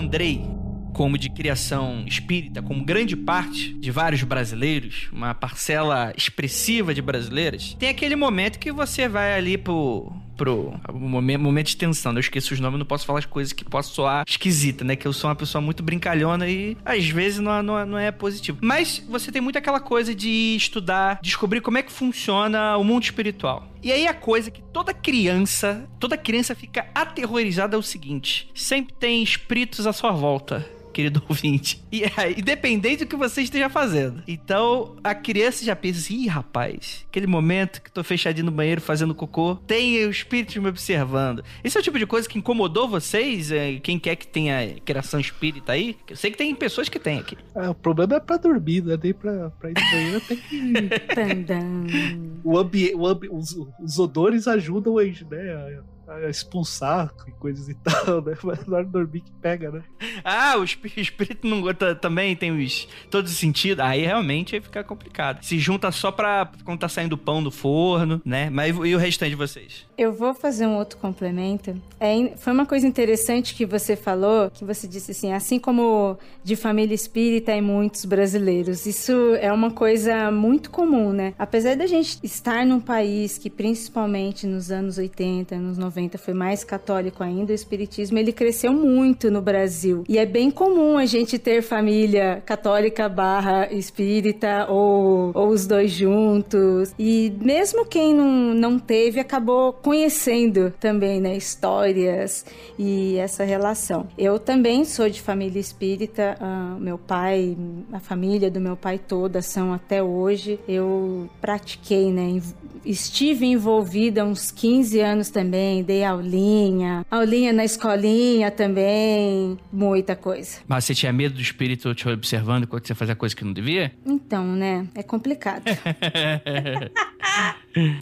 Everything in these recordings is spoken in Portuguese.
Andrei, como de criação espírita, como grande parte de vários brasileiros, uma parcela expressiva de brasileiras, tem aquele momento que você vai ali pro pro momento, de tensão. Eu esqueço os nomes, não posso falar as coisas que possam soar esquisita, né? Que eu sou uma pessoa muito brincalhona e às vezes não, não, não é positivo. Mas você tem muito aquela coisa de estudar, descobrir como é que funciona o mundo espiritual. E aí a coisa que toda criança, toda criança fica aterrorizada é o seguinte: sempre tem espíritos à sua volta querido ouvinte. E é, independente do que você esteja fazendo. Então, a criança já pensa assim, ih, rapaz, aquele momento que tô fechadinho no banheiro fazendo cocô, tem o espírito me observando. Esse é o tipo de coisa que incomodou vocês? É, quem quer que tenha criação espírita aí? Eu sei que tem pessoas que tem aqui. Ah, o problema é pra dormir, né? Nem pra, pra ir no banheiro tem que... o ambi o ambi os, os odores ajudam a gente, né? Expulsar e coisas e tal, né? Mas na hora de dormir que pega, né? Ah, o espírito não também tem os todos os sentidos. Aí realmente vai ficar complicado. Se junta só pra quando tá saindo pão do forno, né? Mas e o restante de vocês? Eu vou fazer um outro complemento. É, foi uma coisa interessante que você falou, que você disse assim, assim como de família espírita em muitos brasileiros. Isso é uma coisa muito comum, né? Apesar da gente estar num país que principalmente nos anos 80, nos 90 90 foi mais católico ainda, o espiritismo ele cresceu muito no Brasil. E é bem comum a gente ter família católica barra espírita ou, ou os dois juntos. E mesmo quem não, não teve acabou conhecendo também, né, histórias e essa relação. Eu também sou de família espírita, uh, meu pai, a família do meu pai toda são até hoje. Eu pratiquei, né, estive envolvida uns 15 anos também, dei aulinha, aulinha na escolinha também, muita coisa. Mas você tinha medo do espírito te observando quando você fazia coisa que não devia? Então, né? É complicado.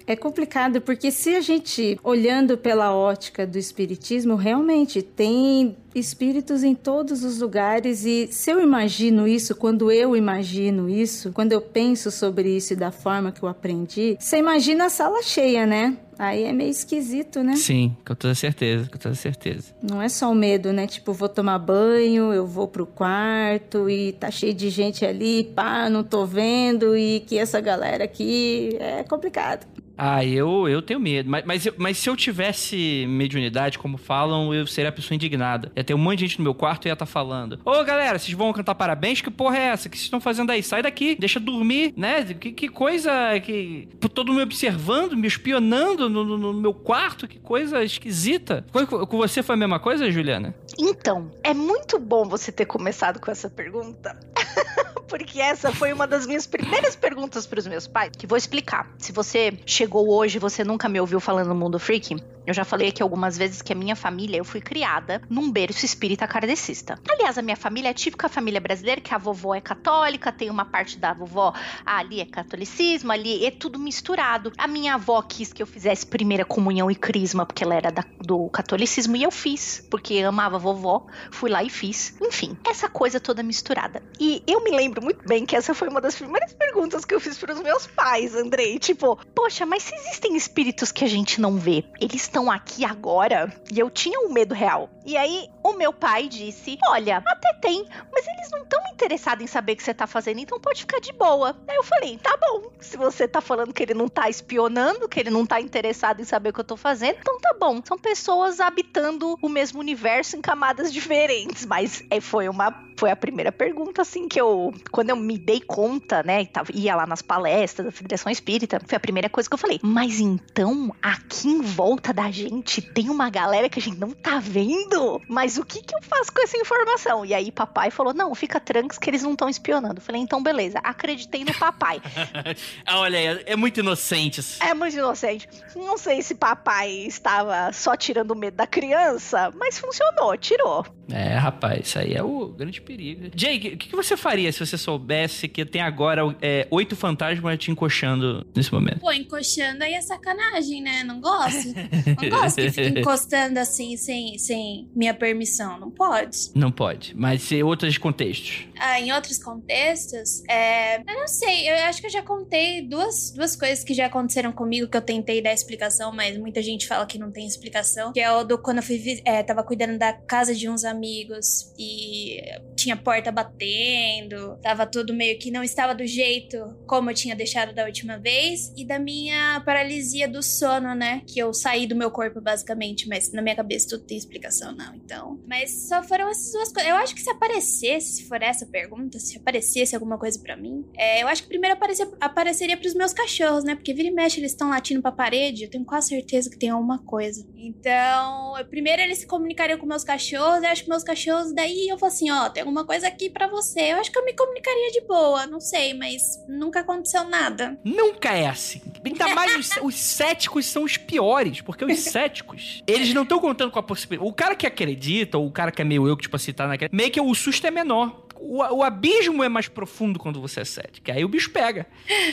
é complicado porque se a gente olhando pela ótica do espiritismo, realmente tem espíritos em todos os lugares e se eu imagino isso, quando eu imagino isso, quando eu penso sobre isso e da forma que eu aprendi, você imagina a sala cheia, né? Aí é meio esquisito, né? Sim, com toda certeza, com toda certeza. Não é só o medo, né? Tipo, vou tomar banho, eu vou pro quarto e tá cheio de gente ali, pá, não tô vendo e que essa galera aqui é complicado. Ah, eu, eu tenho medo. Mas, mas, mas, se eu tivesse mediunidade, como falam, eu seria a pessoa indignada. Ia ter um monte de gente no meu quarto e ia estar tá falando: Ô galera, vocês vão cantar parabéns? Que porra é essa? O que vocês estão fazendo aí? Sai daqui, deixa dormir, né? Que, que coisa que. Todo me observando, me espionando no, no, no, meu quarto, que coisa esquisita. Com você foi a mesma coisa, Juliana? Então, é muito bom você ter começado com essa pergunta. Porque essa foi uma das minhas primeiras perguntas para os meus pais, que vou explicar. Se você chegou hoje e você nunca me ouviu falando no Mundo Freak, eu já falei aqui algumas vezes que a minha família, eu fui criada num berço espírita kardecista. Aliás, a minha família é a típica família brasileira, que a vovó é católica, tem uma parte da vovó, ah, ali é catolicismo, ali é tudo misturado. A minha avó quis que eu fizesse primeira comunhão e crisma, porque ela era da, do catolicismo, e eu fiz, porque amava a vovó, fui lá e fiz. Enfim, essa coisa toda misturada. E eu me lembro muito bem que essa foi uma das primeiras perguntas que eu fiz para os meus pais, Andrei. Tipo, poxa, mas se existem espíritos que a gente não vê, eles estão aqui agora? E eu tinha um medo real. E aí o meu pai disse: Olha, até tem, mas eles não estão interessados em saber o que você tá fazendo, então pode ficar de boa. Aí eu falei: Tá bom, se você tá falando que ele não tá espionando, que ele não tá interessado em saber o que eu tô fazendo, então tá bom. São pessoas habitando o mesmo universo em camadas diferentes, mas é, foi uma foi a primeira pergunta, assim, que eu. Quando eu me dei conta, né? Tava, ia lá nas palestras da Federação Espírita, foi a primeira coisa que eu falei. Mas então, aqui em volta da gente tem uma galera que a gente não tá vendo? Mas o que que eu faço com essa informação? E aí, papai falou: não, fica tranques que eles não estão espionando. Eu falei: então, beleza, acreditei no papai. Olha, é muito inocente. É muito inocente. Não sei se papai estava só tirando o medo da criança, mas funcionou, tirou. É, rapaz, isso aí é o grande perigo. Jake, o que, que, você faria se você soubesse que tem agora é, oito fantasmas te encoxando nesse momento? Pô, encoxando aí é sacanagem, né? Não gosto. Não gosto que fique encostando assim sem, sem minha permissão. Não pode. Não pode. Mas em outros contextos? Ah, em outros contextos, é... eu não sei. Eu acho que eu já contei duas, duas coisas que já aconteceram comigo que eu tentei dar explicação, mas muita gente fala que não tem explicação. Que é o do quando eu fui, é, tava cuidando da casa de uns amigos amigos e tinha porta batendo, tava tudo meio que não estava do jeito como eu tinha deixado da última vez, e da minha paralisia do sono, né? Que eu saí do meu corpo basicamente, mas na minha cabeça tudo tem explicação, não. Então, mas só foram essas duas coisas. Eu acho que se aparecesse, se for essa pergunta, se aparecesse alguma coisa para mim, é, eu acho que primeiro aparecer, apareceria pros meus cachorros, né? Porque vira e mexe eles estão latindo pra parede, eu tenho quase certeza que tem alguma coisa. Então, primeiro eles se comunicariam com meus cachorros, eu acho que meus cachorros, daí eu falo assim, ó, tem alguma coisa aqui para você. Eu acho que eu me comunicaria de boa, não sei, mas nunca aconteceu nada. Nunca é assim. Ainda mais os, os céticos são os piores, porque os céticos, eles não estão contando com a possibilidade. O cara que acredita, ou o cara que é meio eu, que, tipo assim, tá naquele. Meio que o susto é menor o, o, abismo é mais profundo quando você é cético. Aí o bicho pega.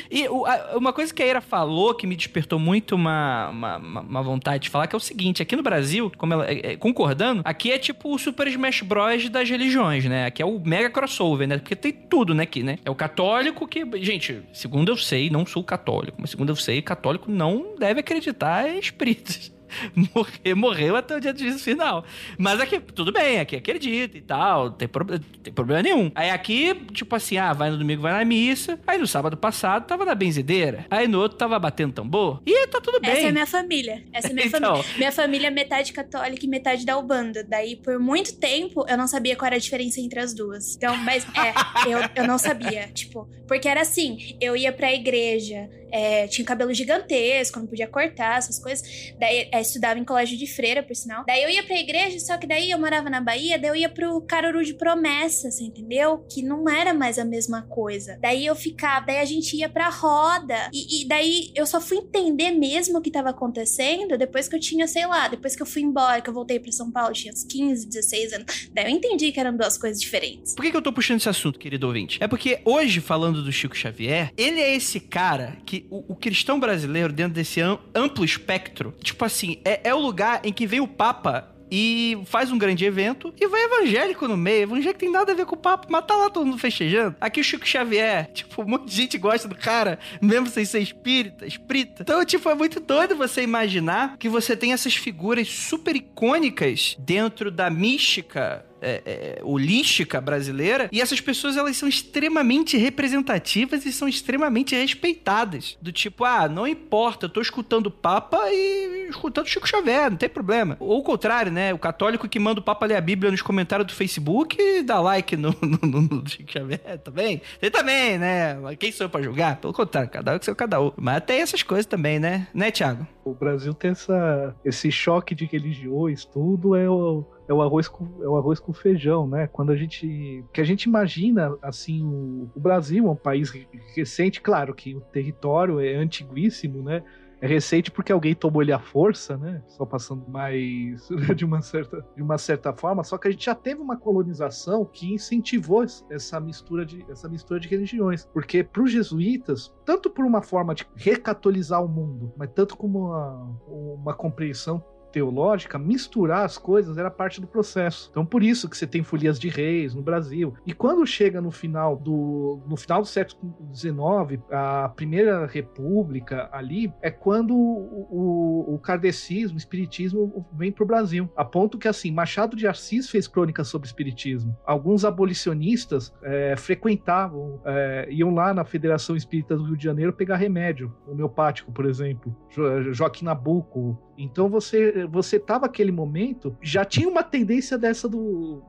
E o, a, uma coisa que a Ira falou que me despertou muito uma, uma, uma, vontade de falar, que é o seguinte: aqui no Brasil, como ela, é, é, concordando, aqui é tipo o Super Smash Bros. das religiões, né? Aqui é o mega crossover, né? Porque tem tudo, né? Aqui, né? É o católico que. Gente, segundo eu sei, não sou católico, mas segundo eu sei, católico não deve acreditar em espíritos. Morrer, morreu até o dia do juízo final. Mas aqui, tudo bem, aqui acredita e tal, tem, pro, tem problema nenhum. Aí aqui, tipo assim, ah, vai no domingo, vai na missa. Aí no sábado passado tava na benzedeira. Aí no outro tava batendo tambor. E tá tudo bem. Essa é minha família. Essa é minha então... família. Minha família é metade católica e metade da Ubanda. Daí, por muito tempo, eu não sabia qual era a diferença entre as duas. Então, mas é, eu, eu não sabia. Tipo, porque era assim, eu ia pra igreja, é, tinha cabelo gigantesco, não podia cortar, essas coisas. Daí é, estudava em colégio de freira, por sinal. Daí eu ia pra igreja, só que daí eu morava na Bahia, daí eu ia pro Caruru de Promessa, você entendeu? Que não era mais a mesma coisa. Daí eu ficava, daí a gente ia pra roda. E, e daí eu só fui entender mesmo o que tava acontecendo depois que eu tinha, sei lá, depois que eu fui embora, que eu voltei pra São Paulo, tinha uns 15, 16 anos. Daí eu entendi que eram duas coisas diferentes. Por que, que eu tô puxando esse assunto, querido ouvinte? É porque hoje, falando do Chico Xavier, ele é esse cara que o, o, cristão brasileiro, dentro desse amplo espectro, tipo assim, é, é o lugar em que vem o Papa e faz um grande evento e vai evangélico no meio. Evangélico tem nada a ver com o papo, mas tá lá todo mundo festejando. Aqui o Chico Xavier, tipo, um monte de gente gosta do cara, mesmo sem ser espírita, espírita. Então, tipo, é muito doido você imaginar que você tem essas figuras super icônicas dentro da mística é, é, holística brasileira. E essas pessoas, elas são extremamente representativas e são extremamente respeitadas. Do tipo, ah, não importa, eu tô escutando o Papa e escutando Chico Xavier, não tem problema. Ou o contrário, né? O católico que manda o Papa ler a Bíblia nos comentários do Facebook dá like no, no, no Chico Xavier também. Você também, né? Quem sou eu pra julgar? Pelo contrário, cada um que seu cada um. Mas tem essas coisas também, né? Né, Thiago? O Brasil tem essa, esse choque de religiões, tudo é o é o arroz com, é o arroz com feijão, né? Quando a gente que a gente imagina assim o, o Brasil é um país recente, claro que o território é antiguíssimo, né? é recente porque alguém tomou ele à força, né? Só passando mais de uma certa, de uma certa forma. Só que a gente já teve uma colonização que incentivou essa mistura de, essa mistura de religiões. Porque para os jesuítas, tanto por uma forma de recatolizar o mundo, mas tanto como uma, uma compreensão teológica, misturar as coisas era parte do processo. Então por isso que você tem folias de reis no Brasil. E quando chega no final do no final do século XIX, a primeira república ali é quando o, o, o kardecismo, o espiritismo vem para o Brasil. A ponto que assim, Machado de Assis fez crônicas sobre espiritismo. Alguns abolicionistas é, frequentavam, é, iam lá na Federação Espírita do Rio de Janeiro pegar remédio homeopático, por exemplo. Jo Joaquim Nabuco, então você você tava aquele momento já tinha uma tendência dessa do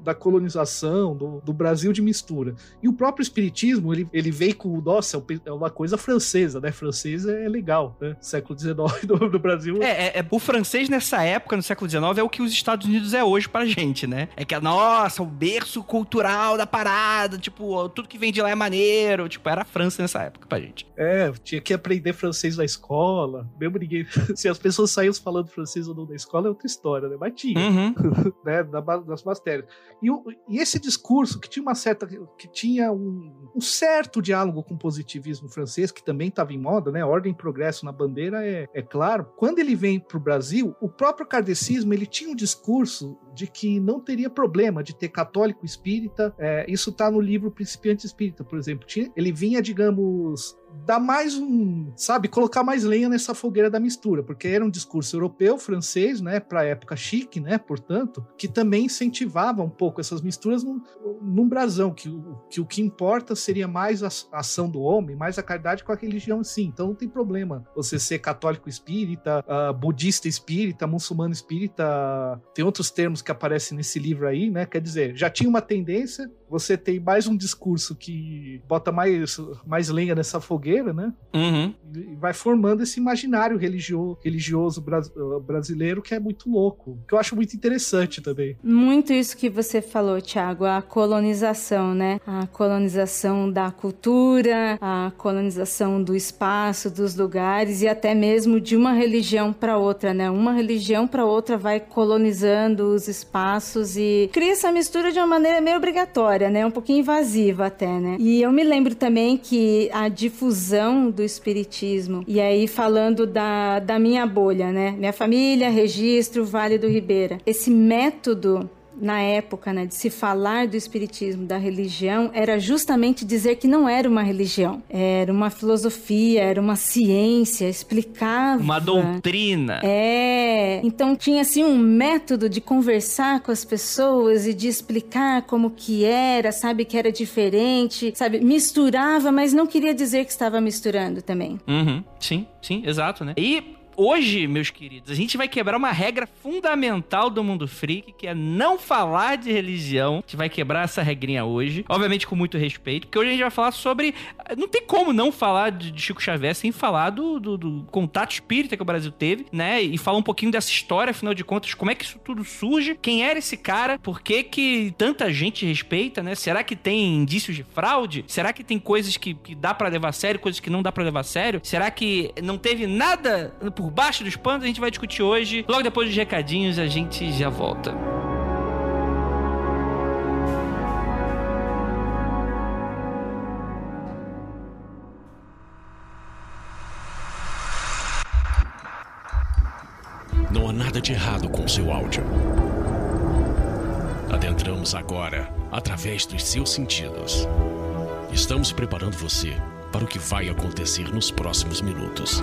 da colonização, do, do, Brasil de mistura. E o próprio espiritismo, ele, ele veio com, nossa, é uma coisa francesa, né? Francês é legal, né? Século XIX do, do Brasil. É, é, é, o francês nessa época, no século XIX, é o que os Estados Unidos é hoje pra gente, né? É que, nossa, o berço cultural da parada, tipo, tudo que vem de lá é maneiro, tipo, era a França nessa época pra gente. É, tinha que aprender francês na escola, mesmo ninguém... Se as pessoas saíam falando francês ou não na escola, é outra história, né? Mas tinha, uhum. né? nas matérias. E, o, e, esse discurso que tinha uma certa, que tinha um, um certo diálogo com o positivismo francês, que também estava em moda, né? Ordem e progresso na bandeira é, é claro. Quando ele vem para o Brasil, o próprio kardecismo ele tinha um discurso de que não teria problema de ter católico espírita. É, isso está no livro Principiante Espírita, por exemplo. Ele vinha, digamos, dar mais um, sabe, colocar mais lenha nessa fogueira da mistura, porque era um discurso europeu, francês, né, para época chique, né, portanto, que também incentivava um pouco essas misturas num, num brasão, que, que o que importa seria mais a, a ação do homem, mais a caridade com a religião sim. Então não tem problema você ser católico espírita, uh, budista espírita, muçulmano espírita, tem outros termos que aparecem nesse livro aí, né? Quer dizer, já tinha uma tendência, você tem mais um discurso que bota mais, mais lenha nessa fogueira, né? Uhum. E vai formando esse imaginário religio, religioso uh, brasileiro que é muito louco, que eu acho muito interessante também. Muito isso que você falou, Thiago, a colonização, né? A colonização da cultura, a colonização do espaço, dos lugares e até mesmo de uma religião para outra, né? Uma religião para outra vai colonizando os espaços e cria essa mistura de uma maneira meio obrigatória, né? Um pouquinho invasiva até, né? E eu me lembro também que a difusão do espiritismo, e aí falando da, da minha bolha, né? Minha família, registro, Vale do Ribeira. Esse método na época, né, de se falar do espiritismo, da religião, era justamente dizer que não era uma religião, era uma filosofia, era uma ciência, explicava uma doutrina. É, então tinha assim um método de conversar com as pessoas e de explicar como que era, sabe que era diferente, sabe, misturava, mas não queria dizer que estava misturando também. Uhum. Sim, sim, exato, né? E hoje, meus queridos, a gente vai quebrar uma regra fundamental do mundo freak, que é não falar de religião. A gente vai quebrar essa regrinha hoje, obviamente com muito respeito, porque hoje a gente vai falar sobre. Não tem como não falar de Chico Xavier sem falar do, do, do contato espírita que o Brasil teve, né? E falar um pouquinho dessa história, afinal de contas, como é que isso tudo surge, quem era esse cara, por que, que tanta gente respeita, né? Será que tem indícios de fraude? Será que tem coisas que, que dá para levar a sério, coisas que não dá para levar a sério? Será que não teve nada por por baixo dos panos, a gente vai discutir hoje. Logo depois dos recadinhos, a gente já volta. Não há nada de errado com seu áudio. Adentramos agora através dos seus sentidos. Estamos preparando você para o que vai acontecer nos próximos minutos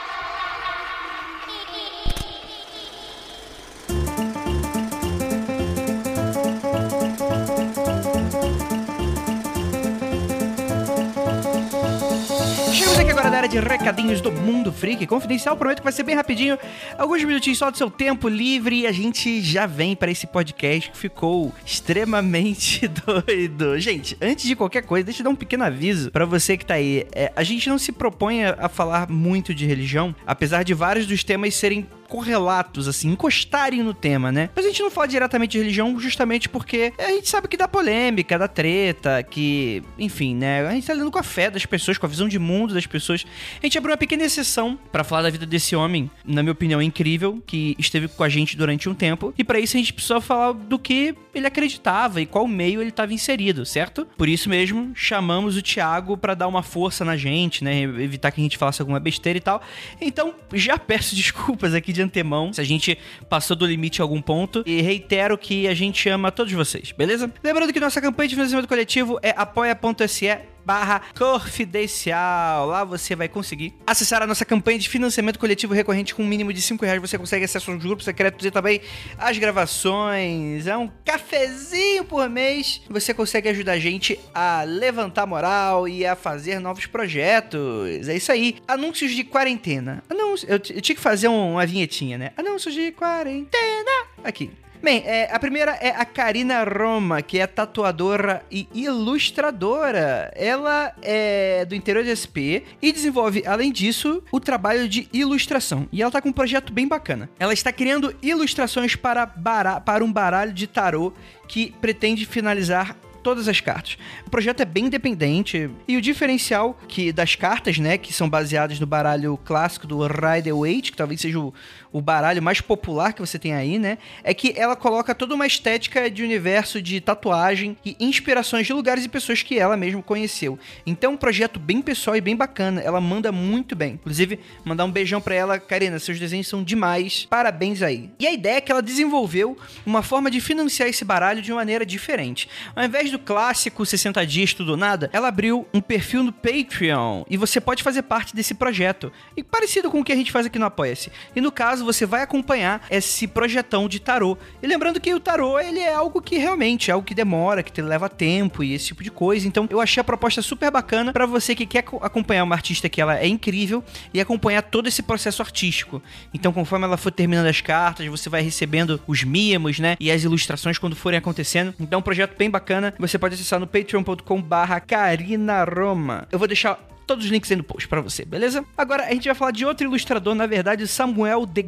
De recadinhos do Mundo Freak Confidencial. Prometo que vai ser bem rapidinho. Alguns minutinhos só do seu tempo livre e a gente já vem para esse podcast que ficou extremamente doido. Gente, antes de qualquer coisa, deixa eu dar um pequeno aviso para você que tá aí. É, a gente não se propõe a falar muito de religião, apesar de vários dos temas serem correlatos, assim, encostarem no tema, né? Mas a gente não fala diretamente de religião justamente porque a gente sabe que dá polêmica, dá treta, que, enfim, né? A gente tá lidando com a fé das pessoas, com a visão de mundo das pessoas. A gente abriu uma pequena exceção para falar da vida desse homem, na minha opinião, incrível, que esteve com a gente durante um tempo. E para isso a gente precisou falar do que ele acreditava e qual meio ele estava inserido, certo? Por isso mesmo, chamamos o Thiago para dar uma força na gente, né? Evitar que a gente falasse alguma besteira e tal. Então, já peço desculpas aqui de de antemão se a gente passou do limite em algum ponto. E reitero que a gente ama todos vocês, beleza? Lembrando que nossa campanha de financiamento coletivo é apoia.se barra confidencial. Lá você vai conseguir acessar a nossa campanha de financiamento coletivo recorrente com um mínimo de 5 reais. Você consegue acesso aos grupos secretos e também as gravações. É um cafezinho por mês. Você consegue ajudar a gente a levantar moral e a fazer novos projetos. É isso aí. Anúncios de quarentena. Anúncios. Eu, eu tinha que fazer uma vinhetinha, né? Anúncios de quarentena. Aqui. Bem, é, a primeira é a Karina Roma, que é tatuadora e ilustradora. Ela é do interior de SP e desenvolve, além disso, o trabalho de ilustração. E ela tá com um projeto bem bacana. Ela está criando ilustrações para, para um baralho de tarô que pretende finalizar todas as cartas. O projeto é bem independente e o diferencial que das cartas, né, que são baseadas no baralho clássico do Rider Waite, que talvez seja o, o baralho mais popular que você tem aí, né, é que ela coloca toda uma estética de universo de tatuagem e inspirações de lugares e pessoas que ela mesma conheceu. Então, é um projeto bem pessoal e bem bacana. Ela manda muito bem. Inclusive, mandar um beijão para ela, Karina, seus desenhos são demais. Parabéns aí. E a ideia é que ela desenvolveu uma forma de financiar esse baralho de maneira diferente. Ao invés do clássico 60 dias tudo nada, ela abriu um perfil no Patreon e você pode fazer parte desse projeto. E parecido com o que a gente faz aqui no Apoia-se. E no caso, você vai acompanhar esse projetão de tarô. E lembrando que o tarô, ele é algo que realmente é algo que demora, que leva tempo e esse tipo de coisa. Então, eu achei a proposta super bacana para você que quer acompanhar uma artista que ela é incrível e acompanhar todo esse processo artístico. Então, conforme ela for terminando as cartas, você vai recebendo os mimos, né? E as ilustrações quando forem acontecendo. Então, é um projeto bem bacana. Você pode acessar no patreon.com/barra Roma. Eu vou deixar todos os links no post para você, beleza? Agora a gente vai falar de outro ilustrador, na verdade, Samuel De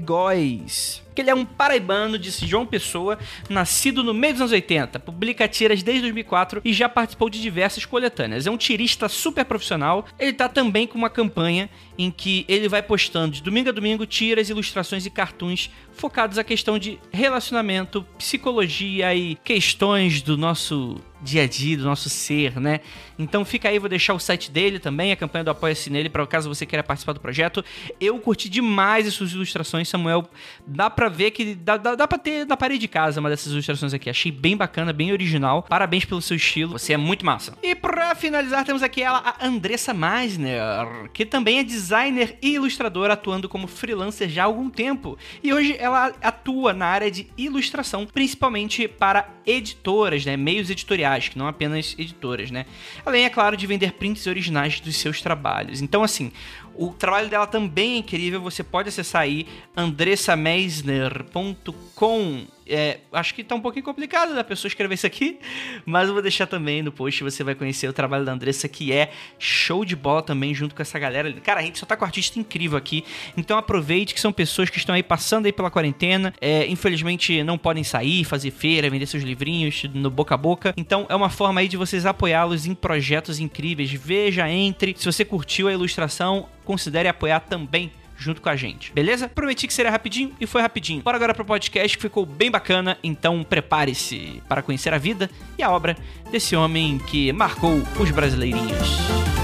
que ele é um paraibano de João Pessoa, nascido no meio dos anos 80, publica tiras desde 2004 e já participou de diversas coletâneas. É um tirista super profissional. Ele tá também com uma campanha em que ele vai postando de domingo a domingo tiras, ilustrações e cartoons focados à questão de relacionamento, psicologia e questões do nosso dia a dia, do nosso ser, né? Então fica aí, vou deixar o site dele também, a campanha do Apoia-se nele, para caso você queira participar do projeto. Eu curti demais as suas ilustrações, Samuel. Dá pra ver que dá, dá, dá pra ter na parede de casa uma dessas ilustrações aqui. Achei bem bacana, bem original. Parabéns pelo seu estilo, você é muito massa. E pra finalizar, temos aqui ela, a Andressa Meisner, que também é designer e ilustradora, atuando como freelancer já há algum tempo. E hoje ela atua na área de ilustração, principalmente para editoras, né? Meios editoriais, que não apenas editoras, né? Além, é claro, de vender prints originais dos seus trabalhos. Então, assim, o trabalho dela também é incrível. Você pode acessar aí andressameisner.com é, acho que tá um pouquinho complicado da pessoa escrever isso aqui, mas eu vou deixar também no post, você vai conhecer o trabalho da Andressa, que é show de bola também, junto com essa galera. Cara, a gente só tá com um artista incrível aqui, então aproveite que são pessoas que estão aí passando aí pela quarentena, é, infelizmente não podem sair, fazer feira, vender seus livrinhos no boca a boca, então é uma forma aí de vocês apoiá-los em projetos incríveis. Veja, entre, se você curtiu a ilustração, considere apoiar também junto com a gente, beleza? Prometi que seria rapidinho e foi rapidinho. Bora agora pro podcast que ficou bem bacana, então prepare-se para conhecer a vida e a obra desse homem que marcou os brasileirinhos.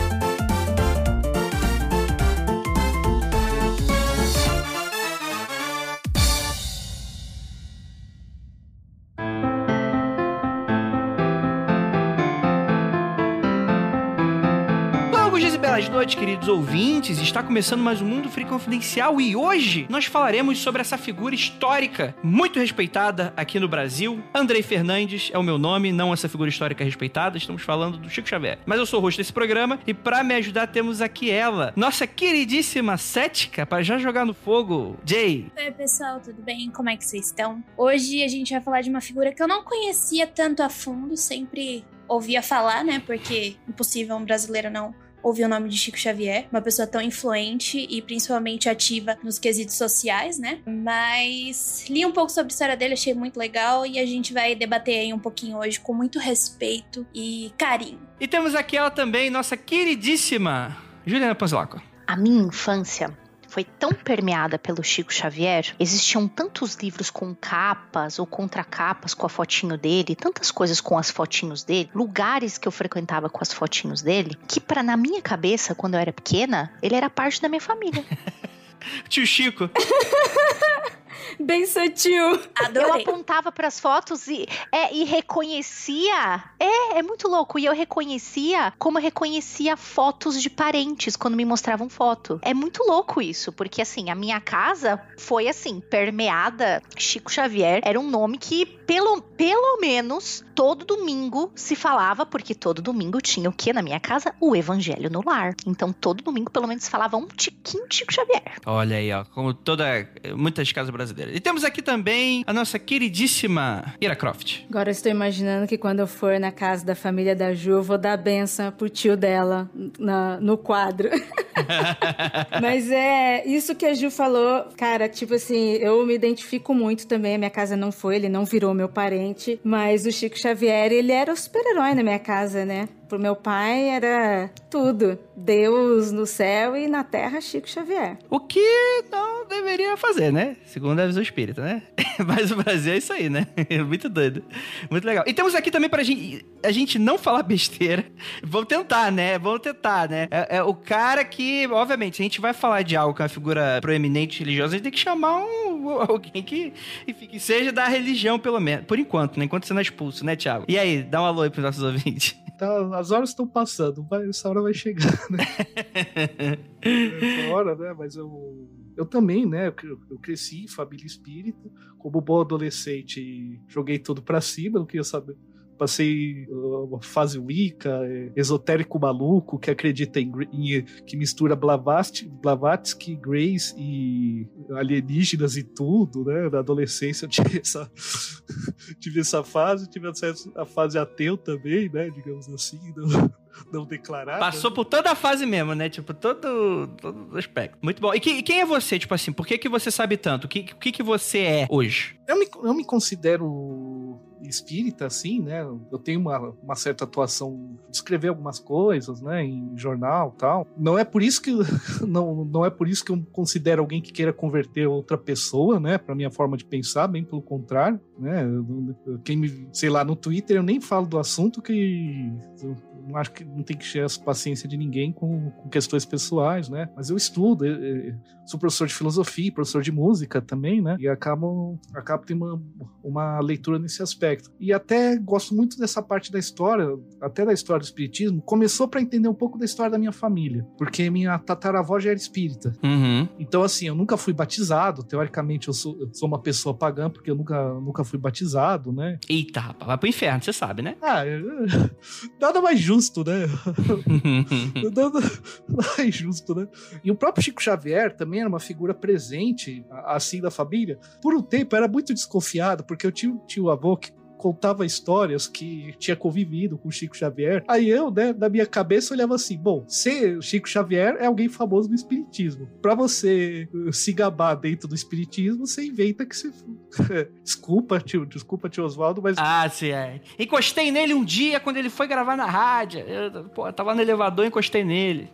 Ouvintes. Está começando mais um Mundo Free Confidencial e hoje nós falaremos sobre essa figura histórica muito respeitada aqui no Brasil. Andrei Fernandes é o meu nome, não essa figura histórica respeitada. Estamos falando do Chico Xavier. Mas eu sou o host desse programa e para me ajudar temos aqui ela, nossa queridíssima cética, para já jogar no fogo, Jay. Oi, pessoal, tudo bem? Como é que vocês estão? Hoje a gente vai falar de uma figura que eu não conhecia tanto a fundo, sempre ouvia falar, né? Porque impossível um brasileiro não ouvir o nome de Chico Xavier, uma pessoa tão influente e principalmente ativa nos quesitos sociais, né? Mas li um pouco sobre a história dele, achei muito legal e a gente vai debater aí um pouquinho hoje com muito respeito e carinho. E temos aqui ela também, nossa queridíssima Juliana Panzlaco. A minha infância foi tão permeada pelo Chico Xavier, existiam tantos livros com capas ou contracapas com a fotinho dele, tantas coisas com as fotinhos dele, lugares que eu frequentava com as fotinhos dele, que para na minha cabeça, quando eu era pequena, ele era parte da minha família. Tio Chico. Bem sutil. Adorei. Eu apontava para as fotos e, é, e reconhecia. É, é muito louco. E eu reconhecia como eu reconhecia fotos de parentes quando me mostravam foto. É muito louco isso, porque assim, a minha casa foi assim, permeada. Chico Xavier era um nome que, pelo, pelo menos, todo domingo se falava, porque todo domingo tinha o que na minha casa? O Evangelho no lar. Então, todo domingo, pelo menos, se falava um tiquinho Chico Xavier. Olha aí, ó. Como toda. Muitas casas brasileiras brasileira. E temos aqui também a nossa queridíssima Ira Croft. Agora eu estou imaginando que quando eu for na casa da família da Ju, eu vou dar benção pro tio dela na, no quadro. Mas é isso que a Ju falou, cara, tipo assim, eu me identifico muito também. A minha casa não foi, ele não virou meu parente, mas o Chico Xavier, ele era o super-herói na minha casa, né? Pro meu pai era tudo. Deus no céu e na terra, Chico Xavier. O que não deveria fazer, né? Segundo a visão espírita, né? Mas o Brasil é isso aí, né? Muito doido. Muito legal. E temos aqui também pra gente, a gente não falar besteira. Vamos tentar, né? Vamos tentar, né? É, é, o cara que, obviamente, a gente vai falar de algo com é uma figura proeminente religiosa, a gente tem que chamar um, alguém que, enfim, que seja da religião, pelo menos. Por enquanto, né? Enquanto você não é expulso, né, Thiago? E aí, dá um alô aí pros nossos ouvintes. Tá, as horas estão passando, vai, essa hora vai chegar, né? essa hora, né? Mas eu, eu também, né? Eu, eu cresci em família espírita, como bom adolescente, joguei tudo pra cima, não queria saber passei uma fase Wicca, é, esotérico maluco, que acredita em, em que mistura Blavatsky, Blavatsky, Grace e alienígenas e tudo, né? Na adolescência eu tive essa, tive essa fase, tive acesso à fase ateu também, né? Digamos assim, não, não declarada. Passou por toda a fase mesmo, né? Tipo, todo, todo aspecto. Muito bom. E, que, e quem é você, tipo assim? Por que, que você sabe tanto? O que, que, que você é hoje? Eu me, eu me considero espírita, assim, né? Eu tenho uma, uma certa atuação de escrever algumas coisas, né? Em jornal tal. Não é por isso que não, não é por isso que eu considero alguém que queira converter outra pessoa, né? Para minha forma de pensar, bem pelo contrário, né? Quem me, sei lá, no Twitter eu nem falo do assunto que não acho que não tem que encher a paciência de ninguém com, com questões pessoais, né? Mas eu estudo, eu, eu sou professor de filosofia, professor de música também, né? E acabo, acabo tendo uma, uma leitura nesse aspecto. E até gosto muito dessa parte da história, até da história do espiritismo. Começou para entender um pouco da história da minha família, porque minha tataravó já era espírita. Uhum. Então, assim, eu nunca fui batizado. Teoricamente, eu sou, eu sou uma pessoa pagã, porque eu nunca, nunca fui batizado, né? Eita, rapaz, vai pro inferno, você sabe, né? Ah, nada mais justo justo, né? não é justo, né? E o próprio Chico Xavier também era uma figura presente, assim, da família. Por um tempo era muito desconfiado, porque eu tinha um tio avô que contava histórias que tinha convivido com Chico Xavier. Aí eu, né, na minha cabeça, olhava assim: bom, se Chico Xavier é alguém famoso no Espiritismo. Para você uh, se gabar dentro do Espiritismo, você inventa que você. desculpa, tio, desculpa, tio Oswaldo, mas. Ah, sim, é. Encostei nele um dia quando ele foi gravar na rádio. Eu, pô, tava no elevador e encostei nele.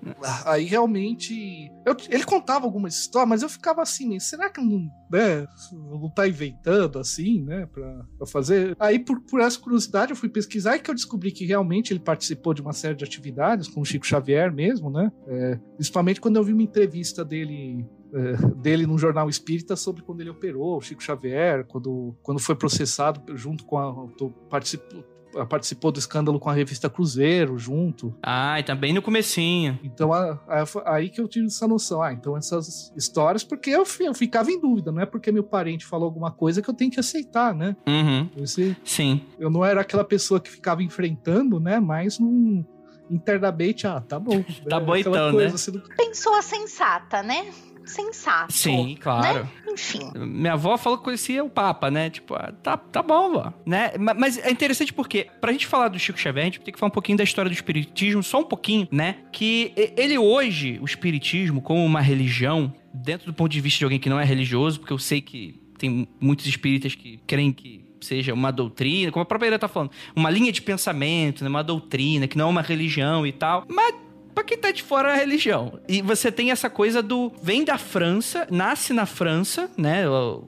Aí realmente. Eu, ele contava algumas histórias, mas eu ficava assim, será que não, né, não tá inventando assim, né, pra, pra fazer? Aí aí, por, por essa curiosidade, eu fui pesquisar e que eu descobri que realmente ele participou de uma série de atividades com o Chico Xavier mesmo, né? É, principalmente quando eu vi uma entrevista dele é, dele num jornal espírita sobre quando ele operou o Chico Xavier, quando, quando foi processado junto com a. Participou, participou do escândalo com a revista Cruzeiro junto. Ah, e também no comecinho. Então, a, a, aí que eu tive essa noção. Ah, então essas histórias, porque eu, eu, ficava em dúvida, não é porque meu parente falou alguma coisa que eu tenho que aceitar, né? Uhum. Esse, Sim. Eu não era aquela pessoa que ficava enfrentando, né? Mas num, internamente, ah, tá bom. tá bom então, né? Assim, Pessoa sensata, né? sensato. Sim, claro. Né? Enfim. Minha avó falou que conhecia o Papa, né? Tipo, ah, tá, tá bom, vó. Né? Mas é interessante porque, pra gente falar do Chico Xavier, a gente tem que falar um pouquinho da história do Espiritismo, só um pouquinho, né? Que ele hoje, o Espiritismo, como uma religião, dentro do ponto de vista de alguém que não é religioso, porque eu sei que tem muitos espíritas que creem que seja uma doutrina, como a própria Ira tá falando, uma linha de pensamento, né, uma doutrina, que não é uma religião e tal. Mas pra quem tá de fora da religião. E você tem essa coisa do. Vem da França, nasce na França, né?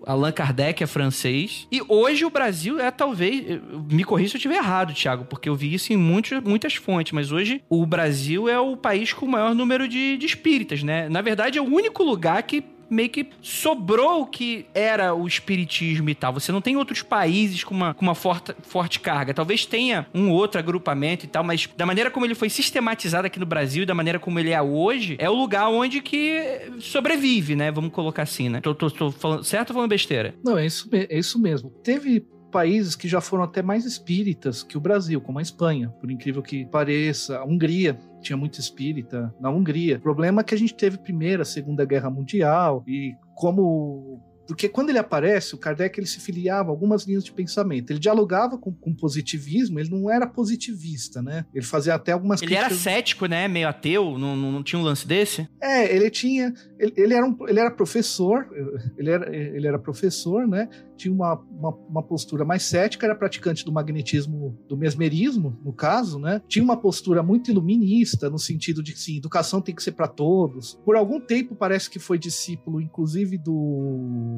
Allan Kardec é francês. E hoje o Brasil é talvez. Me corrija se eu estiver errado, Thiago, porque eu vi isso em muitos, muitas fontes, mas hoje o Brasil é o país com o maior número de, de espíritas, né? Na verdade, é o único lugar que meio que sobrou o que era o espiritismo e tal. Você não tem outros países com uma, com uma forte, forte carga. Talvez tenha um outro agrupamento e tal, mas da maneira como ele foi sistematizado aqui no Brasil e da maneira como ele é hoje, é o lugar onde que sobrevive, né? Vamos colocar assim, né? Tô, tô, tô falando certo ou falando besteira? Não, é isso, é isso mesmo. Teve países que já foram até mais espíritas que o Brasil, como a Espanha, por incrível que pareça, a Hungria tinha muito espírita na Hungria. O problema é que a gente teve Primeira, Segunda Guerra Mundial e como Porque quando ele aparece, o Kardec ele se filiava a algumas linhas de pensamento. Ele dialogava com, com positivismo, ele não era positivista, né? Ele fazia até algumas Ele críticas... era cético, né? Meio ateu, não, não, tinha um lance desse? É, ele tinha. Ele, ele, era, um, ele era professor, ele era, ele era professor, né? Tinha uma, uma, uma postura mais cética, era praticante do magnetismo, do mesmerismo, no caso, né? Tinha uma postura muito iluminista, no sentido de que, sim, educação tem que ser para todos. Por algum tempo parece que foi discípulo, inclusive, do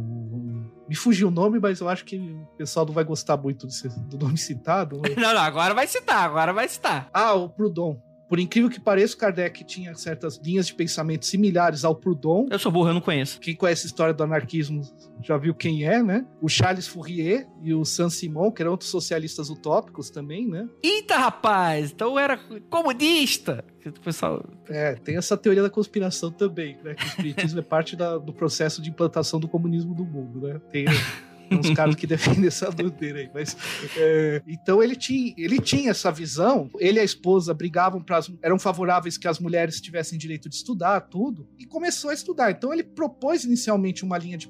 me fugiu o nome, mas eu acho que o pessoal não vai gostar muito do nome citado. Né? Não, não, agora vai citar, agora vai citar. Ah, o Proudhon. Por incrível que pareça, Kardec tinha certas linhas de pensamento similares ao Proudhon. Eu sou burro, eu não conheço. Quem conhece a história do anarquismo já viu quem é, né? O Charles Fourier e o Saint-Simon, que eram outros socialistas utópicos também, né? Eita, rapaz! Então era comunista! O pessoal... É, tem essa teoria da conspiração também, né? Que o espiritismo é parte da, do processo de implantação do comunismo no mundo, né? Tem... uns caras que defendem essa doideira aí. Mas, é, então ele tinha, ele tinha essa visão. Ele e a esposa brigavam para eram favoráveis que as mulheres tivessem direito de estudar, tudo, e começou a estudar. Então ele propôs inicialmente uma linha de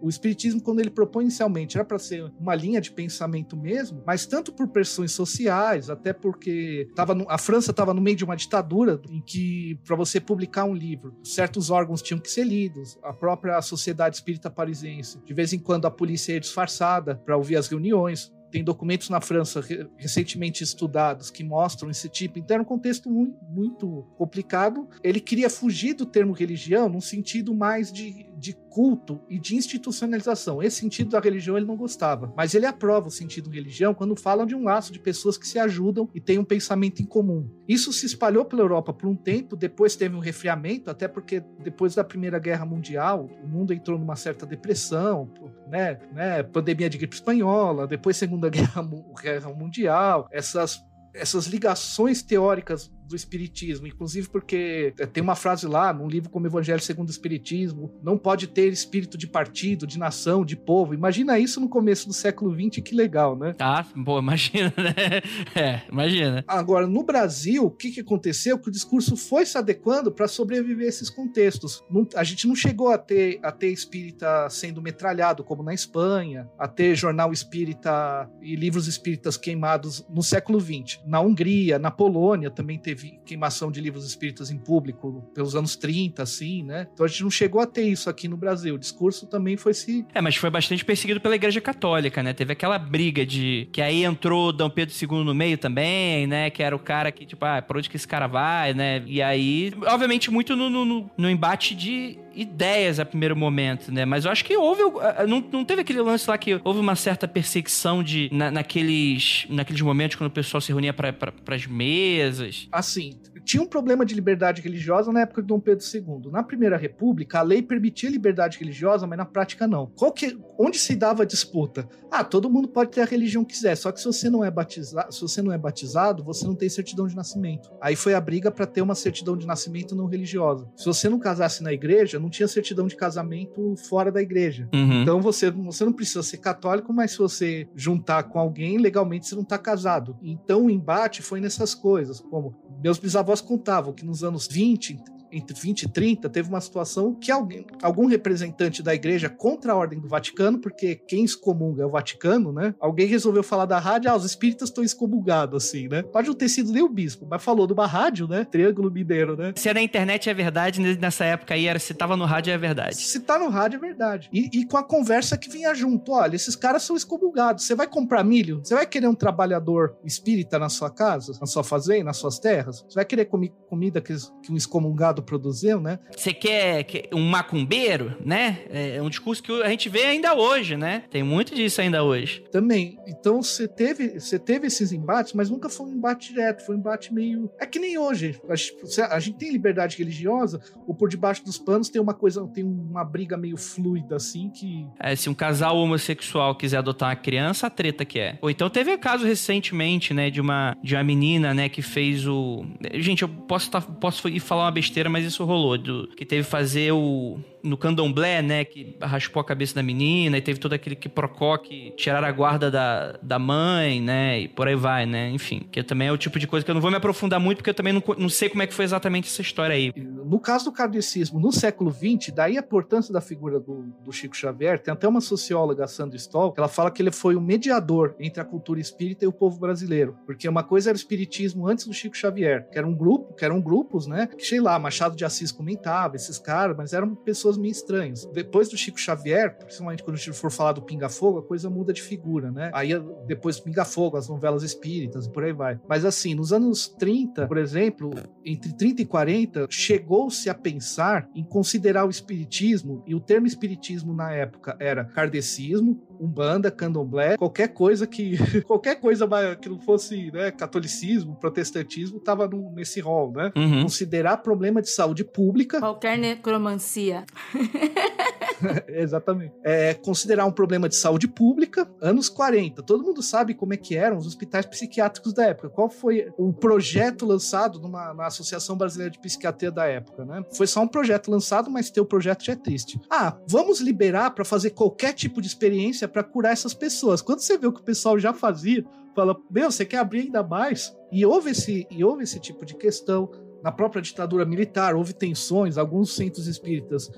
o Espiritismo, quando ele propõe inicialmente, era para ser uma linha de pensamento mesmo, mas tanto por pressões sociais, até porque tava no, a França estava no meio de uma ditadura em que, para você publicar um livro, certos órgãos tinham que ser lidos, a própria Sociedade Espírita Parisiense. De vez em quando a polícia ia disfarçada para ouvir as reuniões tem documentos na França recentemente estudados que mostram esse tipo. Então era um contexto muito, muito complicado. Ele queria fugir do termo religião num sentido mais de, de culto e de institucionalização. Esse sentido da religião ele não gostava, mas ele aprova o sentido religião quando falam de um laço de pessoas que se ajudam e têm um pensamento em comum. Isso se espalhou pela Europa por um tempo, depois teve um resfriamento, até porque depois da Primeira Guerra Mundial, o mundo entrou numa certa depressão, né, né pandemia de gripe espanhola, depois Segunda Guerra, Guerra Mundial, essas essas ligações teóricas do espiritismo, inclusive porque é, tem uma frase lá num livro como Evangelho segundo o Espiritismo, não pode ter espírito de partido, de nação, de povo. Imagina isso no começo do século XX, que legal, né? Ah, boa, imagina, né? É, imagina. Agora, no Brasil, o que, que aconteceu? Que o discurso foi se adequando para sobreviver a esses contextos. Não, a gente não chegou a ter, a ter espírita sendo metralhado, como na Espanha, a ter jornal espírita e livros espíritas queimados no século XX. Na Hungria, na Polônia também teve teve queimação de livros espíritas em público pelos anos 30, assim, né? Então a gente não chegou a ter isso aqui no Brasil. O discurso também foi se. É, mas foi bastante perseguido pela Igreja Católica, né? Teve aquela briga de. Que aí entrou Dom Pedro II no meio também, né? Que era o cara que, tipo, ah, por onde que esse cara vai, né? E aí, obviamente, muito no, no, no embate de ideias a primeiro momento, né? Mas eu acho que houve. Não, não teve aquele lance lá que houve uma certa perseguição de na, naqueles, naqueles momentos quando o pessoal se reunia para as mesas. Assim, tinha um problema de liberdade religiosa na época de Dom Pedro II. Na Primeira República, a lei permitia liberdade religiosa, mas na prática não. Que, onde se dava a disputa? Ah, todo mundo pode ter a religião que quiser, só que se você não é batizado, se você não é batizado, você não tem certidão de nascimento. Aí foi a briga para ter uma certidão de nascimento não religiosa. Se você não casasse na igreja, não tinha certidão de casamento fora da igreja. Uhum. Então você, você não precisa ser católico, mas se você juntar com alguém, legalmente você não está casado. Então o embate foi nessas coisas, como meus bisavós contavam que nos anos 20, entre 20 e 30, teve uma situação que alguém, algum representante da igreja contra a ordem do Vaticano, porque quem excomunga é o Vaticano, né? Alguém resolveu falar da rádio, ah, os espíritas estão excomungados, assim, né? Pode não ter sido nem o bispo, mas falou de uma rádio, né? Triângulo Mineiro, né? Se é na internet é verdade, nessa época aí era se tava no rádio é verdade. Se tá no rádio é verdade. E, e com a conversa que vinha junto, olha, esses caras são excomungados. Você vai comprar milho? Você vai querer um trabalhador espírita na sua casa, na sua fazenda, nas suas terras? Você vai querer comi comida que, que um excomungado produziu, né? Você quer, um macumbeiro, né? É um discurso que a gente vê ainda hoje, né? Tem muito disso ainda hoje. Também. Então você teve, você teve esses embates, mas nunca foi um embate direto, foi um embate meio. É que nem hoje. A gente, a gente tem liberdade religiosa, ou por debaixo dos panos tem uma coisa, tem uma briga meio fluida, assim, que. É, se um casal homossexual quiser adotar uma criança, a treta que é. Ou então teve um caso recentemente, né, de uma, de uma menina, né, que fez o. Gente, eu posso, tá, posso ir falar uma besteira mas isso rolou. Do, que teve fazer o no candomblé, né, que raspou a cabeça da menina e teve todo aquele que procoque, tirar a guarda da, da mãe, né, e por aí vai, né, enfim, que também é o tipo de coisa que eu não vou me aprofundar muito porque eu também não, não sei como é que foi exatamente essa história aí. No caso do kardecismo, no século XX, daí a importância da figura do, do Chico Xavier, tem até uma socióloga, Sandra Stoll, que ela fala que ele foi um mediador entre a cultura espírita e o povo brasileiro, porque uma coisa era o espiritismo antes do Chico Xavier, que era um grupo, que eram grupos, né, que sei lá, Machado de Assis comentava, esses caras, mas eram pessoas meio estranhos. Depois do Chico Xavier, principalmente quando a gente for falar do Pinga Fogo, a coisa muda de figura, né? Aí depois Pinga Fogo, as novelas espíritas e por aí vai. Mas assim, nos anos 30, por exemplo, entre 30 e 40, chegou-se a pensar em considerar o espiritismo, e o termo espiritismo na época era kardecismo, umbanda, candomblé, qualquer coisa que qualquer coisa que não fosse né, catolicismo, protestantismo, estava nesse rol, né? Uhum. Considerar problema de saúde pública. Qualquer necromancia. Exatamente. É, considerar um problema de saúde pública, anos 40. Todo mundo sabe como é que eram os hospitais psiquiátricos da época. Qual foi o projeto lançado numa, na Associação Brasileira de Psiquiatria da época, né? Foi só um projeto lançado, mas ter o projeto já é triste. Ah, vamos liberar para fazer qualquer tipo de experiência para curar essas pessoas. Quando você vê o que o pessoal já fazia, fala, meu, você quer abrir ainda mais? E houve esse, e houve esse tipo de questão na própria ditadura militar houve tensões, alguns centros espíritas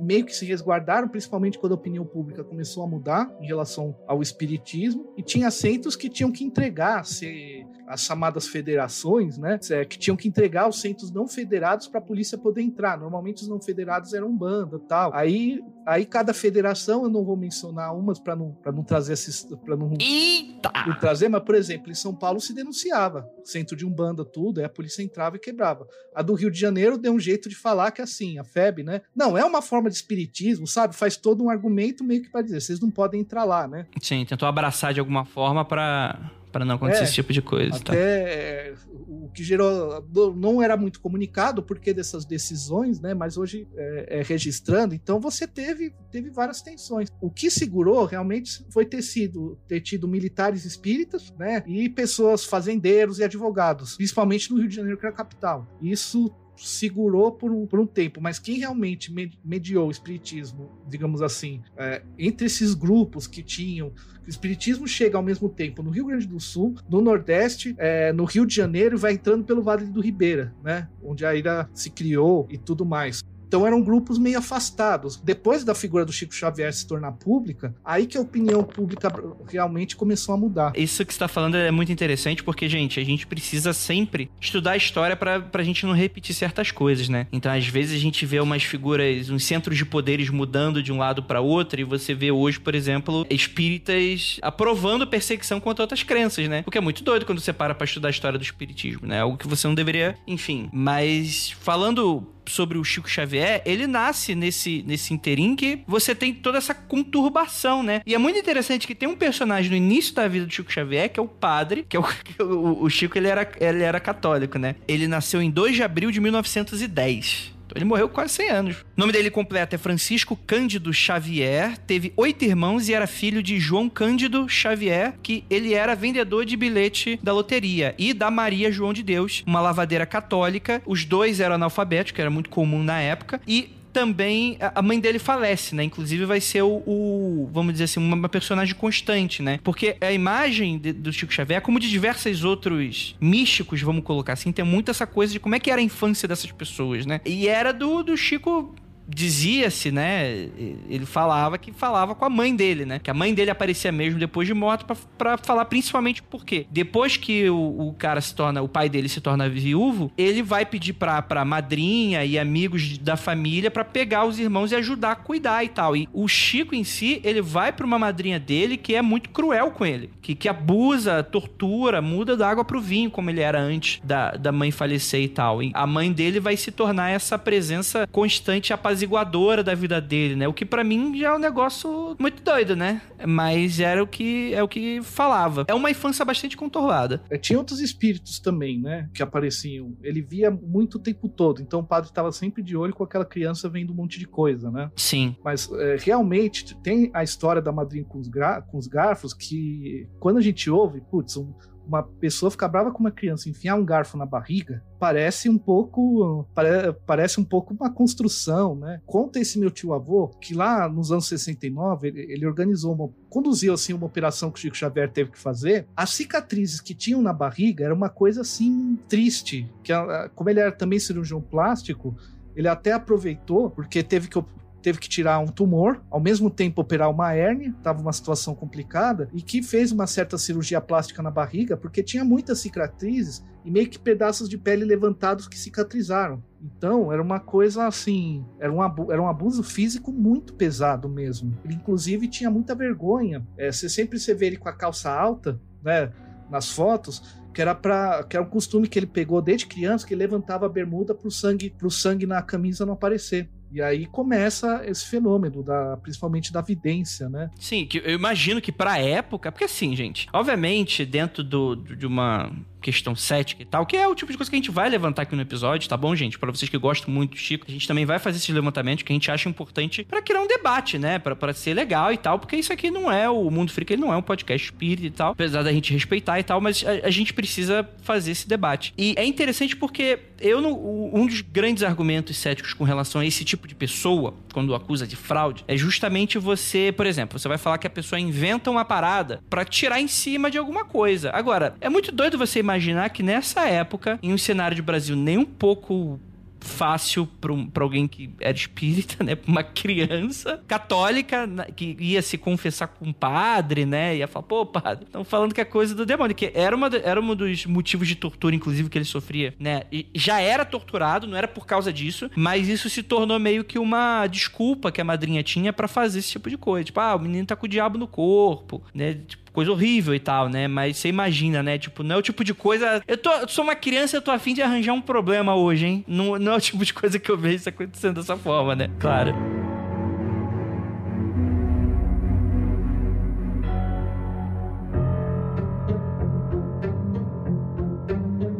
meio que se resguardaram, principalmente quando a opinião pública começou a mudar em relação ao espiritismo, e tinha centros que tinham que entregar se, as chamadas federações, né, que tinham que entregar os centros não federados para a polícia poder entrar. Normalmente os não federados eram banda, tal. Aí, aí cada federação, eu não vou mencionar umas para não para não trazer esses para não, não trazer, mas por exemplo, em São Paulo se denunciava centro de umbanda tudo, aí a polícia entrava e quebrava. A do Rio de Janeiro deu um jeito de falar que assim, a FEB, né? Não, é uma forma de espiritismo, sabe? Faz todo um argumento meio que para dizer, vocês não podem entrar lá, né? Sim, tentou abraçar de alguma forma para para não acontecer é, esse tipo de coisa. Até tá? o que gerou não era muito comunicado porque dessas decisões, né? Mas hoje é, é, registrando, então você teve teve várias tensões. O que segurou realmente foi ter sido ter tido militares espíritas, né? E pessoas fazendeiros e advogados, principalmente no Rio de Janeiro que era a capital. Isso segurou por um, por um tempo, mas quem realmente mediou o espiritismo, digamos assim, é, entre esses grupos que tinham. O espiritismo chega ao mesmo tempo no Rio Grande do Sul, no Nordeste, é, no Rio de Janeiro e vai entrando pelo Vale do Ribeira, né? Onde a ilha se criou e tudo mais. Então eram grupos meio afastados. Depois da figura do Chico Xavier se tornar pública, aí que a opinião pública realmente começou a mudar. Isso que está falando é muito interessante porque, gente, a gente precisa sempre estudar a história para a gente não repetir certas coisas, né? Então, às vezes a gente vê umas figuras, uns centros de poderes mudando de um lado para outro e você vê hoje, por exemplo, espíritas aprovando perseguição contra outras crenças, né? O que é muito doido quando você para para estudar a história do espiritismo, né? Algo que você não deveria, enfim. Mas falando sobre o Chico Xavier, ele nasce nesse, nesse interim que você tem toda essa conturbação, né? E é muito interessante que tem um personagem no início da vida do Chico Xavier, que é o padre, que é o, o, o Chico, ele era, ele era católico, né? Ele nasceu em 2 de abril de 1910. Ele morreu quase 100 anos. O nome dele completo é Francisco Cândido Xavier, teve oito irmãos e era filho de João Cândido Xavier, que ele era vendedor de bilhete da loteria, e da Maria João de Deus, uma lavadeira católica. Os dois eram analfabetos, que era muito comum na época, e também a mãe dele falece, né? Inclusive vai ser o, o vamos dizer assim, uma personagem constante, né? Porque a imagem de, do Chico Xavier, como de diversos outros místicos, vamos colocar assim, tem muito essa coisa de como é que era a infância dessas pessoas, né? E era do, do Chico dizia-se, né? Ele falava que falava com a mãe dele, né? Que a mãe dele aparecia mesmo depois de morto para falar principalmente por quê. Depois que o, o, cara se torna, o pai dele se torna viúvo, ele vai pedir pra, pra madrinha e amigos da família para pegar os irmãos e ajudar a cuidar e tal. E o Chico em si, ele vai pra uma madrinha dele que é muito cruel com ele, que, que abusa, tortura, muda da água pro vinho, como ele era antes da, da mãe falecer e tal. E a mãe dele vai se tornar essa presença constante e apaziguadora apaziguadora da vida dele, né? O que para mim já é um negócio muito doido, né? Mas era o que é o que falava. É uma infância bastante conturbada. É, tinha outros espíritos também, né? Que apareciam. Ele via muito o tempo todo. Então o padre estava sempre de olho com aquela criança vendo um monte de coisa, né? Sim. Mas é, realmente tem a história da madrinha com os, com os garfos que quando a gente ouve, putz, um, uma pessoa ficar brava com uma criança, enfiar um garfo na barriga, parece um pouco pare, parece um pouco uma construção, né? Conta esse meu tio avô que lá nos anos 69 ele, ele organizou uma conduziu assim uma operação que o Chico Xavier teve que fazer. As cicatrizes que tinham na barriga era uma coisa assim triste, que como ele era também cirurgião plástico, ele até aproveitou porque teve que teve que tirar um tumor, ao mesmo tempo operar uma hérnia, estava uma situação complicada, e que fez uma certa cirurgia plástica na barriga, porque tinha muitas cicatrizes e meio que pedaços de pele levantados que cicatrizaram. Então, era uma coisa assim, era um, abuso, era um abuso físico muito pesado mesmo. Ele, inclusive, tinha muita vergonha. É, você sempre você vê ele com a calça alta, né, nas fotos, que era para que era um costume que ele pegou desde criança, que ele levantava a bermuda para o sangue, pro sangue na camisa não aparecer. E aí começa esse fenômeno, da, principalmente da vidência, né? Sim, que eu imagino que pra época, porque assim, gente, obviamente, dentro do, de uma questão cética e tal, que é o tipo de coisa que a gente vai levantar aqui no episódio, tá bom, gente? Para vocês que gostam muito do Chico, a gente também vai fazer esses levantamentos que a gente acha importante para criar um debate, né? para ser legal e tal, porque isso aqui não é o Mundo Freak, ele não é um podcast espírita e tal, apesar da gente respeitar e tal, mas a, a gente precisa fazer esse debate. E é interessante porque eu um dos grandes argumentos céticos com relação a esse tipo de pessoa, quando acusa de fraude, é justamente você, por exemplo, você vai falar que a pessoa inventa uma parada para tirar em cima de alguma coisa. Agora, é muito doido você imaginar que nessa época, em um cenário de Brasil nem um pouco fácil para alguém que era espírita, né? Pra uma criança católica que ia se confessar com um padre, né? Ia falar, pô, padre, estão falando que é coisa do demônio. Que era, uma, era um dos motivos de tortura, inclusive, que ele sofria, né? E já era torturado, não era por causa disso, mas isso se tornou meio que uma desculpa que a madrinha tinha para fazer esse tipo de coisa. Tipo, ah, o menino tá com o diabo no corpo, né? Tipo, coisa horrível e tal, né? Mas você imagina, né? Tipo, não é o tipo de coisa. Eu, tô, sou uma criança, eu tô afim de arranjar um problema hoje, hein? Não, não é o tipo de coisa que eu vejo isso acontecendo dessa forma, né? Claro.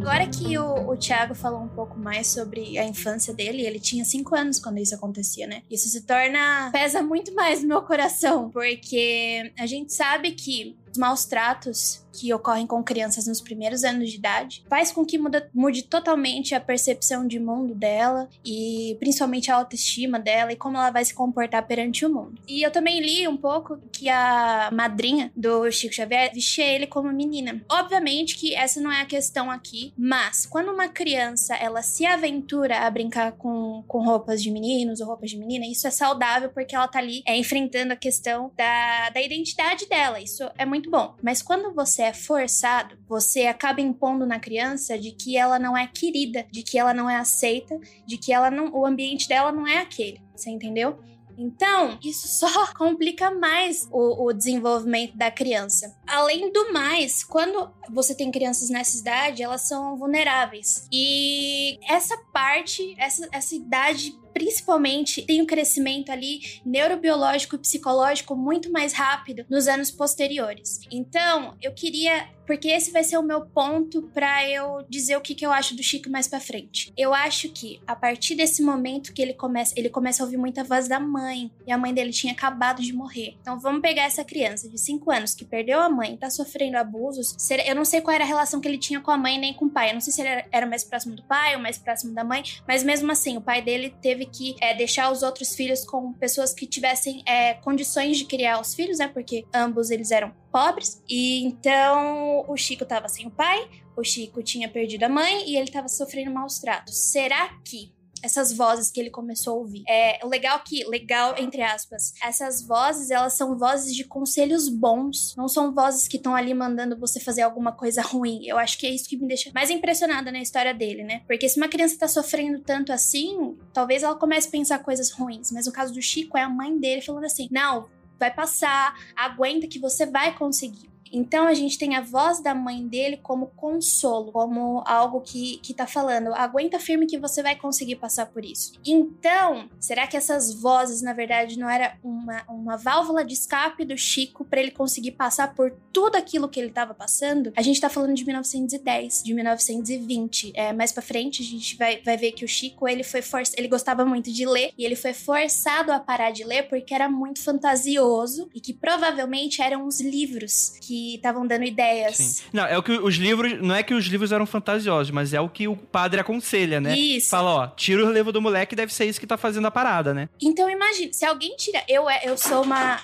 Agora que o, o Thiago falou um pouco mais sobre a infância dele, ele tinha cinco anos quando isso acontecia, né? Isso se torna. pesa muito mais no meu coração, porque a gente sabe que os maus tratos que ocorrem com crianças nos primeiros anos de idade faz com que muda, mude totalmente a percepção de mundo dela e principalmente a autoestima dela e como ela vai se comportar perante o mundo. E eu também li um pouco que a madrinha do Chico Xavier vestia ele como menina. Obviamente que essa não é a questão aqui, mas quando uma criança ela se aventura a brincar com, com roupas de meninos ou roupas de menina, isso é saudável porque ela tá ali é, enfrentando a questão da, da identidade dela. Isso é muito bom. Mas quando você é forçado, você acaba impondo na criança de que ela não é querida, de que ela não é aceita, de que ela não, o ambiente dela não é aquele. Você entendeu? Então, isso só complica mais o, o, desenvolvimento da criança. Além do mais, quando você tem crianças nessa idade, elas são vulneráveis. E essa parte, essa, essa idade principalmente tem um crescimento ali neurobiológico e psicológico muito mais rápido nos anos posteriores. Então, eu queria porque esse vai ser o meu ponto para eu dizer o que, que eu acho do Chico mais para frente. Eu acho que a partir desse momento que ele começa, ele começa a ouvir muita voz da mãe, e a mãe dele tinha acabado de morrer. Então vamos pegar essa criança de 5 anos que perdeu a mãe, tá sofrendo abusos. Eu não sei qual era a relação que ele tinha com a mãe nem com o pai. Eu não sei se ele era mais próximo do pai ou mais próximo da mãe, mas mesmo assim, o pai dele teve que é, deixar os outros filhos com pessoas que tivessem é, condições de criar os filhos, né? Porque ambos eles eram pobres. E então o Chico tava sem o pai, o Chico tinha perdido a mãe e ele tava sofrendo maus tratos. Será que essas vozes que ele começou a ouvir. É legal que, legal entre aspas, essas vozes, elas são vozes de conselhos bons, não são vozes que estão ali mandando você fazer alguma coisa ruim. Eu acho que é isso que me deixa mais impressionada na história dele, né? Porque se uma criança tá sofrendo tanto assim, talvez ela comece a pensar coisas ruins, mas no caso do Chico é a mãe dele falando assim: "Não, vai passar, aguenta que você vai conseguir. Então a gente tem a voz da mãe dele como consolo, como algo que, que tá falando, aguenta firme que você vai conseguir passar por isso. Então, será que essas vozes, na verdade, não era uma, uma válvula de escape do Chico para ele conseguir passar por tudo aquilo que ele tava passando? A gente tá falando de 1910, de 1920. É, mais para frente a gente vai, vai ver que o Chico, ele foi ele gostava muito de ler e ele foi forçado a parar de ler porque era muito fantasioso e que provavelmente eram os livros que que estavam dando ideias. Sim. Não, é o que os livros. Não é que os livros eram fantasiosos, mas é o que o padre aconselha, né? Isso. Fala, ó, tira o livro do moleque, deve ser isso que tá fazendo a parada, né? Então imagina, se alguém tira. Eu, é, eu sou uma.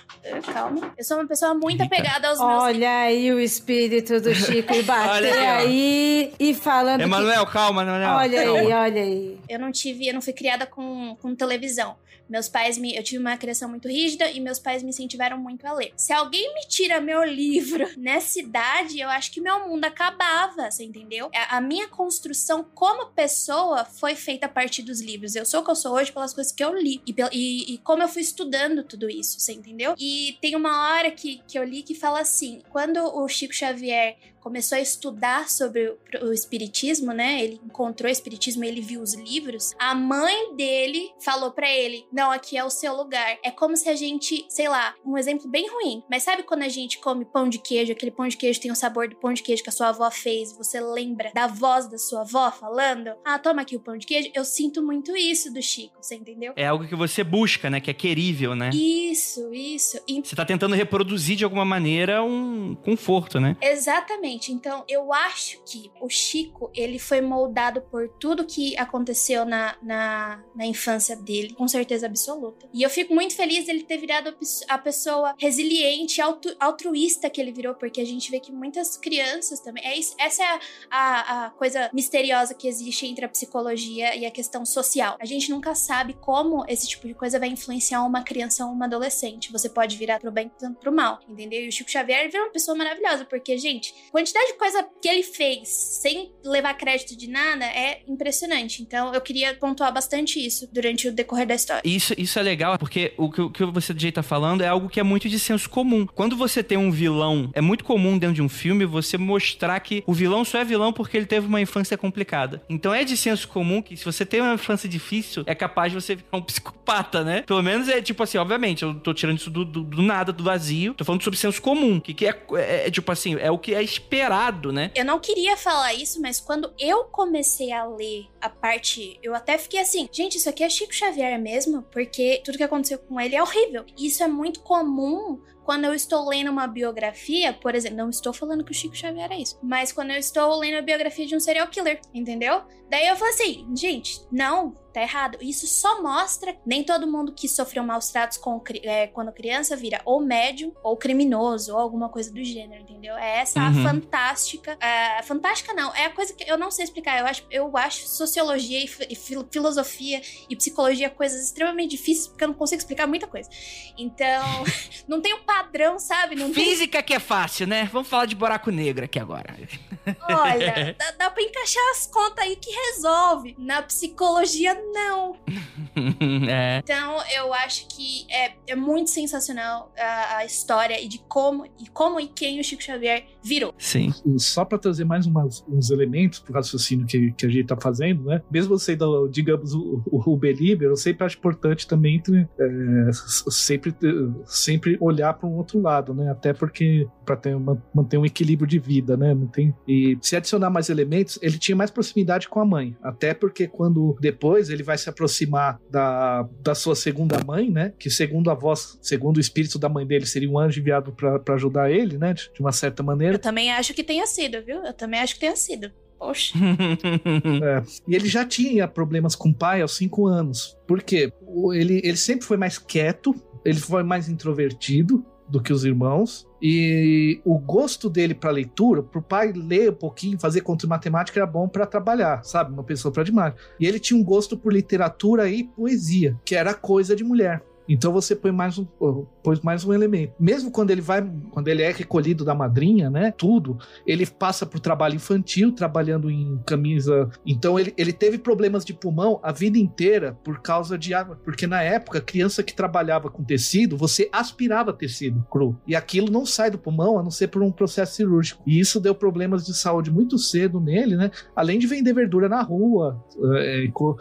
Calma. Eu sou uma pessoa muito apegada aos meus. Olha aí o espírito do Chico e bater aí, e falando. Emanuel, que... calma, Emanuel. Olha calma. aí, olha aí. Eu não tive, eu não fui criada com, com televisão. Meus pais me. Eu tive uma criação muito rígida e meus pais me incentivaram muito a ler. Se alguém me tira meu livro nessa idade, eu acho que meu mundo acabava, você entendeu? A minha construção como pessoa foi feita a partir dos livros. Eu sou o que eu sou hoje pelas coisas que eu li e, e, e como eu fui estudando tudo isso, você entendeu? E tem uma hora que, que eu li que fala assim: quando o Chico Xavier começou a estudar sobre o, espiritismo, né? Ele encontrou o espiritismo, ele viu os livros. A mãe dele falou para ele: "Não, aqui é o seu lugar". É como se a gente, sei lá, um exemplo bem ruim, mas sabe quando a gente come pão de queijo, aquele pão de queijo tem o sabor do pão de queijo que a sua avó fez, você lembra da voz da sua avó falando: "Ah, toma aqui o pão de queijo". Eu sinto muito isso do Chico, você entendeu? É algo que você busca, né, que é querível, né? Isso, isso. E... Você tá tentando reproduzir de alguma maneira um conforto, né? Exatamente. Exatamente. Então, eu acho que o Chico, ele foi moldado por tudo que aconteceu na, na, na infância dele, com certeza absoluta. E eu fico muito feliz dele ter virado a pessoa resiliente, altruísta que ele virou, porque a gente vê que muitas crianças também. É isso, essa é a, a, a coisa misteriosa que existe entre a psicologia e a questão social. A gente nunca sabe como esse tipo de coisa vai influenciar uma criança ou uma adolescente. Você pode virar pro bem tanto pro mal, entendeu? E o Chico Xavier virou uma pessoa maravilhosa, porque, gente, quantidade de coisa que ele fez sem levar crédito de nada é impressionante. Então eu queria pontuar bastante isso durante o decorrer da história. Isso, isso é legal, porque o que, o que você DJ tá falando é algo que é muito de senso comum. Quando você tem um vilão, é muito comum dentro de um filme você mostrar que o vilão só é vilão porque ele teve uma infância complicada. Então é de senso comum que se você tem uma infância difícil, é capaz de você ficar um psicopata, né? Pelo menos é tipo assim, obviamente, eu tô tirando isso do, do, do nada, do vazio. Tô falando sobre senso comum, que, que é, é, é tipo assim, é o que é né? Eu não queria falar isso, mas quando eu comecei a ler a parte, eu até fiquei assim, gente, isso aqui é Chico Xavier mesmo? Porque tudo que aconteceu com ele é horrível. Isso é muito comum quando eu estou lendo uma biografia, por exemplo, não estou falando que o Chico Xavier é isso, mas quando eu estou lendo a biografia de um serial killer, entendeu? Daí eu falei assim, gente, não, tá errado. Isso só mostra nem todo mundo que sofreu maus tratos com, é, quando criança vira ou médium ou criminoso ou alguma coisa do gênero, entendeu? É essa uhum. a fantástica. É, fantástica não, é a coisa que eu não sei explicar. Eu acho, eu acho sociologia e, e filosofia e psicologia coisas extremamente difíceis porque eu não consigo explicar muita coisa. Então, não tem um padrão, sabe? Não Física tem... que é fácil, né? Vamos falar de buraco negro aqui agora. Olha, dá, dá pra encaixar as contas aí que resolve. Na psicologia, não. é. Então, eu acho que é, é muito sensacional a, a, história e de como e como e quem o Chico Xavier virou. Sim. Só para trazer mais umas, uns elementos pro raciocínio que, que a gente tá fazendo, né? Mesmo você, digamos, o, o Belieber, eu sempre acho importante também é, sempre, sempre olhar para um outro lado, né? Até porque para manter um equilíbrio de vida, né? Não tem e se adicionar mais elementos, ele tinha mais proximidade com a mãe, até porque quando depois ele vai se aproximar da, da sua segunda mãe, né? Que segundo a voz, segundo o espírito da mãe dele, seria um anjo enviado para ajudar ele, né? De uma certa maneira. Eu também acho que tenha sido, viu? Eu também acho que tenha sido. Poxa. é. E ele já tinha problemas com o pai aos cinco anos. Por quê? Ele, ele sempre foi mais quieto, ele foi mais introvertido do que os irmãos. E o gosto dele para leitura, pro pai ler um pouquinho, fazer conta de matemática era bom para trabalhar, sabe? Uma pessoa para demais. E ele tinha um gosto por literatura e poesia, que era coisa de mulher. Então você põe mais um, pôs mais um elemento. Mesmo quando ele vai, quando ele é recolhido da madrinha, né? Tudo, ele passa por trabalho infantil, trabalhando em camisa. Então ele, ele teve problemas de pulmão a vida inteira por causa de água. Porque na época, criança que trabalhava com tecido, você aspirava tecido cru. E aquilo não sai do pulmão a não ser por um processo cirúrgico. E isso deu problemas de saúde muito cedo nele, né? Além de vender verdura na rua é, e, co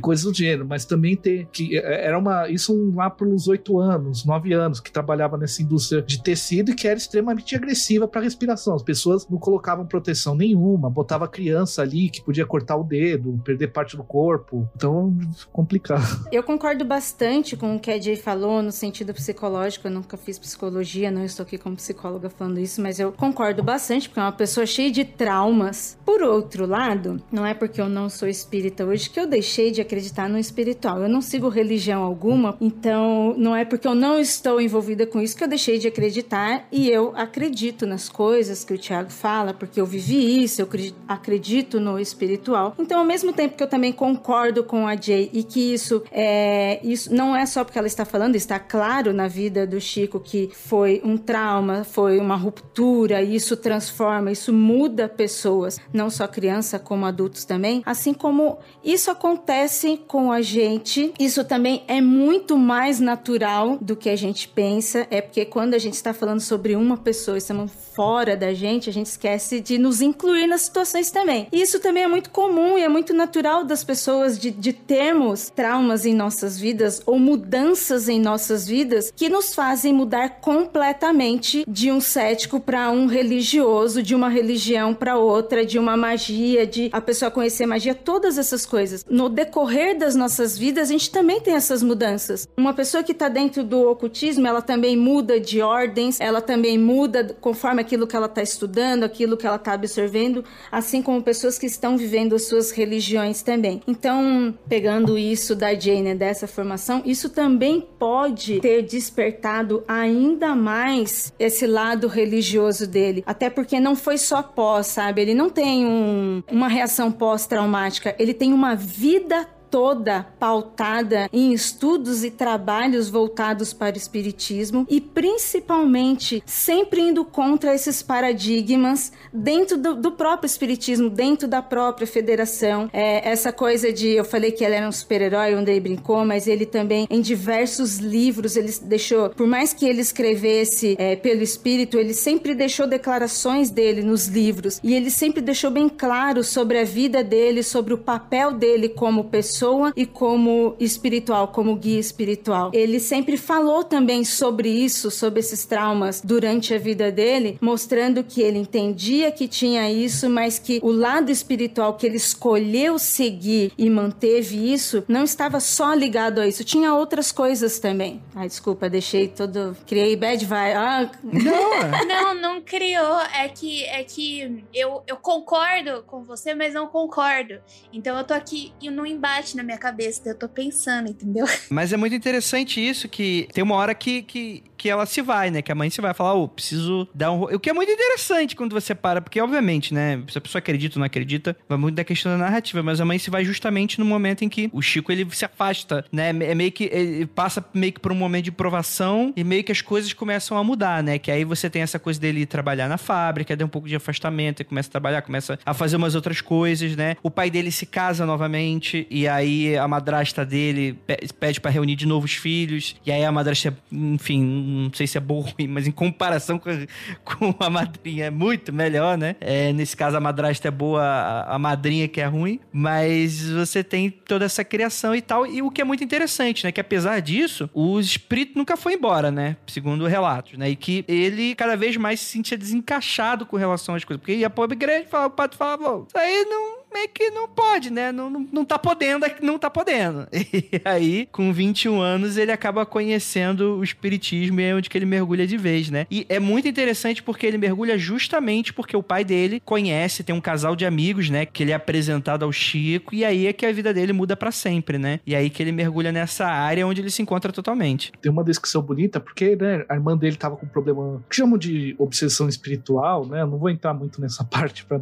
coisas do gênero. Mas também ter que. É, era uma. Isso um lá pelos oito anos, nove anos, que trabalhava nessa indústria de tecido e que era extremamente agressiva para respiração. As pessoas não colocavam proteção nenhuma, botava criança ali que podia cortar o dedo, perder parte do corpo. Então, complicado. Eu concordo bastante com o que a Jay falou no sentido psicológico. Eu nunca fiz psicologia, não estou aqui como psicóloga falando isso, mas eu concordo bastante porque é uma pessoa cheia de traumas. Por outro lado, não é porque eu não sou espírita hoje que eu deixei de acreditar no espiritual. Eu não sigo religião alguma, então não é porque eu não estou envolvida com isso que eu deixei de acreditar e eu acredito nas coisas que o Tiago fala, porque eu vivi isso, eu acredito no espiritual. Então, ao mesmo tempo que eu também concordo com a Jay e que isso é isso não é só porque ela está falando, está claro na vida do Chico que foi um trauma, foi uma ruptura, e isso transforma, isso muda pessoas, não só criança como adultos também, assim como isso acontece com a gente, isso também é muito mais natural do que a gente pensa, é porque quando a gente está falando sobre uma pessoa, estamos fora da gente, a gente esquece de nos incluir nas situações também. E isso também é muito comum e é muito natural das pessoas de, de termos traumas em nossas vidas ou mudanças em nossas vidas que nos fazem mudar completamente de um cético para um religioso, de uma religião para outra, de uma magia, de a pessoa conhecer magia, todas essas coisas. No decorrer das nossas vidas, a gente também tem essas mudanças. Uma pessoa que está dentro do ocultismo, ela também muda de ordens, ela também muda conforme aquilo que ela está estudando, aquilo que ela está absorvendo, assim como pessoas que estão vivendo as suas religiões também. Então, pegando isso da Jane, dessa formação, isso também pode ter despertado ainda mais esse lado religioso dele. Até porque não foi só pós, sabe? Ele não tem um, uma reação pós-traumática, ele tem uma vida toda pautada em estudos e trabalhos voltados para o espiritismo e principalmente sempre indo contra esses paradigmas dentro do, do próprio espiritismo, dentro da própria federação. É, essa coisa de eu falei que ele era um super-herói, onde ele brincou, mas ele também em diversos livros ele deixou, por mais que ele escrevesse é, pelo espírito, ele sempre deixou declarações dele nos livros e ele sempre deixou bem claro sobre a vida dele, sobre o papel dele como pessoa pessoa e como espiritual, como guia espiritual. Ele sempre falou também sobre isso, sobre esses traumas durante a vida dele, mostrando que ele entendia que tinha isso, mas que o lado espiritual que ele escolheu seguir e manteve isso não estava só ligado a isso, tinha outras coisas também. Ai, desculpa, deixei todo. Criei bad vibe. Ah. Não, não, não criou. É que, é que eu, eu concordo com você, mas não concordo. Então eu tô aqui no embate na minha cabeça, eu tô pensando, entendeu? Mas é muito interessante isso, que tem uma hora que, que, que ela se vai, né? Que a mãe se vai falar, ô, oh, preciso dar um... O que é muito interessante quando você para, porque obviamente, né? Se a pessoa acredita ou não acredita, vai muito da questão da narrativa, mas a mãe se vai justamente no momento em que o Chico, ele se afasta, né? É meio que... Ele passa meio que por um momento de provação e meio que as coisas começam a mudar, né? Que aí você tem essa coisa dele trabalhar na fábrica, tem um pouco de afastamento, ele começa a trabalhar, começa a fazer umas outras coisas, né? O pai dele se casa novamente e aí aí a madrasta dele pede para reunir de novo os filhos. E aí a madrasta, enfim, não sei se é boa ou ruim, mas em comparação com, com a madrinha é muito melhor, né? É, nesse caso a madrasta é boa, a, a madrinha que é ruim. Mas você tem toda essa criação e tal. E o que é muito interessante, né? Que apesar disso, o espírito nunca foi embora, né? Segundo relatos, né? E que ele cada vez mais se sentia desencaixado com relação às coisas. Porque ia pra igreja e o padre falava, isso aí não meio que não pode, né? Não, não, não tá podendo, não tá podendo. E aí, com 21 anos, ele acaba conhecendo o espiritismo e é onde que ele mergulha de vez, né? E é muito interessante porque ele mergulha justamente porque o pai dele conhece, tem um casal de amigos, né? Que ele é apresentado ao Chico e aí é que a vida dele muda para sempre, né? E aí que ele mergulha nessa área onde ele se encontra totalmente. Tem uma descrição bonita porque, né, a irmã dele tava com um problema que chamam de obsessão espiritual, né? Eu não vou entrar muito nessa parte para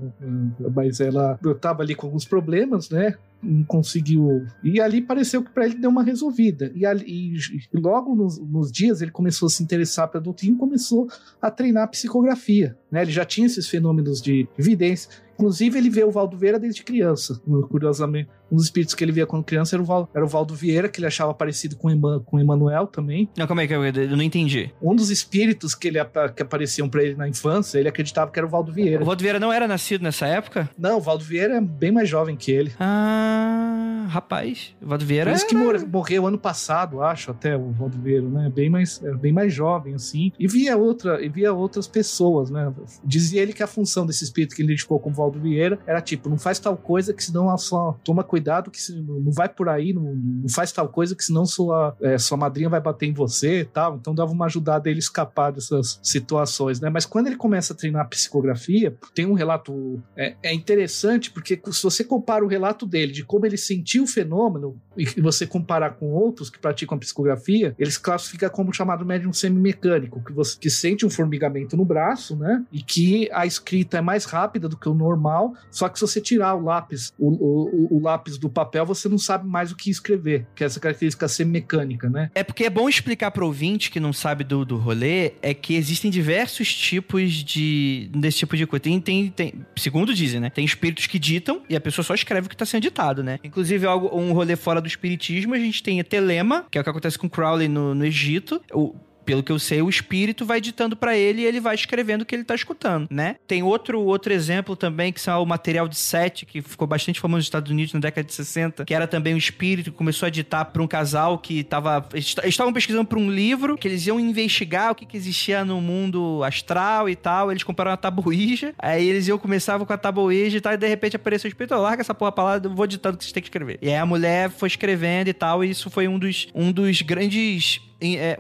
mas ela tava ali com alguns problemas, né? Não conseguiu. E ali pareceu que para ele deu uma resolvida. E, ali, e logo nos, nos, dias ele começou a se interessar pela doutrina e começou a treinar psicografia. Né? Ele já tinha esses fenômenos de evidência. Inclusive, ele vê o Valdo Vieira desde criança, curiosamente. Um dos espíritos que ele via quando criança era o, Val, era o Valdo Vieira, que ele achava parecido com, Eman, com Emanuel também. Não, como é que eu, eu não entendi? Um dos espíritos que, ele, que apareciam para ele na infância, ele acreditava que era o Valdo Vieira. O Valdo Vieira não era nascido nessa época? Não, o Valdo Vieira é bem mais jovem que ele. Ah, rapaz. O Valdo Vieira. Por que morreu ano passado, acho, até o Valdo Vieira, né? Bem mais, bem mais jovem, assim. E via, outra, e via outras pessoas, né? Dizia ele que a função desse espírito que ele identificou como Valdo Vieira era tipo, não faz tal coisa que senão ela só toma cuidado que não vai por aí, não, não faz tal coisa que senão sua, é, sua madrinha vai bater em você e tal. Então dava uma ajudada ele escapar dessas situações, né? Mas quando ele começa a treinar psicografia, tem um relato é, é interessante porque se você compara o relato dele de como ele sentiu o fenômeno e você comparar com outros que praticam psicografia, eles classificam como chamado médium semimecânico, que você que sente um formigamento no braço, né? E que a escrita é mais rápida do que o normal, só que se você tirar o lápis, o, o, o lápis do papel, você não sabe mais o que escrever, que é essa característica semimecânica, né? É porque é bom explicar para o ouvinte que não sabe do, do rolê, é que existem diversos tipos de desse tipo de coisa. Tem, tem, tem, segundo dizem, né? Tem espíritos que ditam e a pessoa só escreve o que está sendo ditado, né? Inclusive, algo, um rolê fora do espiritismo, a gente tem a telema, que é o que acontece com Crowley no, no Egito. O, pelo que eu sei, o espírito vai ditando para ele e ele vai escrevendo o que ele tá escutando, né? Tem outro outro exemplo também que são o material de Sete, que ficou bastante famoso nos Estados Unidos na década de 60, que era também um espírito que começou a ditar para um casal que tava eles estavam pesquisando para um livro que eles iam investigar o que, que existia no mundo astral e tal, eles compraram uma tabuija, aí eles iam começavam com a tabuija e tal, e de repente apareceu o espírito, oh, larga essa porra pra lá, eu vou ditando o que vocês têm que escrever. E aí a mulher foi escrevendo e tal, e isso foi um dos um dos grandes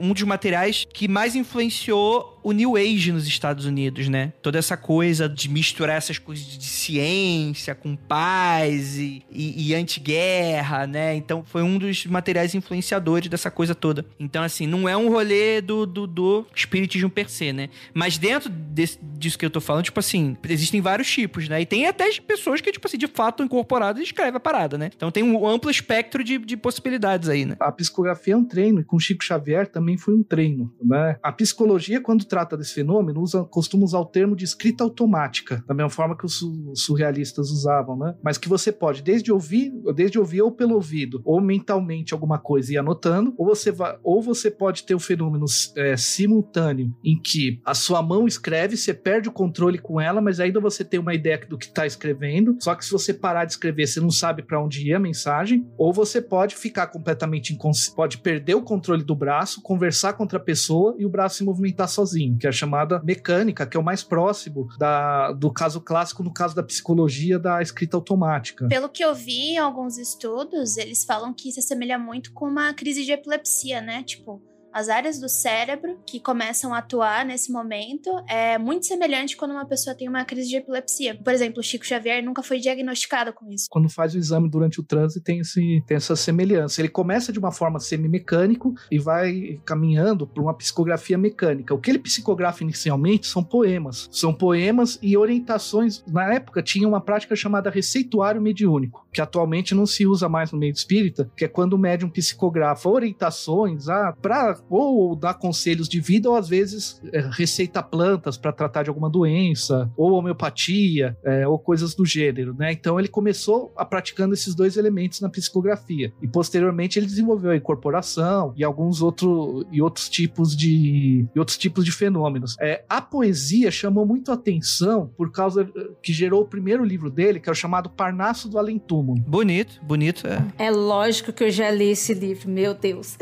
um dos materiais que mais influenciou o New Age nos Estados Unidos, né? Toda essa coisa de misturar essas coisas de ciência com paz e, e, e antiguerra, né? Então foi um dos materiais influenciadores dessa coisa toda. Então, assim, não é um rolê do, do, do espiritismo per se, né? Mas dentro desse, disso que eu tô falando, tipo assim, existem vários tipos, né? E tem até pessoas que, tipo assim, de fato incorporadas e escrevem a parada, né? Então tem um amplo espectro de, de possibilidades aí, né? A psicografia é um treino, e com Chico Xavier também foi um treino, né? A psicologia, quando trata desse fenômeno, usa, costuma usar o termo de escrita automática, da mesma forma que os surrealistas usavam, né? Mas que você pode, desde ouvir, desde ouvir ou pelo ouvido, ou mentalmente alguma coisa e anotando, ou você, ou você pode ter o um fenômeno é, simultâneo em que a sua mão escreve, você perde o controle com ela, mas ainda você tem uma ideia do que está escrevendo. Só que se você parar de escrever, você não sabe para onde ir a mensagem, ou você pode ficar completamente inconsciente, pode perder o controle do braço, conversar com outra pessoa e o braço se movimentar sozinho, que é chamada mecânica, que é o mais próximo da, do caso clássico, no caso da psicologia da escrita automática. Pelo que eu vi em alguns estudos, eles falam que se assemelha muito com uma crise de epilepsia, né? Tipo, as áreas do cérebro que começam a atuar nesse momento é muito semelhante quando uma pessoa tem uma crise de epilepsia. Por exemplo, o Chico Xavier nunca foi diagnosticado com isso. Quando faz o exame durante o trânsito, tem, esse, tem essa semelhança. Ele começa de uma forma semi-mecânico e vai caminhando para uma psicografia mecânica. O que ele psicografa inicialmente são poemas. São poemas e orientações. Na época, tinha uma prática chamada receituário mediúnico, que atualmente não se usa mais no meio espírita, que é quando o médium psicografa orientações ah, para ou dar conselhos de vida, ou às vezes é, receita plantas para tratar de alguma doença, ou homeopatia, é, ou coisas do gênero, né? Então ele começou a praticando esses dois elementos na psicografia e posteriormente ele desenvolveu a incorporação e alguns outro, e outros tipos de outros tipos de fenômenos. É, a poesia chamou muito atenção por causa que gerou o primeiro livro dele, que é o chamado Parnasso do Além Bonito, bonito. É. é lógico que eu já li esse livro, meu Deus.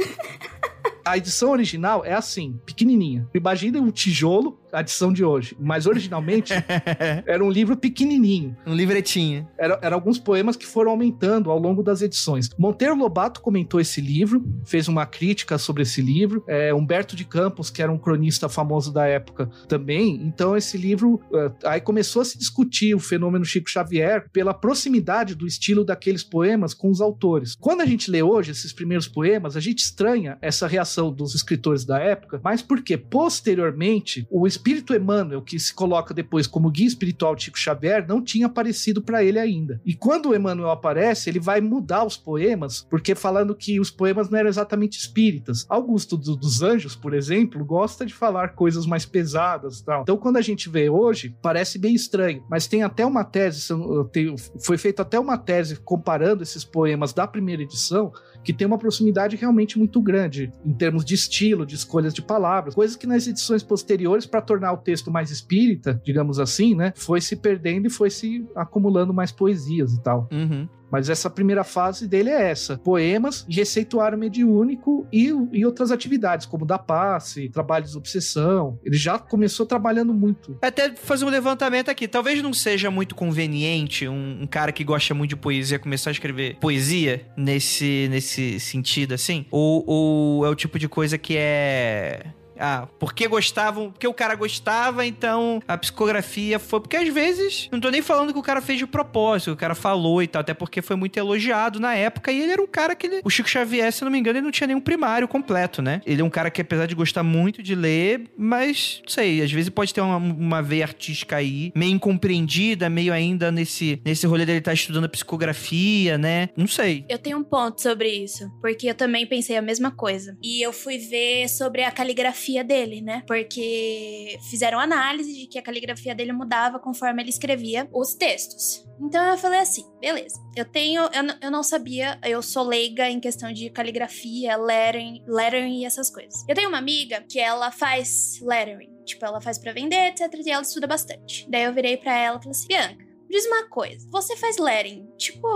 A edição original é assim, pequenininha. Imagina um tijolo a edição de hoje. Mas originalmente era um livro pequenininho. Um livretinho. Era, era alguns poemas que foram aumentando ao longo das edições. Monteiro Lobato comentou esse livro, fez uma crítica sobre esse livro. É, Humberto de Campos, que era um cronista famoso da época também. Então esse livro, uh, aí começou a se discutir o fenômeno Chico Xavier pela proximidade do estilo daqueles poemas com os autores. Quando a gente lê hoje esses primeiros poemas, a gente estranha essa reação dos escritores da época, mas porque posteriormente o espírito Emmanuel, que se coloca depois como guia espiritual de Chico Xavier, não tinha aparecido para ele ainda. E quando o Emmanuel aparece, ele vai mudar os poemas, porque falando que os poemas não eram exatamente espíritas. Augusto dos Anjos, por exemplo, gosta de falar coisas mais pesadas tal. Então, quando a gente vê hoje, parece bem estranho, mas tem até uma tese, foi feita até uma tese comparando esses poemas da primeira edição que tem uma proximidade realmente muito grande em termos de estilo, de escolhas de palavras, coisas que nas edições posteriores, para tornar o texto mais espírita, digamos assim, né, foi se perdendo e foi se acumulando mais poesias e tal. Uhum. Mas essa primeira fase dele é essa: poemas, receituário mediúnico e, e outras atividades, como da passe, trabalhos de obsessão. Ele já começou trabalhando muito. Até fazer um levantamento aqui. Talvez não seja muito conveniente um, um cara que gosta muito de poesia começar a escrever poesia nesse, nesse sentido, assim? Ou, ou é o tipo de coisa que é ah, porque gostavam, porque o cara gostava, então a psicografia foi. Porque às vezes, não tô nem falando que o cara fez de propósito, o cara falou e tal, até porque foi muito elogiado na época e ele era um cara que. Ele, o Chico Xavier, se não me engano, ele não tinha nenhum primário completo, né? Ele é um cara que, apesar de gostar muito de ler, mas, não sei, às vezes pode ter uma, uma veia artística aí, meio incompreendida, meio ainda nesse, nesse rolê dele estar tá estudando psicografia, né? Não sei. Eu tenho um ponto sobre isso, porque eu também pensei a mesma coisa. E eu fui ver sobre a caligrafia caligrafia dele, né? Porque fizeram análise de que a caligrafia dele mudava conforme ele escrevia os textos. Então eu falei assim, beleza. Eu tenho, eu, eu não sabia, eu sou leiga em questão de caligrafia, lettering, lettering e essas coisas. Eu tenho uma amiga que ela faz lettering, tipo, ela faz para vender, etc, e ela estuda bastante. Daí eu virei para ela e falei assim, Bianca, diz uma coisa, você faz lettering, tipo,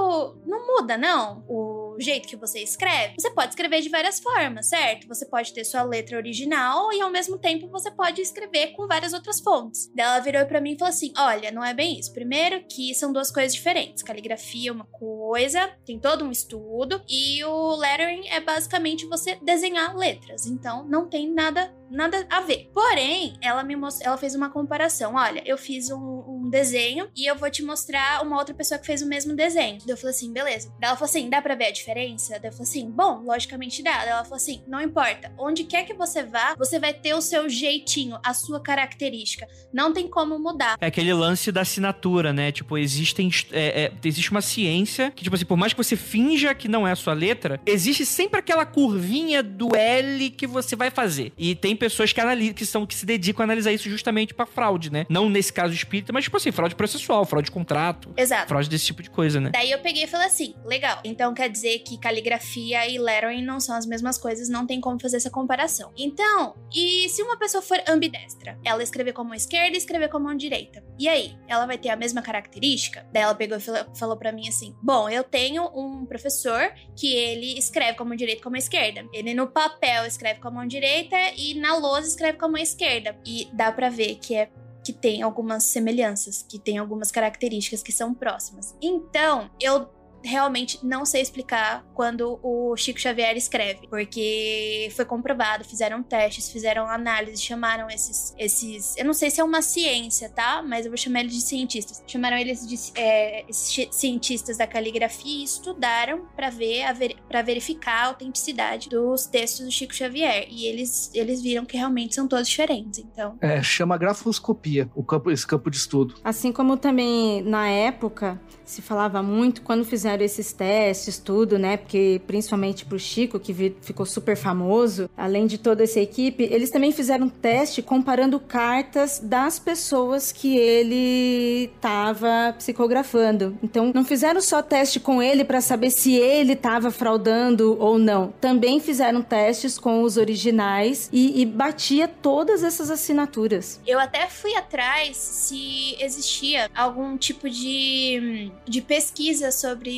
não muda não o o jeito que você escreve, você pode escrever de várias formas, certo? Você pode ter sua letra original e ao mesmo tempo você pode escrever com várias outras fontes. Daí ela virou para mim e falou assim: "Olha, não é bem isso. Primeiro que são duas coisas diferentes. Caligrafia é uma coisa, tem todo um estudo e o lettering é basicamente você desenhar letras. Então não tem nada nada a ver. Porém, ela me mostrou, ela fez uma comparação. Olha, eu fiz um, um, desenho e eu vou te mostrar uma outra pessoa que fez o mesmo desenho. Daí eu falei assim, beleza. Daí ela falou assim, dá pra ver a diferença? Daí eu falei assim, bom, logicamente dá. Daí ela falou assim, não importa. Onde quer que você vá, você vai ter o seu jeitinho, a sua característica. Não tem como mudar. É aquele lance da assinatura, né? Tipo, existem, é, é, existe uma ciência que, tipo assim, por mais que você finja que não é a sua letra, existe sempre aquela curvinha do L que você vai fazer. E tem pessoas que analisam, que são que se dedicam a analisar isso justamente para fraude, né? Não nesse caso espírita, mas tipo assim, fraude processual, fraude de contrato. Exato. Fraude desse tipo de coisa, né? Daí eu peguei e falei assim: legal. Então quer dizer que caligrafia e lettering não são as mesmas coisas, não tem como fazer essa comparação. Então, e se uma pessoa for ambidestra? Ela escrever como esquerda e escrever como direita. E aí? Ela vai ter a mesma característica? Daí ela pegou e falou, falou para mim assim: bom, eu tenho um professor que ele escreve como direita como esquerda. Ele no papel escreve como direita e na lousa escreve com a mão esquerda. E dá para ver que é que tem algumas semelhanças, que tem algumas características que são próximas. Então, eu realmente não sei explicar quando o Chico Xavier escreve, porque foi comprovado, fizeram testes, fizeram análise, chamaram esses, esses, eu não sei se é uma ciência, tá? Mas eu vou chamar eles de cientistas. Chamaram eles de é, cientistas da caligrafia e estudaram para ver, para verificar a autenticidade dos textos do Chico Xavier e eles, eles viram que realmente são todos diferentes. Então, é, chama grafoscopia, o campo, esse campo de estudo. Assim como também na época se falava muito quando fizeram esses testes, tudo, né? Porque principalmente pro Chico, que ficou super famoso, além de toda essa equipe, eles também fizeram um teste comparando cartas das pessoas que ele estava psicografando. Então, não fizeram só teste com ele para saber se ele estava fraudando ou não. Também fizeram testes com os originais e, e batia todas essas assinaturas. Eu até fui atrás se existia algum tipo de de pesquisa sobre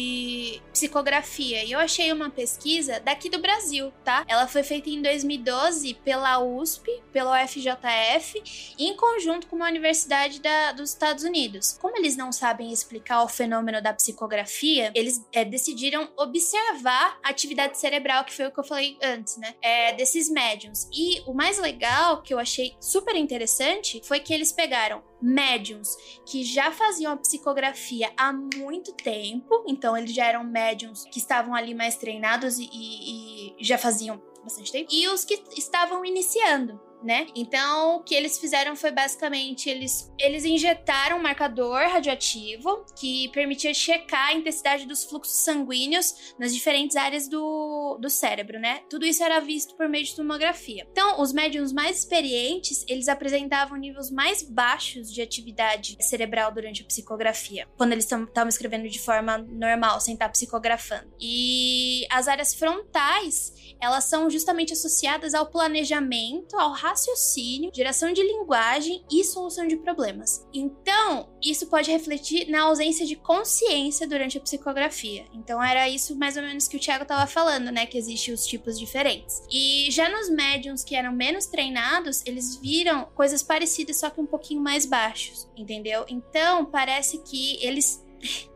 psicografia. E eu achei uma pesquisa daqui do Brasil, tá? Ela foi feita em 2012 pela USP, pelo FJF, em conjunto com uma universidade da, dos Estados Unidos. Como eles não sabem explicar o fenômeno da psicografia, eles é, decidiram observar a atividade cerebral, que foi o que eu falei antes, né? É, desses médiums. E o mais legal, que eu achei super interessante, foi que eles pegaram médiums que já faziam a psicografia há muito tempo, então eles já eram médiums que estavam ali mais treinados e, e, e já faziam bastante tempo, e os que estavam iniciando. Né? Então, o que eles fizeram foi basicamente eles, eles injetaram um marcador radioativo que permitia checar a intensidade dos fluxos sanguíneos nas diferentes áreas do, do cérebro, né? Tudo isso era visto por meio de tomografia. Então, os médiums mais experientes, eles apresentavam níveis mais baixos de atividade cerebral durante a psicografia, quando eles estavam escrevendo de forma normal, sem estar psicografando. E as áreas frontais, elas são justamente associadas ao planejamento, ao raciocínio, geração de linguagem e solução de problemas. Então, isso pode refletir na ausência de consciência durante a psicografia. Então, era isso mais ou menos que o Tiago estava falando, né? Que existem os tipos diferentes. E já nos médiums que eram menos treinados, eles viram coisas parecidas, só que um pouquinho mais baixos, entendeu? Então, parece que eles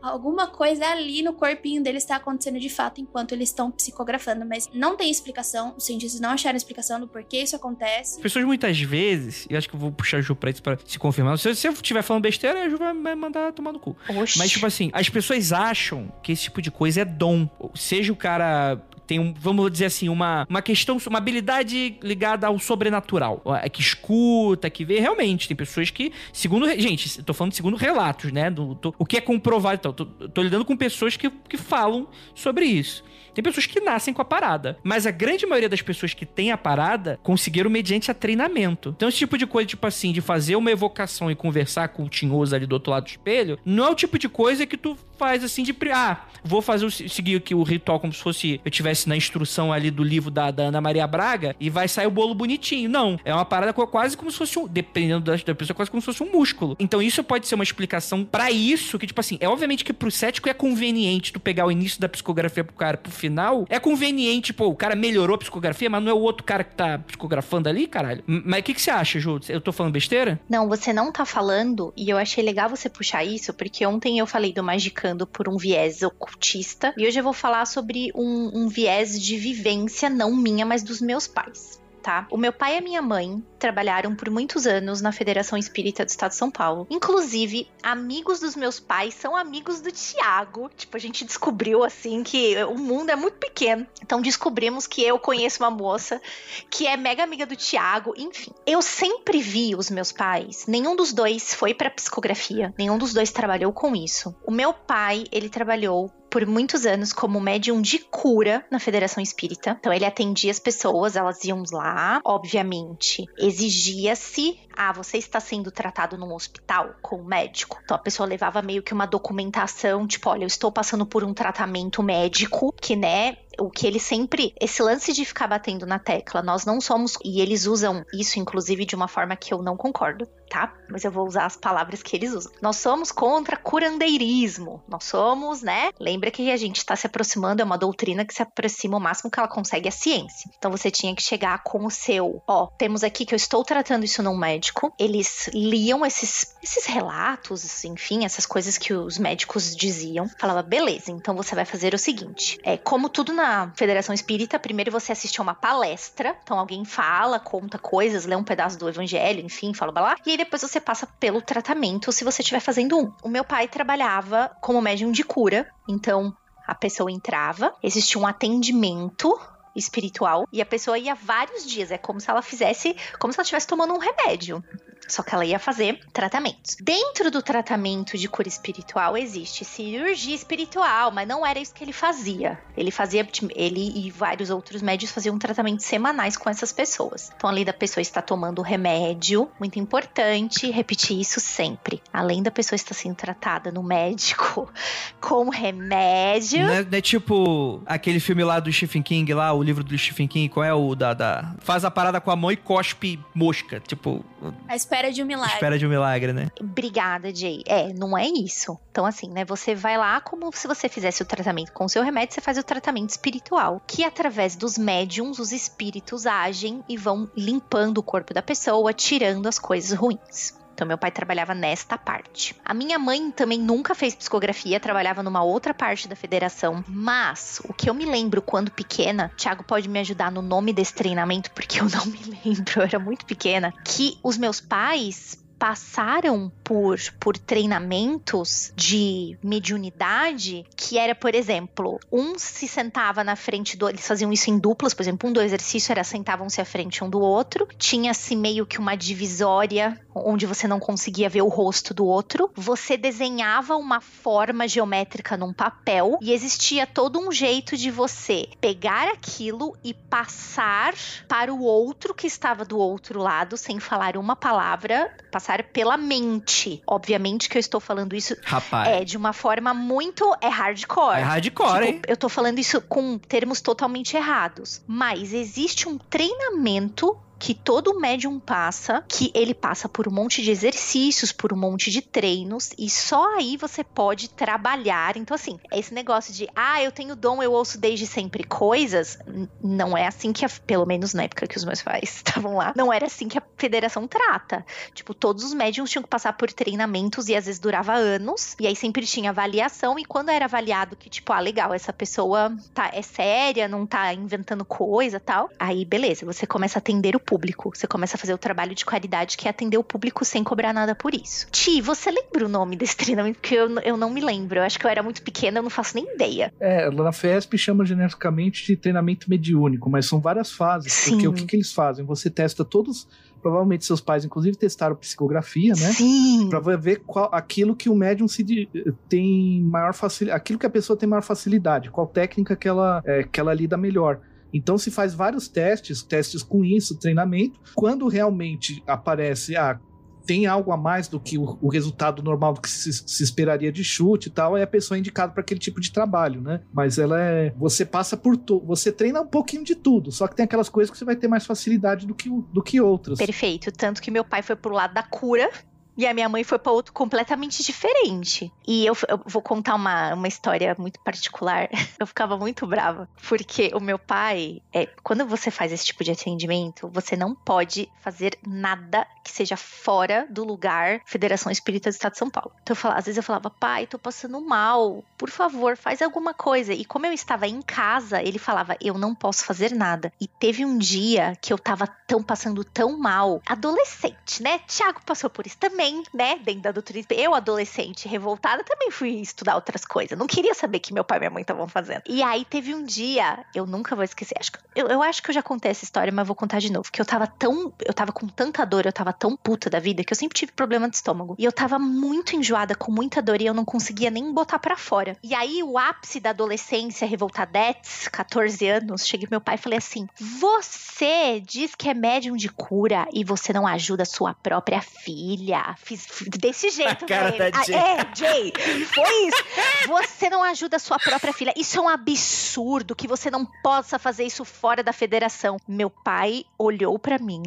alguma coisa ali no corpinho deles está acontecendo de fato enquanto eles estão psicografando, mas não tem explicação. Os cientistas não acharam explicação do porquê isso acontece. As pessoas muitas vezes, e acho que eu vou puxar a Ju pra isso pra se confirmar. Se você estiver falando besteira, a Ju vai mandar tomar no cu. Oxi. Mas, tipo assim, as pessoas acham que esse tipo de coisa é dom. Seja o cara tem um, vamos dizer assim, uma, uma questão, uma habilidade ligada ao sobrenatural. É que escuta, que vê. Realmente, tem pessoas que, segundo. Gente, eu tô falando segundo relatos, né? Do, o que é comprovado. Então, tô, tô lidando com pessoas que, que falam sobre isso. Tem pessoas que nascem com a parada. Mas a grande maioria das pessoas que tem a parada conseguiram mediante a treinamento. Então, esse tipo de coisa, tipo assim, de fazer uma evocação e conversar com o tinhoso ali do outro lado do espelho, não é o tipo de coisa que tu faz assim de. Ah, vou fazer o, seguir aqui o ritual como se fosse eu tivesse na instrução ali do livro da, da Ana Maria Braga e vai sair o bolo bonitinho. Não. É uma parada quase como se fosse um. Dependendo da, da pessoa, quase como se fosse um músculo. Então, isso pode ser uma explicação para isso, que, tipo assim, é obviamente que pro cético é conveniente tu pegar o início da psicografia pro cara pro final. É conveniente, pô, o cara melhorou a psicografia, mas não é o outro cara que tá psicografando ali, caralho. Mas o que, que você acha, Ju? Eu tô falando besteira? Não, você não tá falando, e eu achei legal você puxar isso, porque ontem eu falei do Magicando por um viés ocultista, e hoje eu vou falar sobre um, um viés de vivência, não minha, mas dos meus pais tá? O meu pai e a minha mãe trabalharam por muitos anos na Federação Espírita do Estado de São Paulo. Inclusive, amigos dos meus pais são amigos do Tiago. Tipo, a gente descobriu assim que o mundo é muito pequeno. Então descobrimos que eu conheço uma moça que é mega amiga do Tiago. Enfim, eu sempre vi os meus pais. Nenhum dos dois foi para psicografia. Nenhum dos dois trabalhou com isso. O meu pai, ele trabalhou por muitos anos como médium de cura na Federação Espírita. Então ele atendia as pessoas, elas iam lá, obviamente, exigia-se ah, você está sendo tratado num hospital com um médico. Então a pessoa levava meio que uma documentação, tipo, olha, eu estou passando por um tratamento médico, que, né, o que ele sempre. Esse lance de ficar batendo na tecla, nós não somos. E eles usam isso, inclusive, de uma forma que eu não concordo, tá? Mas eu vou usar as palavras que eles usam. Nós somos contra curandeirismo. Nós somos, né? Lembra que a gente está se aproximando, é uma doutrina que se aproxima o máximo que ela consegue à ciência. Então você tinha que chegar com o seu. Ó, temos aqui que eu estou tratando isso num médico. Eles liam esses, esses relatos, enfim, essas coisas que os médicos diziam. Falava, beleza, então você vai fazer o seguinte: é como tudo na na Federação Espírita, primeiro você assiste a uma palestra, então alguém fala, conta coisas, lê um pedaço do evangelho, enfim, fala blá, e aí depois você passa pelo tratamento se você estiver fazendo um. O meu pai trabalhava como médium de cura, então a pessoa entrava, existia um atendimento espiritual e a pessoa ia vários dias. É como se ela fizesse, como se ela estivesse tomando um remédio. Só que ela ia fazer tratamentos. Dentro do tratamento de cura espiritual existe cirurgia espiritual, mas não era isso que ele fazia. Ele fazia, ele e vários outros médios faziam tratamentos semanais com essas pessoas. Então, além da pessoa estar tomando remédio, muito importante repetir isso sempre. Além da pessoa estar sendo tratada no médico com remédio. Não é, não é tipo aquele filme lá do Stephen King, lá, o livro do Stephen King, qual é o da. da... Faz a parada com a mão e cospe mosca. Tipo. A espera de um milagre. Espera de um milagre, né? Obrigada, Jay. É, não é isso. Então, assim, né? Você vai lá como se você fizesse o tratamento com o seu remédio, você faz o tratamento espiritual. Que através dos médiums, os espíritos agem e vão limpando o corpo da pessoa, tirando as coisas ruins. Então, meu pai trabalhava nesta parte. A minha mãe também nunca fez psicografia, trabalhava numa outra parte da federação. Mas, o que eu me lembro quando pequena, Thiago pode me ajudar no nome desse treinamento, porque eu não me lembro, eu era muito pequena, que os meus pais passaram por, por treinamentos de mediunidade que era, por exemplo, um se sentava na frente do. Eles faziam isso em duplas, por exemplo, um do exercício era sentavam-se à frente um do outro, tinha-se meio que uma divisória onde você não conseguia ver o rosto do outro. Você desenhava uma forma geométrica num papel e existia todo um jeito de você pegar aquilo e passar para o outro que estava do outro lado sem falar uma palavra, passar pela mente. Obviamente que eu estou falando isso Rapaz. é de uma forma muito é hardcore. É hardcore, Tipo, hein? eu tô falando isso com termos totalmente errados, mas existe um treinamento que todo médium passa, que ele passa por um monte de exercícios, por um monte de treinos, e só aí você pode trabalhar. Então, assim, esse negócio de, ah, eu tenho dom, eu ouço desde sempre coisas, não é assim que, a, pelo menos na época que os meus pais estavam lá, não era assim que a federação trata. Tipo, todos os médiums tinham que passar por treinamentos e às vezes durava anos, e aí sempre tinha avaliação, e quando era avaliado que, tipo, ah, legal, essa pessoa tá, é séria, não tá inventando coisa tal, aí beleza, você começa a atender o público, você começa a fazer o trabalho de qualidade que é atender o público sem cobrar nada por isso. Ti, você lembra o nome desse treinamento? Porque eu, eu não me lembro, eu acho que eu era muito pequena, eu não faço nem ideia. É, na FESP chama genericamente de treinamento mediúnico, mas são várias fases. Sim. Porque o que, que eles fazem? Você testa todos, provavelmente seus pais, inclusive, testaram psicografia, né? Sim. Pra ver qual, aquilo que o médium se tem maior facilidade, aquilo que a pessoa tem maior facilidade, qual técnica que ela, é, que ela lida melhor. Então se faz vários testes, testes com isso, treinamento. Quando realmente aparece, ah, tem algo a mais do que o, o resultado normal do que se, se esperaria de chute e tal, aí a pessoa é indicada para aquele tipo de trabalho, né? Mas ela é. Você passa por. Você treina um pouquinho de tudo, só que tem aquelas coisas que você vai ter mais facilidade do que, do que outras. Perfeito. Tanto que meu pai foi pro lado da cura. E a minha mãe foi para outro completamente diferente. E eu, eu vou contar uma, uma história muito particular. Eu ficava muito brava. Porque o meu pai, é, quando você faz esse tipo de atendimento, você não pode fazer nada que seja fora do lugar Federação Espírita do Estado de São Paulo. Então, eu falava, às vezes eu falava, pai, tô passando mal. Por favor, faz alguma coisa. E como eu estava em casa, ele falava, eu não posso fazer nada. E teve um dia que eu tava tão passando tão mal. Adolescente, né? Tiago passou por isso também, né? Dentro da doutrina. Eu, adolescente, revoltada, também fui estudar outras coisas. Não queria saber que meu pai e minha mãe estavam fazendo. E aí teve um dia, eu nunca vou esquecer. Acho que, eu, eu acho que eu já contei essa história, mas vou contar de novo. Que eu tava tão. Eu tava com tanta dor, eu tava tão puta da vida, que eu sempre tive problema de estômago. E eu tava muito enjoada, com muita dor, e eu não conseguia nem botar pra fora. E aí, o ápice da adolescência, revoltadetes, 14 anos, cheguei pro meu pai e falei assim: Você diz que é médium de cura e você não ajuda a sua própria filha. Fiz fiz desse jeito, cara da Ah, Jay. É, Jay, foi isso. Você não ajuda a sua própria filha. Isso é um absurdo que você não possa fazer isso fora da federação. Meu pai olhou pra mim,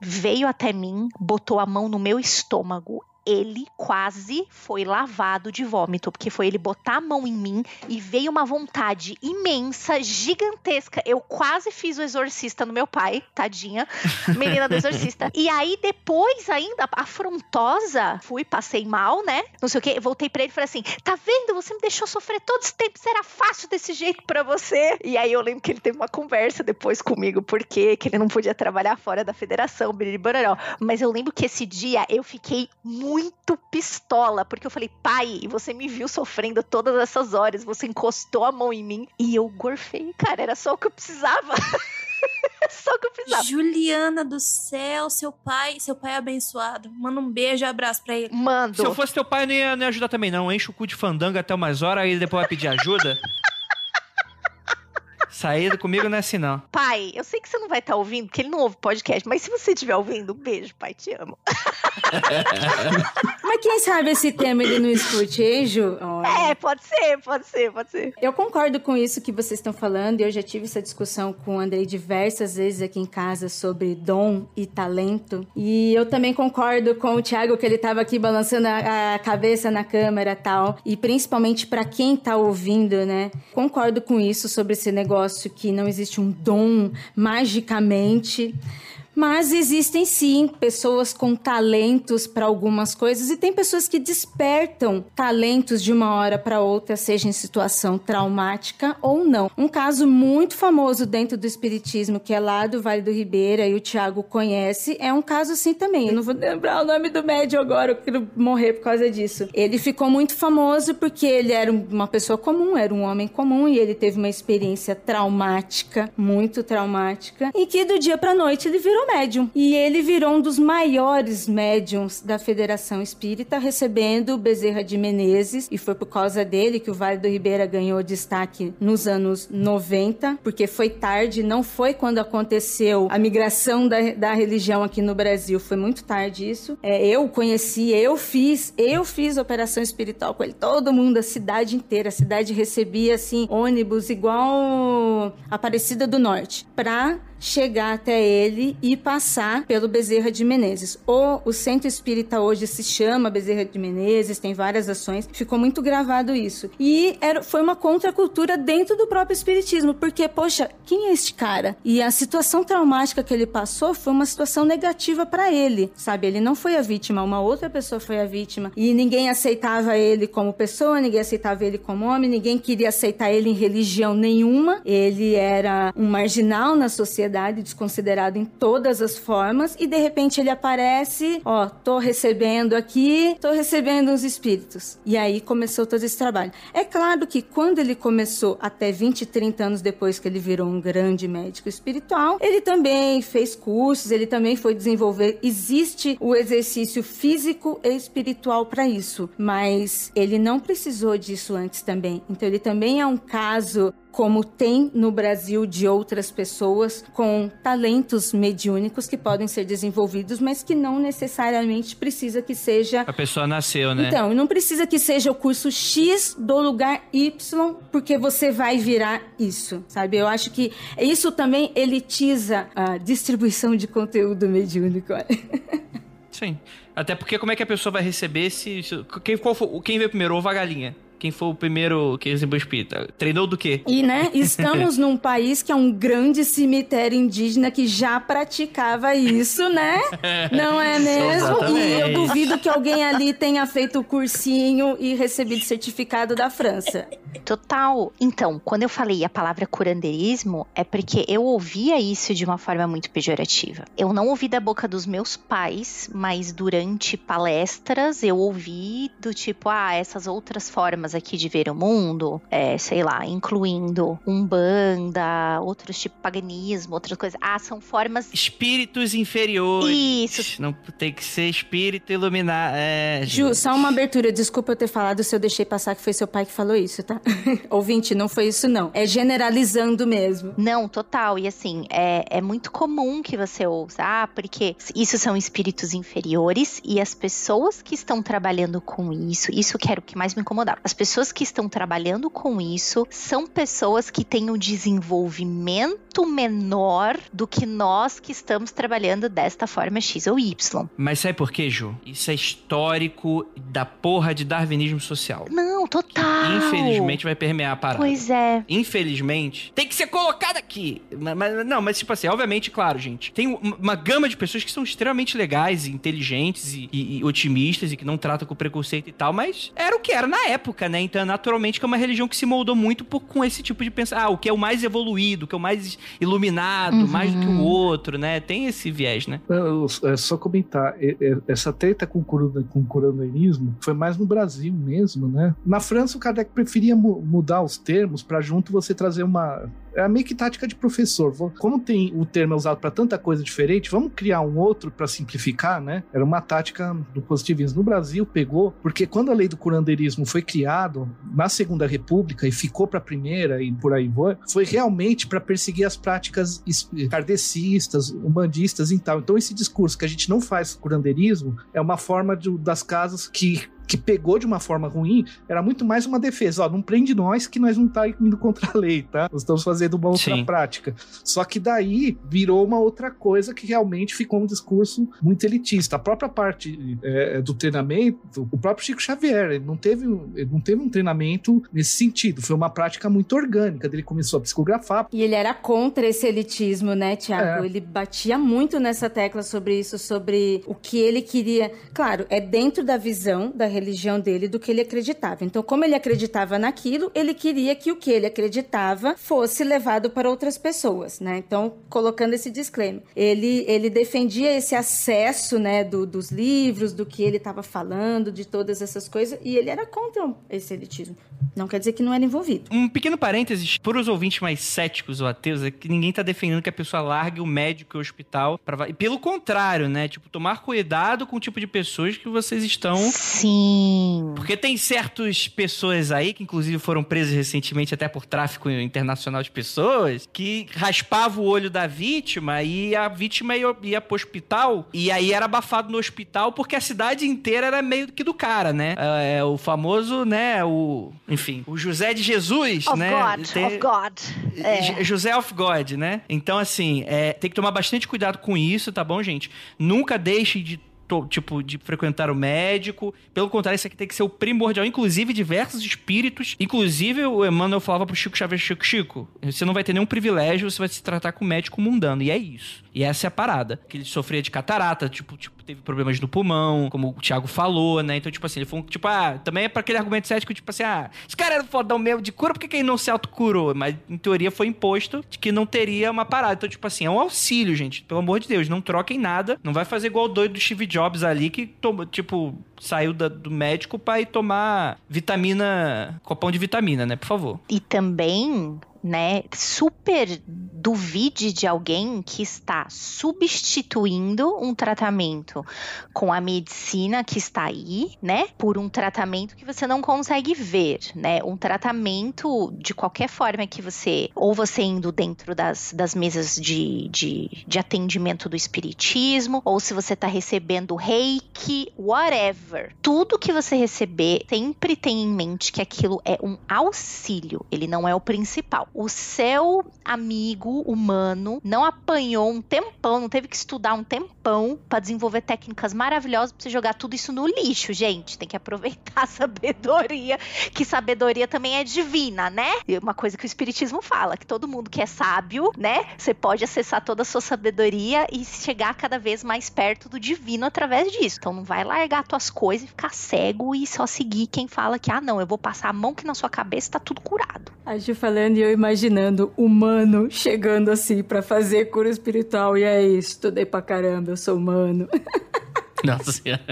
veio até mim, botou a mão no meu estômago. Ele quase foi lavado de vômito, porque foi ele botar a mão em mim e veio uma vontade imensa, gigantesca. Eu quase fiz o exorcista no meu pai, tadinha, menina do exorcista. E aí depois ainda, afrontosa, fui, passei mal, né? Não sei o que, voltei pra ele e falei assim: tá vendo? Você me deixou sofrer todo esse tempo, era fácil desse jeito pra você. E aí eu lembro que ele teve uma conversa depois comigo, porque que ele não podia trabalhar fora da federação, biriribororó. Mas eu lembro que esse dia eu fiquei muito pistola, porque eu falei, pai, você me viu sofrendo todas essas horas, você encostou a mão em mim e eu gorfei. Cara, era só o que eu precisava. só o que eu precisava. Juliana do céu, seu pai, seu pai é abençoado. Manda um beijo e abraço pra ele. Mando. Se eu fosse teu pai, não ia, não ia ajudar também, não. Enche o cu de fandango até umas horas, aí depois vai pedir ajuda. Saída comigo não é assim, não. Pai, eu sei que você não vai estar ouvindo, porque ele não ouve podcast, mas se você estiver ouvindo, um beijo, pai, te amo. Mas quem sabe esse tema ele não escute, hein, Ju? Olha. É, pode ser, pode ser, pode ser. Eu concordo com isso que vocês estão falando. Eu já tive essa discussão com o Andrei diversas vezes aqui em casa sobre dom e talento. E eu também concordo com o Thiago que ele estava aqui balançando a, a cabeça na câmera e tal. E principalmente para quem tá ouvindo, né? Concordo com isso sobre esse negócio que não existe um dom magicamente. Mas existem sim pessoas com talentos para algumas coisas e tem pessoas que despertam talentos de uma hora para outra, seja em situação traumática ou não. Um caso muito famoso dentro do espiritismo, que é lá do Vale do Ribeira e o Tiago conhece, é um caso assim também. Eu não vou lembrar o nome do médium agora, eu quero morrer por causa disso. Ele ficou muito famoso porque ele era uma pessoa comum, era um homem comum e ele teve uma experiência traumática, muito traumática, e que do dia para noite ele virou médium. E ele virou um dos maiores médiums da Federação Espírita, recebendo Bezerra de Menezes, e foi por causa dele que o Vale do Ribeira ganhou destaque nos anos 90, porque foi tarde, não foi quando aconteceu a migração da, da religião aqui no Brasil, foi muito tarde isso. É, eu conheci, eu fiz, eu fiz operação espiritual com ele, todo mundo, a cidade inteira, a cidade recebia assim ônibus igual Aparecida do Norte, pra chegar até ele e passar pelo Bezerra de Menezes. O, o centro espírita hoje se chama Bezerra de Menezes, tem várias ações, ficou muito gravado isso. E era, foi uma contracultura dentro do próprio espiritismo, porque, poxa, quem é este cara? E a situação traumática que ele passou foi uma situação negativa para ele, sabe? Ele não foi a vítima, uma outra pessoa foi a vítima. E ninguém aceitava ele como pessoa, ninguém aceitava ele como homem, ninguém queria aceitar ele em religião nenhuma. Ele era um marginal na sociedade sociedade, desconsiderado em todas as formas, e de repente ele aparece, ó, tô recebendo aqui, tô recebendo os espíritos. E aí começou todo esse trabalho. É claro que quando ele começou, até 20, 30 anos depois que ele virou um grande médico espiritual, ele também fez cursos, ele também foi desenvolver. Existe o exercício físico e espiritual para isso, mas ele não precisou disso antes também. Então ele também é um caso como tem no Brasil de outras pessoas com talentos mediúnicos que podem ser desenvolvidos, mas que não necessariamente precisa que seja. A pessoa nasceu, né? Então, não precisa que seja o curso X do lugar Y, porque você vai virar isso, sabe? Eu acho que isso também elitiza a distribuição de conteúdo mediúnico. Sim. Até porque como é que a pessoa vai receber se. Quem, qual quem veio primeiro, ovo a galinha? Quem foi o primeiro que recebeu espírita? Treinou do quê? E, né, estamos num país que é um grande cemitério indígena que já praticava isso, né? Não é mesmo? Exatamente. E eu duvido que alguém ali tenha feito o cursinho e recebido certificado da França. Total. Então, quando eu falei a palavra curandeirismo, é porque eu ouvia isso de uma forma muito pejorativa. Eu não ouvi da boca dos meus pais, mas durante palestras eu ouvi do tipo, ah, essas outras formas aqui de ver o mundo, é, sei lá, incluindo umbanda, outros tipo paganismo, outras coisas. Ah, são formas. Espíritos inferiores. Isso. Não tem que ser espírito iluminado. É, Ju, só uma abertura. Desculpa eu ter falado se eu deixei passar que foi seu pai que falou isso, tá? Ouvinte, não foi isso, não. É generalizando mesmo. Não, total. E assim, é, é muito comum que você ouça, ah, porque isso são espíritos inferiores e as pessoas que estão trabalhando com isso, isso que era o que mais me incomodava. As pessoas que estão trabalhando com isso são pessoas que têm um desenvolvimento menor do que nós que estamos trabalhando desta forma X ou Y. Mas sabe por quê, Ju? Isso é histórico da porra de darwinismo social. Não, total. infelizmente vai permear a parada. Pois é. Infelizmente, tem que ser colocado aqui. Mas, mas, não, mas tipo assim, obviamente, claro, gente. Tem uma gama de pessoas que são extremamente legais, e inteligentes e, e, e otimistas e que não tratam com preconceito e tal, mas era o que era na época, né? Então, naturalmente, que é uma religião que se moldou muito por, com esse tipo de pensamento. Ah, o que é o mais evoluído, o que é o mais iluminado, uhum. mais do que o outro, né? Tem esse viés, né? É só comentar, essa treta com o coronelismo foi mais no Brasil mesmo, né? Na França, o Kardec preferia mudar os termos para junto você trazer uma é meio que tática de professor. Como tem o termo é usado para tanta coisa diferente, vamos criar um outro para simplificar, né? Era uma tática do positivismo. No Brasil pegou, porque quando a lei do curandeirismo foi criado na Segunda República e ficou para a primeira e por aí foi, foi realmente para perseguir as práticas kardecistas, humanistas e tal. Então esse discurso que a gente não faz curandeirismo é uma forma de, das casas que que pegou de uma forma ruim, era muito mais uma defesa. Ó, não prende nós que nós não tá indo contra a lei, tá? Nós estamos fazendo uma outra Sim. prática. Só que daí virou uma outra coisa que realmente ficou um discurso muito elitista. A própria parte é, do treinamento, o próprio Chico Xavier, ele não teve, ele não teve um treinamento nesse sentido. Foi uma prática muito orgânica. Ele começou a psicografar. E ele era contra esse elitismo, né, Tiago? É. Ele batia muito nessa tecla sobre isso, sobre o que ele queria. Claro, é dentro da visão da religião dele do que ele acreditava. Então, como ele acreditava naquilo, ele queria que o que ele acreditava fosse levado para outras pessoas, né? Então, colocando esse disclaimer, ele, ele defendia esse acesso, né, do, dos livros, do que ele estava falando, de todas essas coisas, e ele era contra esse elitismo. Não quer dizer que não era envolvido. Um pequeno parênteses, para os ouvintes mais céticos ou ateus, é que ninguém está defendendo que a pessoa largue o médico e o hospital. Pra... Pelo contrário, né? Tipo, tomar cuidado com o tipo de pessoas que vocês estão. Sim. Porque tem certas pessoas aí, que inclusive foram presas recentemente até por tráfico internacional de pessoas, que raspava o olho da vítima e a vítima ia, ia pro hospital e aí era abafado no hospital porque a cidade inteira era meio que do cara, né? É, é o famoso, né? O, enfim, o José de Jesus, of né? God, tem, of God. É. José of God, né? Então, assim, é, tem que tomar bastante cuidado com isso, tá bom, gente? Nunca deixe de tipo, de frequentar o médico. Pelo contrário, isso aqui tem que ser o primordial. Inclusive, diversos espíritos. Inclusive, o Emmanuel falava pro Chico Xavier, Chico, Chico, você não vai ter nenhum privilégio, você vai se tratar com o médico mundano. E é isso. E essa é a parada. Que ele sofria de catarata, tipo, tipo teve problemas no pulmão, como o Thiago falou, né? Então, tipo assim, ele foi um, tipo, ah, também é para aquele argumento cético, tipo assim, ah, esse cara era fodão mesmo de cura, por que, que ele não se autocurou? Mas, em teoria, foi imposto de que não teria uma parada. Então, tipo assim, é um auxílio, gente. Pelo amor de Deus, não troquem nada. Não vai fazer igual o doido do Steve Jobs ali, que, tipo, saiu da, do médico para ir tomar vitamina, copão de vitamina, né? Por favor. E também né? Super duvide de alguém que está substituindo um tratamento com a medicina que está aí, né? Por um tratamento que você não consegue ver, né? Um tratamento de qualquer forma que você, ou você indo dentro das, das mesas de, de, de atendimento do espiritismo, ou se você está recebendo reiki, whatever. Tudo que você receber, sempre tem em mente que aquilo é um auxílio, ele não é o principal o seu amigo humano não apanhou um tempão, não teve que estudar um tempão para desenvolver técnicas maravilhosas para você jogar tudo isso no lixo, gente. Tem que aproveitar a sabedoria, que sabedoria também é divina, né? E uma coisa que o espiritismo fala, que todo mundo que é sábio, né? Você pode acessar toda a sua sabedoria e chegar cada vez mais perto do divino através disso. Então não vai largar tuas coisas e ficar cego e só seguir quem fala que ah, não, eu vou passar a mão que na sua cabeça tá tudo curado. A gente falando e eu imaginando humano chegando assim para fazer cura espiritual. E é isso, estudei pra caramba, eu sou humano. Nossa senhora.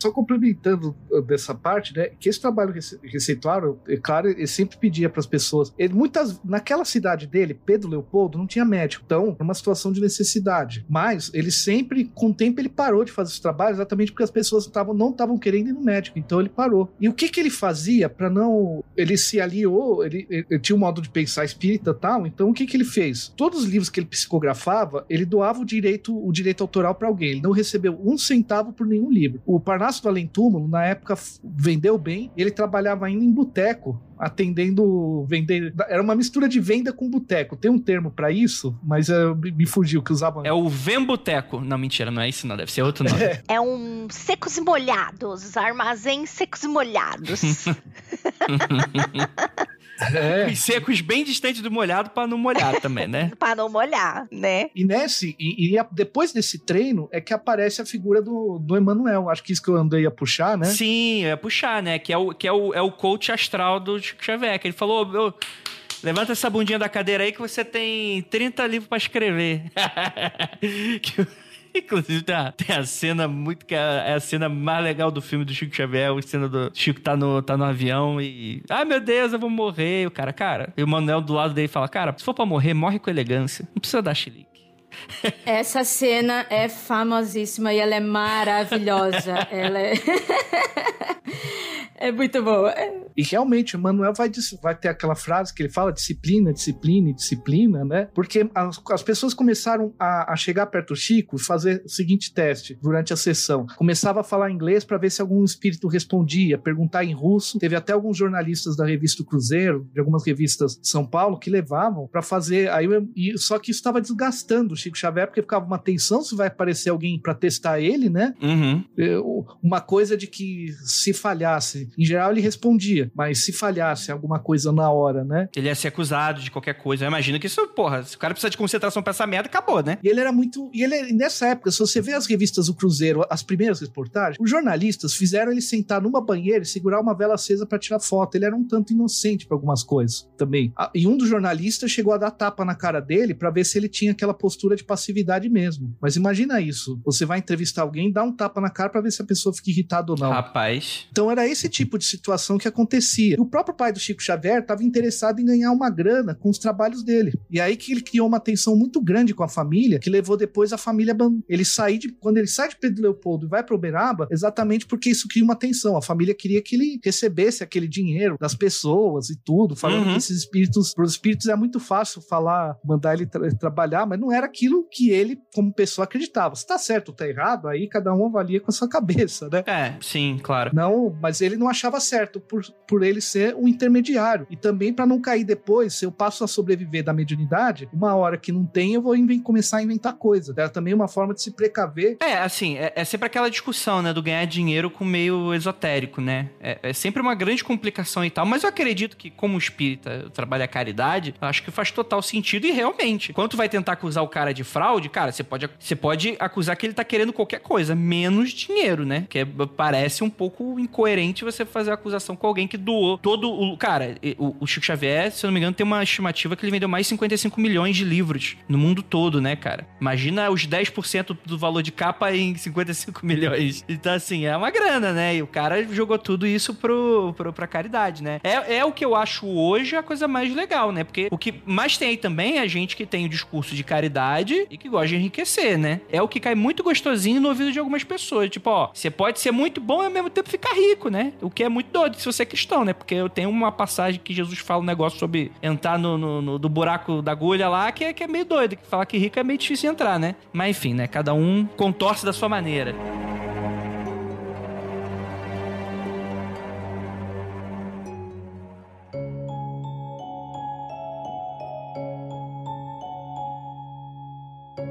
Só complementando uh, dessa parte, né? Que esse trabalho receituário, é claro, ele sempre pedia para as pessoas. Ele, muitas, naquela cidade dele, Pedro Leopoldo, não tinha médico. Então, é uma situação de necessidade. Mas ele sempre, com o tempo, ele parou de fazer esse trabalho exatamente porque as pessoas tavam, não estavam querendo ir no médico. Então ele parou. E o que, que ele fazia para não. Ele se aliou, ele, ele, tinha um modo de pensar espírita tal. Então o que, que ele fez? Todos os livros que ele psicografava, ele doava o direito, o direito autoral para alguém. Ele não recebeu um centavo por nenhum livro. O Parnaso do Além Túmulo, na época, vendeu bem. Ele trabalhava ainda em boteco, atendendo, vendendo. Era uma mistura de venda com boteco. Tem um termo para isso, mas uh, me fugiu que usava. É o Vemboteco. Não, mentira, não é isso, não. Deve ser outro nome. É, é um secos e molhados, armazém secos e molhados. É. Os secos bem distantes do molhado para não molhar também, né? para não molhar, né? E nesse, e, e, depois desse treino é que aparece a figura do, do Emanuel. Acho que isso que eu andei a puxar, né? Sim, é puxar, né? Que é o, que é o, é o coach astral do Chico Xavier. Que ele falou. Eu, Levanta essa bundinha da cadeira aí que você tem 30 livros para escrever. que Inclusive, tem a, tem a, cena muito que é, é a cena mais legal do filme do Chico Xavier, a cena do Chico tá no, tá no avião e. Ai meu Deus, eu vou morrer. E o cara, cara. E o Manuel do lado dele fala: Cara, se for pra morrer, morre com elegância. Não precisa dar chilique. Essa cena é famosíssima e ela é maravilhosa. ela é. é muito boa. É E realmente, o Manuel vai, vai ter aquela frase que ele fala: disciplina, disciplina, disciplina, né? Porque as, as pessoas começaram a, a, chegar perto do Chico e fazer o seguinte teste durante a sessão. Começava a falar inglês para ver se algum espírito respondia, perguntar em russo. Teve até alguns jornalistas da revista Cruzeiro, de algumas revistas de São Paulo, que levavam para fazer. Aí eu, e, só que isso estava desgastando o Chico Xavier, porque ficava uma tensão se vai aparecer alguém para testar ele, né? Uhum. Uma coisa de que se falhasse, em geral ele respondia, mas se falhasse alguma coisa na hora, né? Ele ia ser acusado de qualquer coisa. Eu imagino que isso, porra, se o cara precisa de concentração pra essa merda, acabou, né? E ele era muito. E ele, nessa época, se você vê as revistas do Cruzeiro, as primeiras reportagens, os jornalistas fizeram ele sentar numa banheira e segurar uma vela acesa para tirar foto. Ele era um tanto inocente para algumas coisas também. E um dos jornalistas chegou a dar tapa na cara dele para ver se ele tinha aquela postura de passividade mesmo. Mas imagina isso. Você vai entrevistar alguém, dá um tapa na cara para ver se a pessoa fica irritada ou não. Rapaz. Então era esse tipo de situação que acontecia. E o próprio pai do Chico Xavier estava interessado em ganhar uma grana com os trabalhos dele. E aí que ele criou uma tensão muito grande com a família, que levou depois a família ele sair de quando ele sai de Pedro Leopoldo e vai para Uberaba, exatamente porque isso cria uma tensão. A família queria que ele recebesse aquele dinheiro das pessoas e tudo, falando uhum. que esses espíritos, para os espíritos é muito fácil falar, mandar ele tra trabalhar, mas não era aquilo que ele como pessoa acreditava. Se tá certo ou tá errado, aí cada um avalia com a sua cabeça, né? É, sim, claro. Não, mas ele não achava certo por, por ele ser um intermediário. E também para não cair depois, se eu passo a sobreviver da mediunidade, uma hora que não tem, eu vou começar a inventar coisa. Era também uma forma de se precaver. É, assim, é, é sempre aquela discussão, né, do ganhar dinheiro com meio esotérico, né? É, é, sempre uma grande complicação e tal, mas eu acredito que, como espírita, eu trabalho a caridade, acho que faz total sentido e realmente, quando tu vai tentar acusar o cara de fraude, cara, você pode, você pode acusar que ele tá querendo qualquer coisa, menos dinheiro, né? Que é, parece um pouco incoerente você fazer acusação com alguém que doou todo o. Cara, o, o Chico Xavier, se eu não me engano, tem uma estimativa que ele vendeu mais de 55 milhões de livros no mundo todo, né, cara? Imagina os 10% do valor de capa em 55 milhões. Então, assim, é uma grana, né? E o cara jogou tudo isso pro, pro, pra caridade, né? É, é o que eu acho hoje a coisa mais legal, né? Porque o que mais tem aí também é a gente que tem o discurso de caridade e que gosta de enriquecer, né? É o que cai muito gostosinho no ouvido de algumas pessoas. Tipo, ó, você pode ser muito bom e ao mesmo tempo ficar rico, né? O que é muito doido se você é cristão, né? Porque eu tenho uma passagem que Jesus fala um negócio sobre entrar no, no, no do buraco da agulha lá, que é, que é meio doido. Que falar que rico é meio difícil entrar, né? Mas enfim, né? Cada um contorce da sua maneira.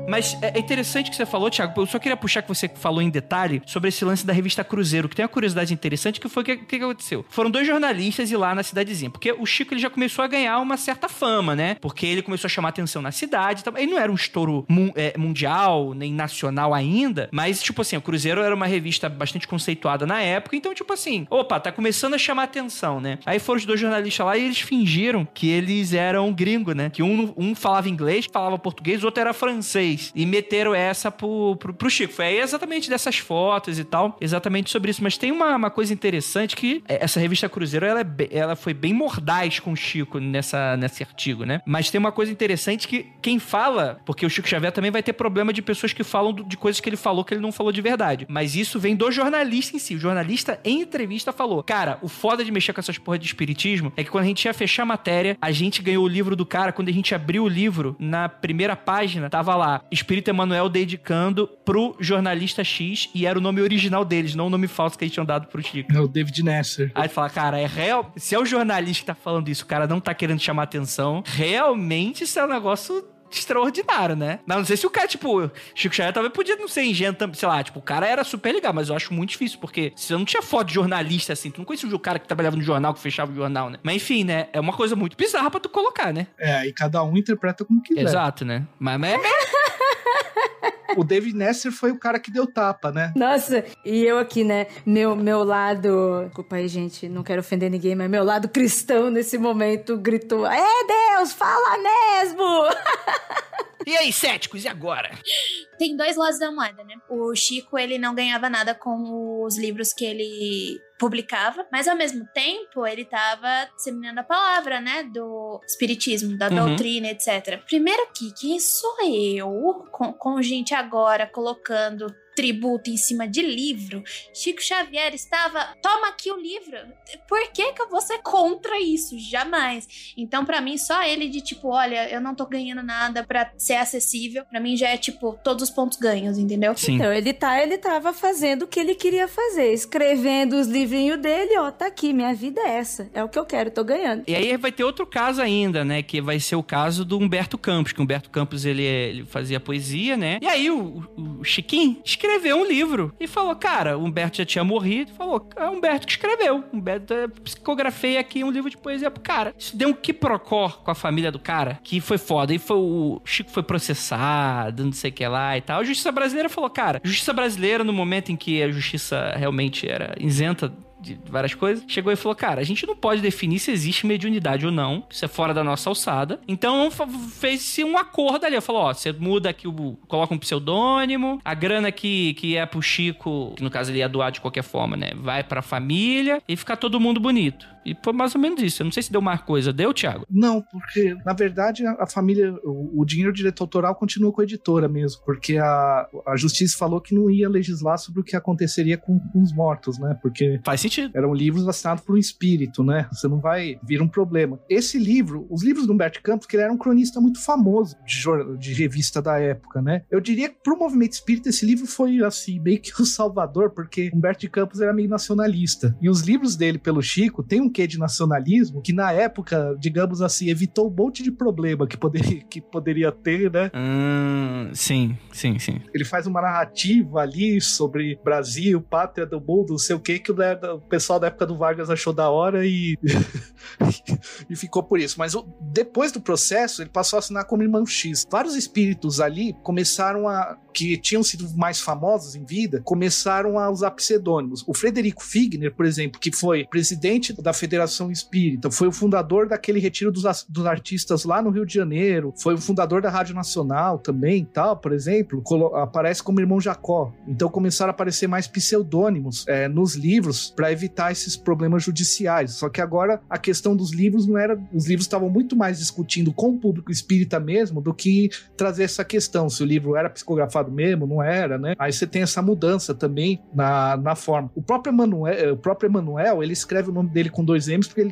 Mas é, é interessante que você falou, Thiago. Eu só queria puxar que você falou em detalhe sobre esse lance da revista Cruzeiro, que tem uma curiosidade interessante que foi o que, que, aconteceu. Foram dois jornalistas ir lá na cidadezinha, porque o Chico ele já começou a ganhar uma certa fama, né? Porque ele começou a chamar atenção na cidade. Ele não era um estouro mu é, mundial, nem nacional ainda, mas, tipo assim, o Cruzeiro era uma revista bastante conceituada na época, então, tipo assim, opa, tá começando a chamar atenção, né? Aí foram os dois jornalistas lá e eles fingiram que eles eram gringo, né? Que um, um falava inglês, falava português, o outro era francês. E meteram essa pro, pro, pro Chico. Foi exatamente dessas fotos e tal, exatamente sobre isso. Mas tem uma, uma coisa interessante que essa revista Cruzeiro, ela, é, ela foi bem mordaz com o Chico nessa, nesse artigo, né? Mas tem uma coisa interessante que quem fala, porque o Chico Xavier também vai ter problema de pessoas que falam de coisas que ele falou que ele não falou de verdade. Mas isso vem do jornalista em si. O jornalista, em entrevista, falou: Cara, o foda de mexer com essas porra de espiritismo é que quando a gente ia fechar a matéria, a gente ganhou o livro do cara. Quando a gente abriu o livro, na primeira página, tava lá: Espírito Emanuel dedicando pro jornalista X e era o nome original deles, não o nome falso que eles tinham dado pro Chico. É o David Nasser. Aí fala, cara, é real. Se é o jornalista que tá falando isso, o cara não tá querendo chamar atenção, realmente isso é um negócio extraordinário, né? Não, não sei se o cara, tipo, Chico Xavier talvez podia não ser ingênuo, sei lá, tipo, o cara era super legal, mas eu acho muito difícil, porque se eu não tinha foto de jornalista assim, tu não conhecia o cara que trabalhava no jornal, que fechava o jornal, né? Mas enfim, né? É uma coisa muito bizarra pra tu colocar, né? É, e cada um interpreta como quiser. Exato, né? Mas, mas é o David Nesser foi o cara que deu tapa, né? Nossa, e eu aqui, né? Meu, meu lado. Desculpa aí, gente, não quero ofender ninguém, mas meu lado cristão nesse momento gritou: É Deus, fala mesmo! E aí, céticos, e agora? Tem dois lados da moeda, né? O Chico, ele não ganhava nada com os livros que ele publicava, mas ao mesmo tempo ele estava disseminando a palavra, né, do espiritismo, da uhum. doutrina, etc. Primeiro aqui, quem sou eu, com, com gente agora colocando tributo em cima de livro, Chico Xavier estava, toma aqui o livro. Por que que eu vou ser contra isso? Jamais. Então, para mim, só ele de tipo, olha, eu não tô ganhando nada para ser acessível, para mim já é tipo todos os pontos ganhos, entendeu? Sim. Então, ele tá, ele tava fazendo o que ele queria fazer, escrevendo os livrinhos dele, ó, tá aqui, minha vida é essa, é o que eu quero, tô ganhando. E aí vai ter outro caso ainda, né, que vai ser o caso do Humberto Campos, que o Humberto Campos ele, ele fazia poesia, né? E aí o, o Chiquinho escreveu um livro e falou, cara, Humberto já tinha morrido, falou, é Humberto que escreveu. Humberto é, psicografei aqui um livro de poesia pro cara. Isso deu um quiprocó com a família do cara, que foi foda. E foi o Chico foi processado, não sei o que lá e tal. A justiça brasileira falou, cara, justiça brasileira no momento em que a justiça realmente era isenta de várias coisas, chegou e falou: Cara, a gente não pode definir se existe mediunidade ou não, isso é fora da nossa alçada. Então fez-se um acordo ali. Falou: Ó, você muda aqui, o, coloca um pseudônimo, a grana que, que é pro Chico, que no caso ele ia doar de qualquer forma, né? Vai pra família e ficar todo mundo bonito. E foi mais ou menos isso. Eu não sei se deu mais coisa. Deu, Thiago? Não, porque na verdade a, família, o, o dinheiro direito autoral continua com a editora mesmo, porque a, a justiça falou que não ia legislar sobre o que aconteceria com, com os mortos, né? Porque. Faz sentido. Eram livros assinados por um espírito, né? Você não vai vir um problema. Esse livro, os livros do Humberto Campos, que ele era um cronista muito famoso de, de revista da época, né? Eu diria que pro movimento espírita esse livro foi, assim, meio que o salvador, porque Humberto Campos era meio nacionalista. E os livros dele pelo Chico tem um quê de nacionalismo que na época, digamos assim, evitou um monte de problema que poderia, que poderia ter, né? Hum, sim, sim, sim. Ele faz uma narrativa ali sobre Brasil, pátria do mundo, não sei o que, que o pessoal da época do Vargas achou da hora e, e ficou por isso. Mas depois do processo, ele passou a assinar como Irmão X. Vários espíritos ali começaram a que tinham sido mais famosos em vida, começaram a usar pseudônimos. O Frederico Figner, por exemplo, que foi presidente da Federação Espírita, foi o fundador daquele retiro dos, dos artistas lá no Rio de Janeiro, foi o fundador da Rádio Nacional também, tal, por exemplo, aparece como irmão Jacó. Então começaram a aparecer mais pseudônimos é, nos livros para evitar esses problemas judiciais. Só que agora a questão dos livros não era, os livros estavam muito mais discutindo com o público espírita mesmo do que trazer essa questão se o livro era psicografado mesmo, não era, né? Aí você tem essa mudança também na, na forma. O próprio Emanuel, o próprio ele escreve o nome dele com dois M's porque ele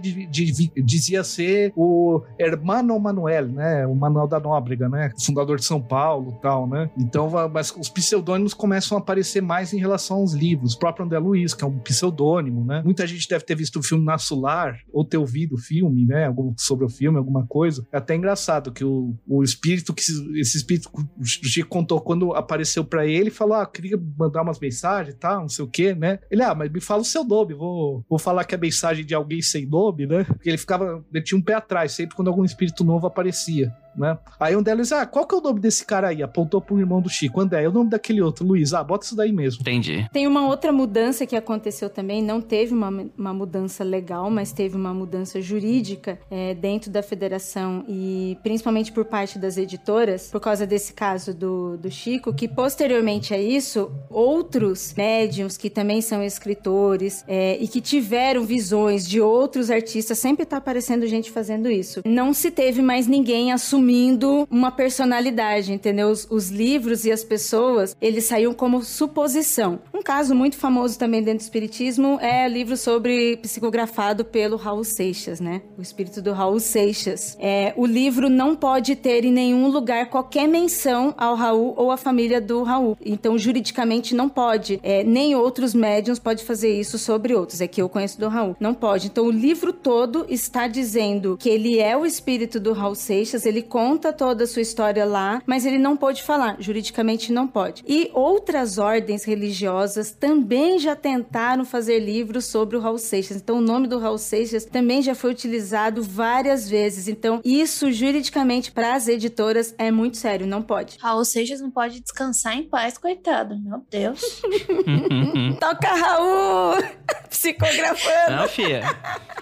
dizia ser o Hermano Manuel, né? O Manuel da Nóbrega, né? Fundador de São Paulo, tal, né? Então, mas os pseudônimos começam a aparecer mais em relação aos livros. O próprio André Luiz, que é um pseudônimo, né? Muita gente deve ter visto o filme Na Solar ou ter ouvido o filme, né? Sobre o filme, alguma coisa. É até engraçado que o, o espírito que esse espírito o Chico contou quando apareceu para ele, falou: Ah, queria mandar umas mensagens e tal, não sei o que, né? Ele, ah, mas me fala o seu nome, vou, vou falar que é mensagem de alguém sem nome, né? Porque ele ficava, ele tinha um pé atrás sempre quando algum espírito novo aparecia né? Aí um deles, ah, qual que é o nome desse cara aí? Apontou pro irmão do Chico. André, é o nome daquele outro, Luiz. Ah, bota isso daí mesmo. Entendi. Tem uma outra mudança que aconteceu também, não teve uma, uma mudança legal, mas teve uma mudança jurídica é, dentro da federação e principalmente por parte das editoras, por causa desse caso do, do Chico, que posteriormente a isso, outros médiums que também são escritores é, e que tiveram visões de outros artistas, sempre tá aparecendo gente fazendo isso. Não se teve mais ninguém assumindo assumindo uma personalidade, entendeu? Os, os, livros e as pessoas, eles saíam como suposição. Um caso muito famoso também dentro do espiritismo é o livro sobre psicografado pelo Raul Seixas, né? O espírito do Raul Seixas. É, o livro não pode ter em nenhum lugar qualquer menção ao Raul ou à família do Raul. Então, juridicamente não pode. É, nem outros médiums pode fazer isso sobre outros. É que eu conheço do Raul. Não pode. Então, o livro todo está dizendo que ele é o espírito do Raul Seixas, ele conta toda a sua história lá, mas ele não pode falar, juridicamente não pode. E outras ordens religiosas também já tentaram fazer livros sobre o Raul Seixas. Então, o nome do Raul Seixas também já foi utilizado várias vezes. Então, isso juridicamente para as editoras é muito sério, não pode. Raul Seixas não pode descansar em paz, coitado. Meu Deus. Toca Raul! Psicografando. Não, filha.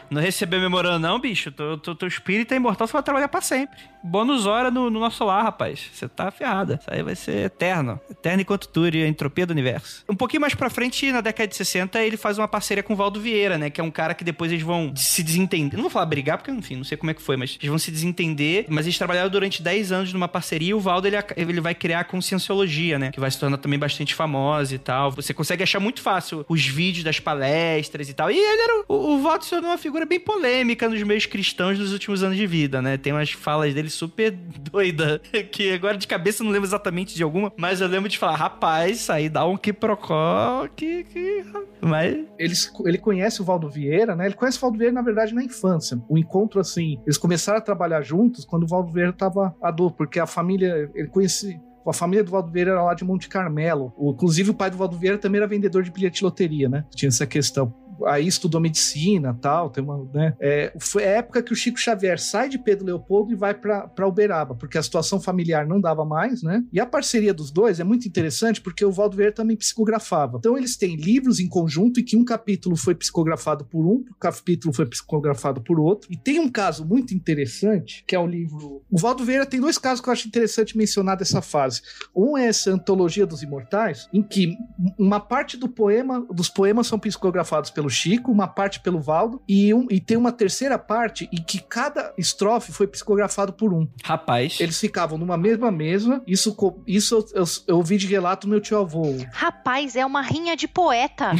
Não recebeu memorando, não, bicho. Teu, teu, teu espírito é imortal, você vai trabalhar para sempre bônus hora no, no nosso lar, rapaz. Você tá ferrada. Isso aí vai ser eterno. Eterno enquanto dure a entropia do universo. Um pouquinho mais pra frente, na década de 60, ele faz uma parceria com o Valdo Vieira, né? Que é um cara que depois eles vão se desentender. Não vou falar brigar, porque, enfim, não sei como é que foi, mas eles vão se desentender. Mas eles trabalharam durante 10 anos numa parceria e o Valdo, ele, ele vai criar a Conscienciologia, né? Que vai se tornar também bastante famosa e tal. Você consegue achar muito fácil os vídeos das palestras e tal. E ele era... O, o Valdo se tornou uma figura bem polêmica nos meios cristãos dos últimos anos de vida, né? Tem umas falas dele super doida que agora de cabeça não lembro exatamente de alguma, mas eu lembro de falar, rapaz, aí dá um quiprocó que... que... Mas... Ele, ele conhece o Valdo Vieira, né? Ele conhece o Valdo Vieira, na verdade, na infância. O encontro, assim, eles começaram a trabalhar juntos quando o Valdo Vieira tava adulto, porque a família, ele conhecia a família do Valdo Vieira era lá de Monte Carmelo. O, inclusive, o pai do Valdo Vieira também era vendedor de bilhete de loteria, né? Tinha essa questão aí estudou medicina tal, tem uma, né? É, foi a época que o Chico Xavier sai de Pedro Leopoldo e vai para Uberaba, porque a situação familiar não dava mais, né? E a parceria dos dois é muito interessante porque o Valdo Vieira também psicografava. Então eles têm livros em conjunto e que um capítulo foi psicografado por um, o capítulo foi psicografado por outro. E tem um caso muito interessante, que é o livro... O Valdo Vieira tem dois casos que eu acho interessante mencionar dessa fase. Um é essa Antologia dos Imortais, em que uma parte do poema, dos poemas são psicografados pelo pelo Chico, uma parte pelo Valdo, e, um, e tem uma terceira parte em que cada estrofe foi psicografado por um. Rapaz. Eles ficavam numa mesma mesa. Isso, isso eu, eu, eu ouvi de relato do meu tio avô. Rapaz, é uma rinha de poeta.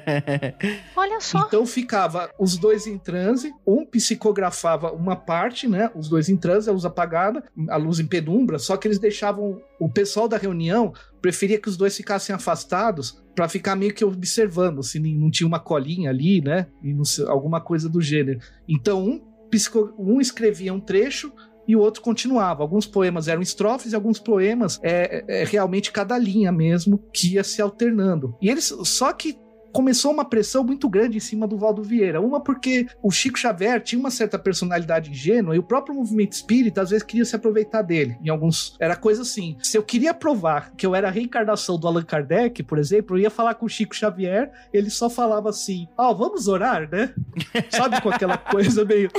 Olha só. Então ficava os dois em transe, um psicografava uma parte, né? Os dois em transe, a luz apagada, a luz em penumbra, só que eles deixavam o pessoal da reunião preferia que os dois ficassem afastados para ficar meio que observando se não tinha uma colinha ali, né? E sei, alguma coisa do gênero. Então, um, psico, um escrevia um trecho e o outro continuava. Alguns poemas eram estrofes e alguns poemas é, é, é realmente cada linha mesmo que ia se alternando. E eles só que começou uma pressão muito grande em cima do Valdo Vieira. Uma porque o Chico Xavier tinha uma certa personalidade ingênua e o próprio movimento espírita às vezes queria se aproveitar dele. Em alguns. Era coisa assim. Se eu queria provar que eu era a reencarnação do Allan Kardec, por exemplo, eu ia falar com o Chico Xavier, ele só falava assim: Ó, oh, vamos orar, né? Sabe, com aquela coisa meio.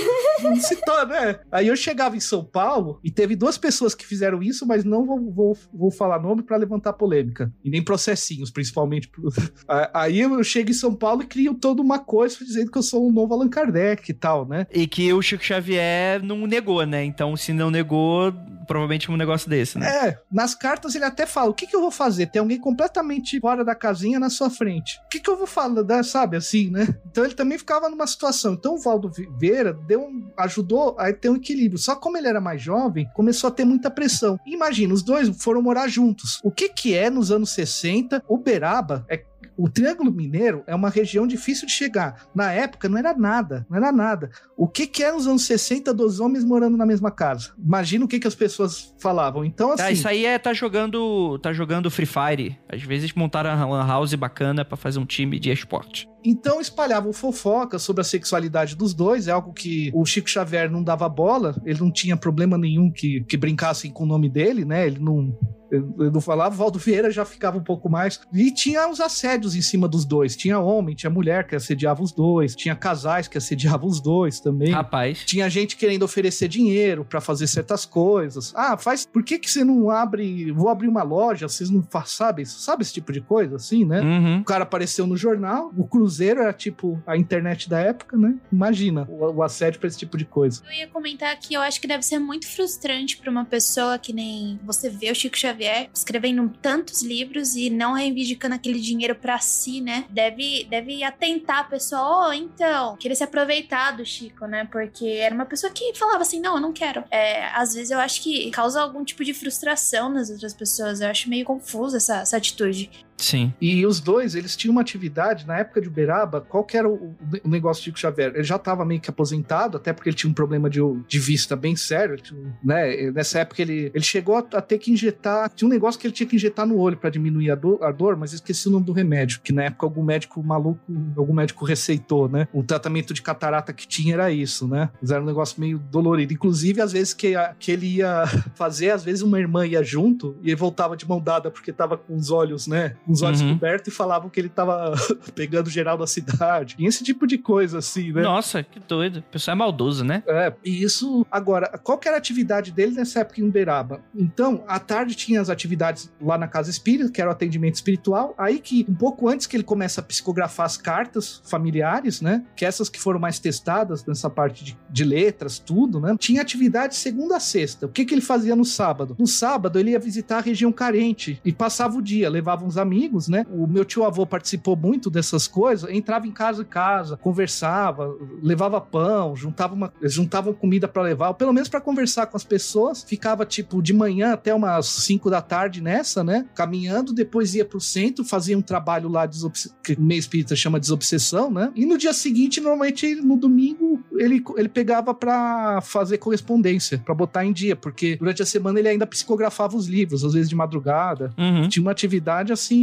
Citou, né? Aí eu chegava em São Paulo e teve duas pessoas que fizeram isso, mas não vou, vou, vou falar nome para levantar polêmica. E nem processinhos, principalmente. Aí eu eu chego em São Paulo e crio toda uma coisa dizendo que eu sou um novo Allan Kardec e tal, né? E que o Chico Xavier não negou, né? Então, se não negou, provavelmente um negócio desse, né? É, nas cartas ele até fala: o que, que eu vou fazer? Tem alguém completamente fora da casinha na sua frente. O que, que eu vou falar, né? sabe, assim, né? Então ele também ficava numa situação. Então o Valdo Vieira deu um, ajudou a ter um equilíbrio. Só como ele era mais jovem, começou a ter muita pressão. Imagina, os dois foram morar juntos. O que que é nos anos 60? Uberaba é o Triângulo Mineiro é uma região difícil de chegar. Na época não era nada, não era nada. O que que era nos anos 60 dos homens morando na mesma casa? Imagina o que que as pessoas falavam. Então tá, assim, tá, isso aí é tá jogando, tá jogando Free Fire. Às vezes montaram uma lan house bacana para fazer um time de esporte. Então espalhavam fofoca sobre a sexualidade dos dois, é algo que o Chico Xavier não dava bola, ele não tinha problema nenhum que, que brincassem com o nome dele, né? Ele não, eu não falava, Valdo Vieira já ficava um pouco mais. E tinha os assédios em cima dos dois. Tinha homem, tinha mulher que assediava os dois, tinha casais que assediavam os dois também. Rapaz. Tinha gente querendo oferecer dinheiro para fazer certas coisas. Ah, faz. Por que, que você não abre. Vou abrir uma loja, vocês não sabem? Sabe esse tipo de coisa, assim, né? Uhum. O cara apareceu no jornal, o Cruzeiro era tipo a internet da época, né? Imagina o, o assédio pra esse tipo de coisa. Eu ia comentar que eu acho que deve ser muito frustrante para uma pessoa que nem você vê o Chico Xavier Xavier escrevendo tantos livros e não reivindicando aquele dinheiro para si, né? Deve, deve atentar a pessoa, oh, então, queria se aproveitar do Chico, né? Porque era uma pessoa que falava assim, não, eu não quero. É, às vezes eu acho que causa algum tipo de frustração nas outras pessoas. Eu acho meio confuso essa, essa atitude. Sim. E os dois, eles tinham uma atividade, na época de Uberaba, qual que era o, o negócio de Chico Xavier? Ele já estava meio que aposentado, até porque ele tinha um problema de, de vista bem sério, né? Nessa época ele, ele chegou a, a, ter que injetar, tinha um negócio que ele tinha que injetar no olho para diminuir a dor, a dor, mas esqueci o nome do remédio, que na época algum médico maluco, algum médico receitou, né? O tratamento de catarata que tinha era isso, né? Mas era um negócio meio dolorido. Inclusive, às vezes que, a, que ele ia fazer, às vezes uma irmã ia junto e ele voltava de mão dada porque tava com os olhos, né? Com os olhos uhum. cobertos e falavam que ele tava pegando geral da cidade. E esse tipo de coisa, assim, né? Nossa, que doido. O pessoal é maldoso, né? É, e isso. Agora, qual que era a atividade dele nessa época em Uberaba? Então, à tarde tinha as atividades lá na casa espírita, que era o atendimento espiritual. Aí que, um pouco antes que ele começa a psicografar as cartas familiares, né? Que essas que foram mais testadas nessa parte de, de letras, tudo, né? Tinha atividade segunda a sexta. O que, que ele fazia no sábado? No sábado, ele ia visitar a região carente e passava o dia, levava uns amigos, né? O meu tio avô participou muito dessas coisas, entrava em casa em casa, conversava, levava pão, juntava uma, juntavam comida para levar, ou pelo menos para conversar com as pessoas. Ficava tipo de manhã até umas 5 da tarde nessa, né? Caminhando, depois ia pro centro, fazia um trabalho lá de que o meio espírita chama de desobsessão, né? E no dia seguinte, normalmente no domingo, ele, ele pegava para fazer correspondência, para botar em dia, porque durante a semana ele ainda psicografava os livros, às vezes de madrugada. Uhum. Tinha uma atividade assim,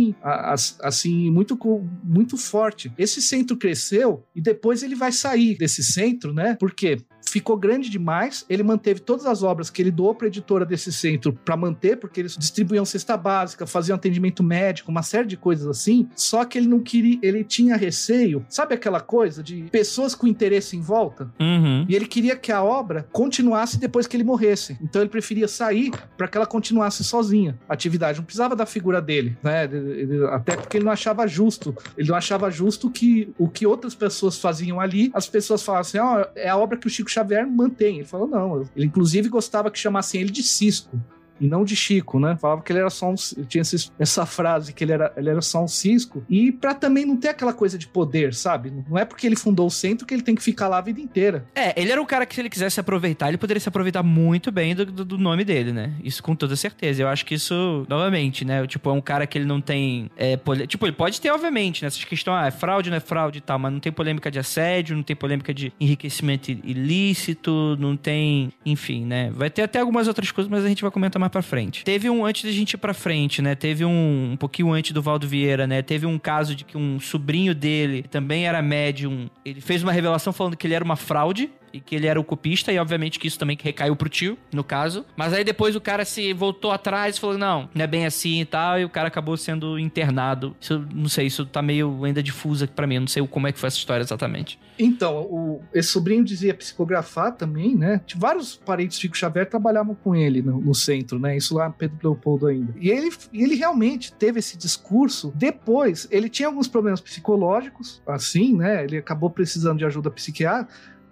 assim muito muito forte. Esse centro cresceu e depois ele vai sair desse centro, né? Porque ficou grande demais. Ele manteve todas as obras que ele doou para a editora desse centro para manter, porque eles distribuíam cesta básica, faziam atendimento médico, uma série de coisas assim. Só que ele não queria, ele tinha receio, sabe aquela coisa de pessoas com interesse em volta? Uhum. E ele queria que a obra continuasse depois que ele morresse. Então ele preferia sair para que ela continuasse sozinha. A atividade não precisava da figura dele, né? Ele, até porque ele não achava justo. Ele não achava justo que o que outras pessoas faziam ali, as pessoas falassem, ó, oh, é a obra que o Chico Xavier mantém. Ele falou, não. Ele, inclusive, gostava que chamassem ele de Cisco e não de Chico, né? Falava que ele era só um. Tinha essa frase que ele era, ele era só um cisco. E para também não ter aquela coisa de poder, sabe? Não é porque ele fundou o centro que ele tem que ficar lá a vida inteira. É, ele era um cara que se ele quisesse aproveitar, ele poderia se aproveitar muito bem do, do, do nome dele, né? Isso com toda certeza. Eu acho que isso, novamente, né? Tipo, é um cara que ele não tem. É, pole... Tipo, ele pode ter, obviamente, nessas né? questões, ah, é fraude, não é fraude e tal, mas não tem polêmica de assédio, não tem polêmica de enriquecimento ilícito, não tem. Enfim, né? Vai ter até algumas outras coisas, mas a gente vai comentar mais mais pra frente. Teve um, antes da gente ir pra frente, né? Teve um, um pouquinho antes do Valdo Vieira, né? Teve um caso de que um sobrinho dele também era médium. Ele fez uma revelação falando que ele era uma fraude e que ele era o copista, e obviamente que isso também recaiu pro tio, no caso. Mas aí depois o cara se voltou atrás e falou: não, não é bem assim e tal, e o cara acabou sendo internado. Isso, não sei, isso tá meio ainda difuso aqui pra mim, eu não sei como é que foi essa história exatamente. Então, o, esse sobrinho dizia psicografar também, né? Vários parentes de Chico Xavier trabalhavam com ele no, no centro, né? Isso lá Pedro Leopoldo ainda. E ele, ele realmente teve esse discurso. Depois, ele tinha alguns problemas psicológicos, assim, né? Ele acabou precisando de ajuda psiquiátrica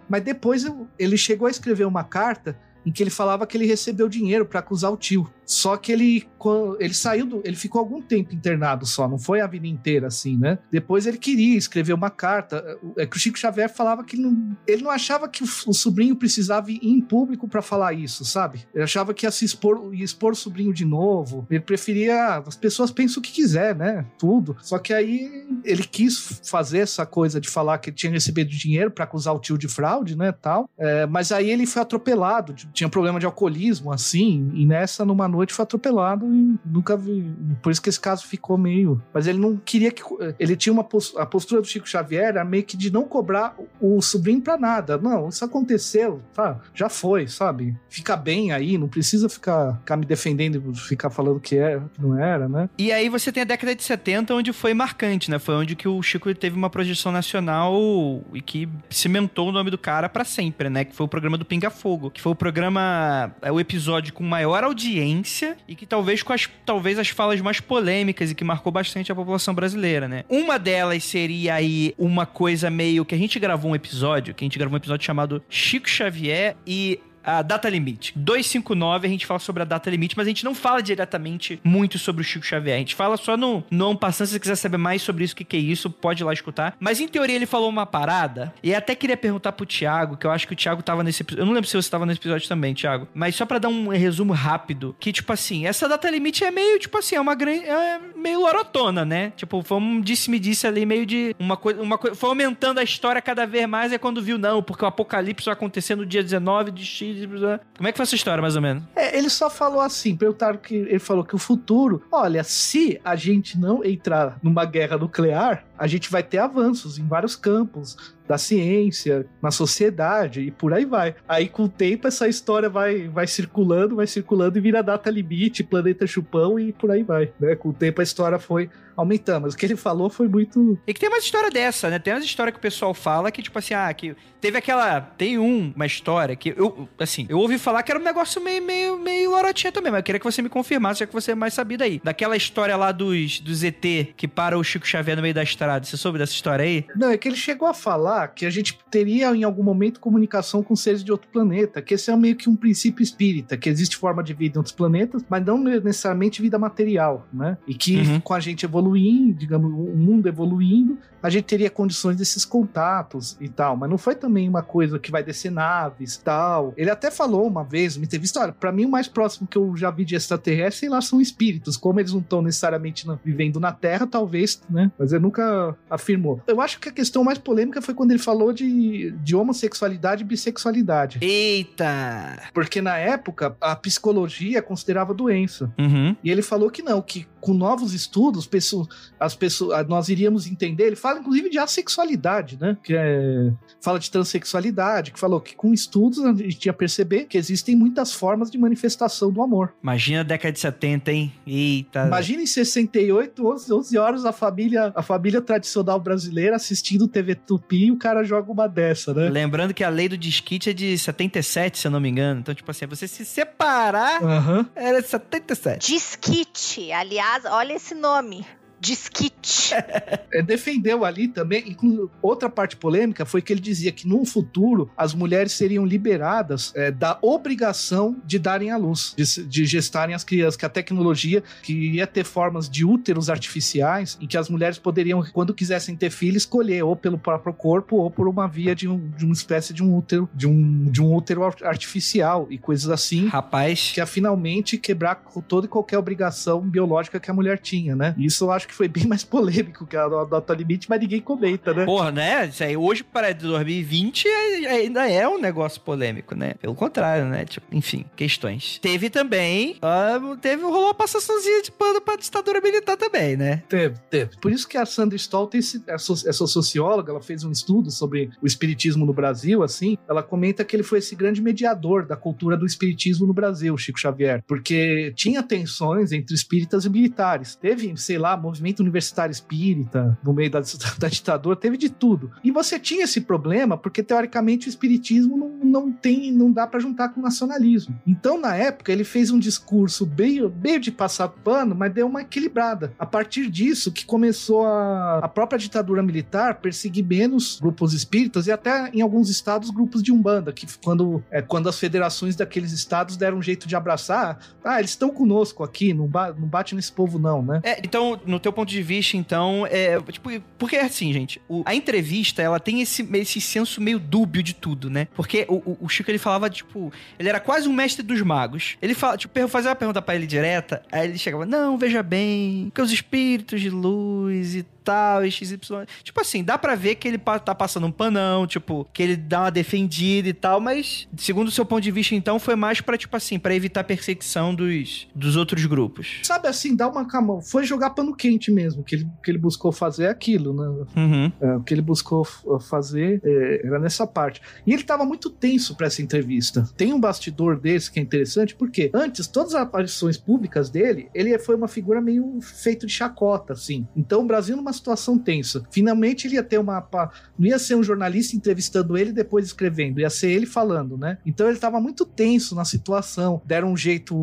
mas depois ele chegou a escrever uma carta em que ele falava que ele recebeu dinheiro para acusar o tio. Só que ele, ele saiu do, ele ficou algum tempo internado só, não foi a vida inteira assim, né? Depois ele queria escrever uma carta. É que o Chico Xavier falava que ele não, ele não achava que o, o sobrinho precisava ir em público para falar isso, sabe? Ele achava que ia se expor, ia expor o sobrinho de novo. Ele preferia as pessoas pensam o que quiser, né? Tudo. Só que aí ele quis fazer essa coisa de falar que ele tinha recebido dinheiro para acusar o tio de fraude, né, tal. É, mas aí ele foi atropelado, tinha problema de alcoolismo assim, e nessa numa noite foi atropelado e nunca vi. Por isso que esse caso ficou meio. Mas ele não queria que. Ele tinha uma postura, a postura do Chico Xavier era meio que de não cobrar o sobrinho pra nada. Não, isso aconteceu, tá? Já foi, sabe? Fica bem aí, não precisa ficar, ficar me defendendo e ficar falando que é, que não era, né? E aí você tem a década de 70, onde foi marcante, né? Foi onde que o Chico teve uma projeção nacional e que cimentou o nome do cara para sempre, né? Que foi o programa do Pinga Fogo, que foi o programa, é o episódio com maior audiência e que talvez com as, talvez as falas mais polêmicas e que marcou bastante a população brasileira, né? Uma delas seria aí uma coisa meio que a gente gravou um episódio, que a gente gravou um episódio chamado Chico Xavier e a data limite. 259 a gente fala sobre a data limite, mas a gente não fala diretamente muito sobre o Chico Xavier. A gente fala só no não passando. Se você quiser saber mais sobre isso, o que, que é isso, pode ir lá escutar. Mas em teoria ele falou uma parada, e até queria perguntar pro Thiago, que eu acho que o Thiago tava nesse episódio. Eu não lembro se você tava nesse episódio também, Thiago. Mas só para dar um resumo rápido, que tipo assim, essa data limite é meio, tipo assim, é uma grande. É meio lorotona, né? Tipo, foi um disse-me-disse ali, meio de uma coisa. Uma coisa. Foi aumentando a história cada vez mais, é quando viu, não, porque o apocalipse vai acontecer no dia 19 de X como é que foi essa história, mais ou menos? É, ele só falou assim, perguntaram que ele falou que o futuro, olha, se a gente não entrar numa guerra nuclear, a gente vai ter avanços em vários campos da ciência, na sociedade e por aí vai. Aí com o tempo essa história vai, vai circulando, vai circulando e vira data limite, planeta chupão e por aí vai, né? Com o tempo a história foi aumentando. Mas o que ele falou foi muito. E que tem uma história dessa, né? Tem uma história que o pessoal fala que, tipo assim, ah, que teve aquela. Tem um, uma história que eu, assim, eu ouvi falar que era um negócio meio, meio, meio lorotinha também, mas eu queria que você me confirmasse, já que você é mais sabido aí. Daquela história lá dos, dos ET que para o Chico Xavier no meio da estrada. Você soube dessa história aí? Não, é que ele chegou a falar que a gente teria em algum momento comunicação com seres de outro planeta, que esse é meio que um princípio espírita, que existe forma de vida em outros planetas, mas não necessariamente vida material, né? E que uhum. com a gente evoluindo evoluindo, digamos, o mundo evoluindo, a gente teria condições desses contatos e tal. Mas não foi também uma coisa que vai descer naves e tal. Ele até falou uma vez, uma entrevista, olha, pra mim o mais próximo que eu já vi de extraterrestre, sei lá, são espíritos. Como eles não estão necessariamente vivendo na Terra, talvez, né? Mas ele nunca afirmou. Eu acho que a questão mais polêmica foi quando ele falou de, de homossexualidade e bissexualidade. Eita! Porque na época, a psicologia considerava doença. Uhum. E ele falou que não, que com novos estudos, pessoas, as pessoas, nós iríamos entender. Ele fala, inclusive, de assexualidade, né? Que é, fala de transexualidade, que falou que com estudos a gente ia perceber que existem muitas formas de manifestação do amor. Imagina a década de 70, hein? Eita. Imagina em 68, 11, 11 horas, a família, a família tradicional brasileira assistindo TV Tupi e o cara joga uma dessa, né? Lembrando que a lei do disquite é de 77, se eu não me engano. Então, tipo assim, você se separar uhum. era de 77. Disquite, aliás, olha esse nome. Disquite. é, defendeu ali também. Outra parte polêmica foi que ele dizia que num futuro as mulheres seriam liberadas é, da obrigação de darem à luz, de, de, gestarem as crianças, que a tecnologia que ia ter formas de úteros artificiais em que as mulheres poderiam, quando quisessem ter filho, escolher ou pelo próprio corpo ou por uma via de, um, de uma espécie de um útero, de um, de um útero artificial e coisas assim. Rapaz. Que ia finalmente quebrar toda e qualquer obrigação biológica que a mulher tinha, né? Isso eu acho acho que foi bem mais polêmico que a nota limite, mas ninguém comenta, né? Porra, né? Isso aí, hoje para 2020 ainda é um negócio polêmico, né? Pelo contrário, né? Tipo, enfim, questões. Teve também, uh, teve, rolou uma passaçãozinha de pano pra ditadura militar também, né? Teve, teve. Por isso que a Sandra Stoll tem esse, essa, essa socióloga, ela fez um estudo sobre o espiritismo no Brasil, assim, ela comenta que ele foi esse grande mediador da cultura do espiritismo no Brasil, Chico Xavier, porque tinha tensões entre espíritas e militares. Teve, sei lá, movimento universitário espírita, no meio da, da ditadura, teve de tudo. E você tinha esse problema porque, teoricamente, o espiritismo não, não tem, não dá para juntar com o nacionalismo. Então, na época, ele fez um discurso meio, meio de passar pano, mas deu uma equilibrada. A partir disso, que começou a, a própria ditadura militar perseguir menos grupos espíritas e até, em alguns estados, grupos de Umbanda, que quando, é, quando as federações daqueles estados deram um jeito de abraçar, ah, eles estão conosco aqui, não, ba não bate nesse povo não, né? É, então, no teu ponto de vista, então, é. Tipo, porque é assim, gente, o, a entrevista, ela tem esse, esse senso meio dúbio de tudo, né? Porque o, o, Chico, ele falava, tipo, ele era quase um mestre dos magos. Ele fala, tipo, fazia uma pergunta para ele direta, aí ele chegava, não, veja bem, que os espíritos de luz e tal, e XY. Tipo assim, dá pra ver que ele tá passando um panão, tipo, que ele dá uma defendida e tal, mas, segundo o seu ponto de vista, então, foi mais pra, tipo assim, pra evitar perseguição dos, dos outros grupos. Sabe assim, dá uma camão. Foi jogar pano quente mesmo, que ele, que ele buscou fazer é aquilo, né? Uhum. É, o que ele buscou fazer é, era nessa parte. E ele tava muito tenso para essa entrevista. Tem um bastidor desse que é interessante, porque antes, todas as aparições públicas dele, ele foi uma figura meio feito de chacota, assim. Então, o Brasil, numa situação tensa. Finalmente ele ia ter uma. Não ia ser um jornalista entrevistando ele e depois escrevendo, ia ser ele falando, né? Então ele estava muito tenso na situação. Deram um jeito.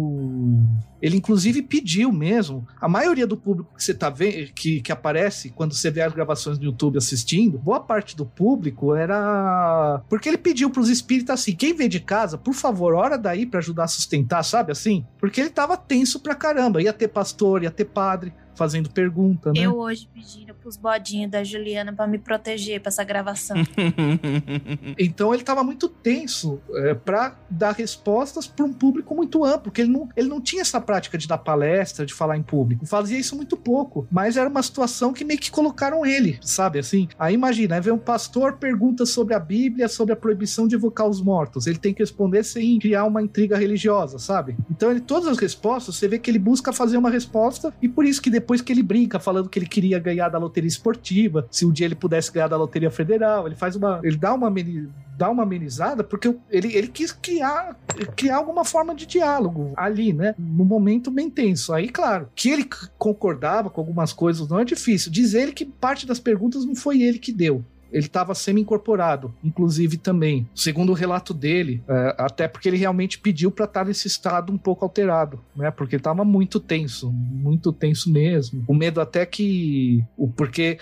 Ele, inclusive, pediu mesmo. A maioria do público que você tá vendo, que, que aparece quando você vê as gravações no YouTube assistindo, boa parte do público era. Porque ele pediu pros espíritas assim: quem vê de casa, por favor, hora daí para ajudar a sustentar, sabe assim? Porque ele tava tenso pra caramba. Ia ter pastor, ia ter padre fazendo pergunta, né? Eu hoje pedindo pros bodinhos da Juliana para me proteger pra essa gravação. então ele tava muito tenso é, para dar respostas para um público muito amplo, porque ele não, ele não tinha essa prática de dar palestra, de falar em público. Fazia isso muito pouco, mas era uma situação que meio que colocaram ele, sabe assim? Aí imagina, aí vem um pastor pergunta sobre a Bíblia, sobre a proibição de evocar os mortos. Ele tem que responder sem criar uma intriga religiosa, sabe? Então ele todas as respostas, você vê que ele busca fazer uma resposta e por isso que depois depois que ele brinca, falando que ele queria ganhar da loteria esportiva, se um dia ele pudesse ganhar da loteria federal, ele faz uma. Ele dá uma dá uma amenizada porque ele, ele quis criar, criar alguma forma de diálogo ali, né? No momento bem tenso. Aí, claro, que ele concordava com algumas coisas não é difícil. Diz ele que parte das perguntas não foi ele que deu ele estava semi-incorporado, inclusive também. Segundo o relato dele, é, até porque ele realmente pediu para estar nesse estado um pouco alterado, né? Porque estava muito tenso, muito tenso mesmo. O medo até que. Porque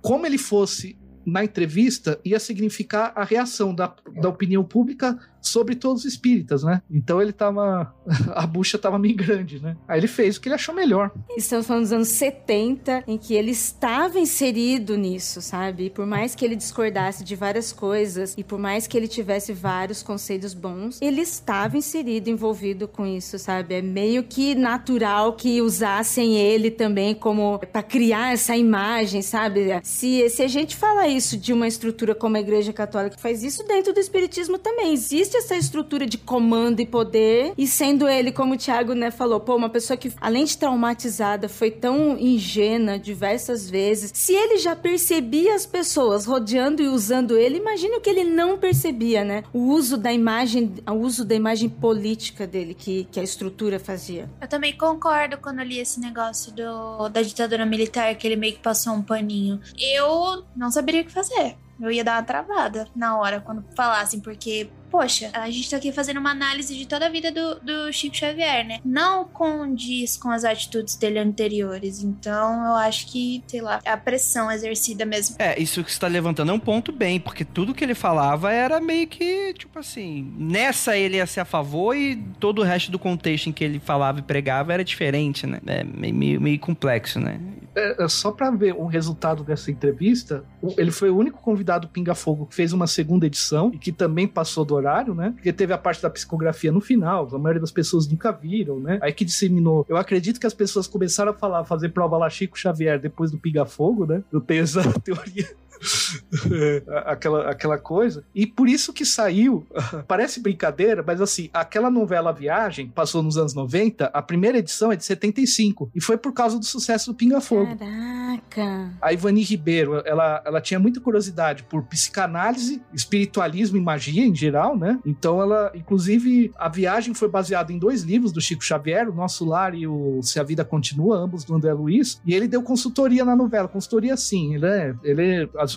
como ele fosse na entrevista ia significar a reação da, da opinião pública sobre todos os espíritas, né? Então ele tava. A bucha tava meio grande, né? Aí ele fez o que ele achou melhor. Estamos falando dos anos 70, em que ele estava inserido nisso, sabe? E por mais que ele discordasse de várias coisas, e por mais que ele tivesse vários conselhos bons, ele estava inserido, envolvido com isso, sabe? É meio que natural que usassem ele também como para criar essa imagem, sabe? Se, se a gente fala isso de uma estrutura como a Igreja Católica que faz isso dentro do Espiritismo também, existe existe essa estrutura de comando e poder, e sendo ele, como o Thiago né, falou, pô, uma pessoa que, além de traumatizada, foi tão ingênua diversas vezes. Se ele já percebia as pessoas rodeando e usando ele, imagine o que ele não percebia, né? O uso da imagem, o uso da imagem política dele que, que a estrutura fazia. Eu também concordo quando eu li esse negócio do, da ditadura militar, que ele meio que passou um paninho. Eu não saberia o que fazer. Eu ia dar uma travada na hora quando falassem, porque poxa, a gente tá aqui fazendo uma análise de toda a vida do, do Chico Xavier, né? Não condiz com as atitudes dele anteriores. Então, eu acho que, sei lá, é a pressão exercida mesmo. É, isso que você tá levantando é um ponto bem, porque tudo que ele falava era meio que, tipo assim, nessa ele ia ser a favor e todo o resto do contexto em que ele falava e pregava era diferente, né? É meio, meio complexo, né? É, é só para ver o resultado dessa entrevista, ele foi o único convidado Pinga Fogo que fez uma segunda edição e que também passou do horário, né? Porque teve a parte da psicografia no final, a maioria das pessoas nunca viram, né? Aí que disseminou. Eu acredito que as pessoas começaram a falar, fazer prova lá Chico Xavier depois do Pinga Fogo, né? Eu tenho essa teoria aquela, aquela coisa. E por isso que saiu, parece brincadeira, mas assim, aquela novela Viagem passou nos anos 90, a primeira edição é de 75, e foi por causa do sucesso do Pinga Fogo. Caraca! A Ivani Ribeiro, ela, ela tinha muita curiosidade por psicanálise, espiritualismo e magia em geral, né? Então ela, inclusive, a Viagem foi baseada em dois livros do Chico Xavier, O Nosso Lar e o Se a Vida Continua, ambos do André Luiz, e ele deu consultoria na novela, consultoria sim, ele é,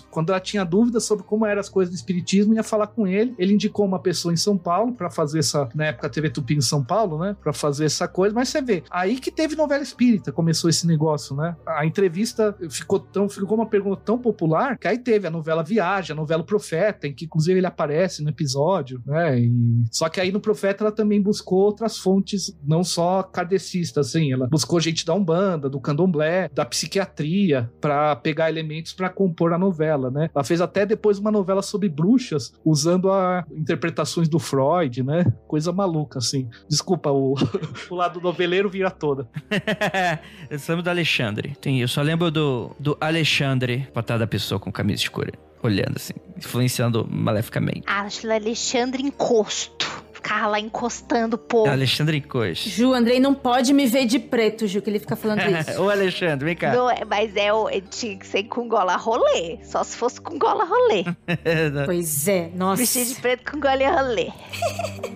quando ela tinha dúvidas sobre como eram as coisas do espiritismo, ia falar com ele. Ele indicou uma pessoa em São Paulo para fazer essa, na época TV Tupi em São Paulo, né, para fazer essa coisa, mas você vê, aí que teve novela espírita, começou esse negócio, né? A entrevista ficou tão ficou uma pergunta tão popular que aí teve a novela Viagem, a novela Profeta, em que inclusive ele aparece no episódio, né? E... Só que aí no Profeta ela também buscou outras fontes, não só kardecistas, assim, ela buscou gente da Umbanda, do Candomblé, da psiquiatria, para pegar elementos para compor a novela novela, né? Ela fez até depois uma novela sobre bruxas, usando a interpretações do Freud, né? Coisa maluca, assim. Desculpa, o, o lado noveleiro vira toda. eu lembro do Alexandre. Tem, eu só lembro do, do Alexandre, patada da pessoa com camisa escura olhando assim, influenciando maleficamente. Acho Alexandre encosto ficava lá encostando o povo. Alexandre Encosto. Ju, Andrei não pode me ver de preto, Ju, que ele fica falando isso. Ô, Alexandre, vem cá. Não, é, mas é, é, tinha que ser com gola rolê. Só se fosse com gola rolê. pois é, nossa. Vestido de preto com gola rolê.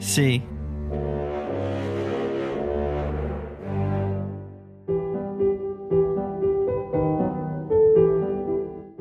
Sim.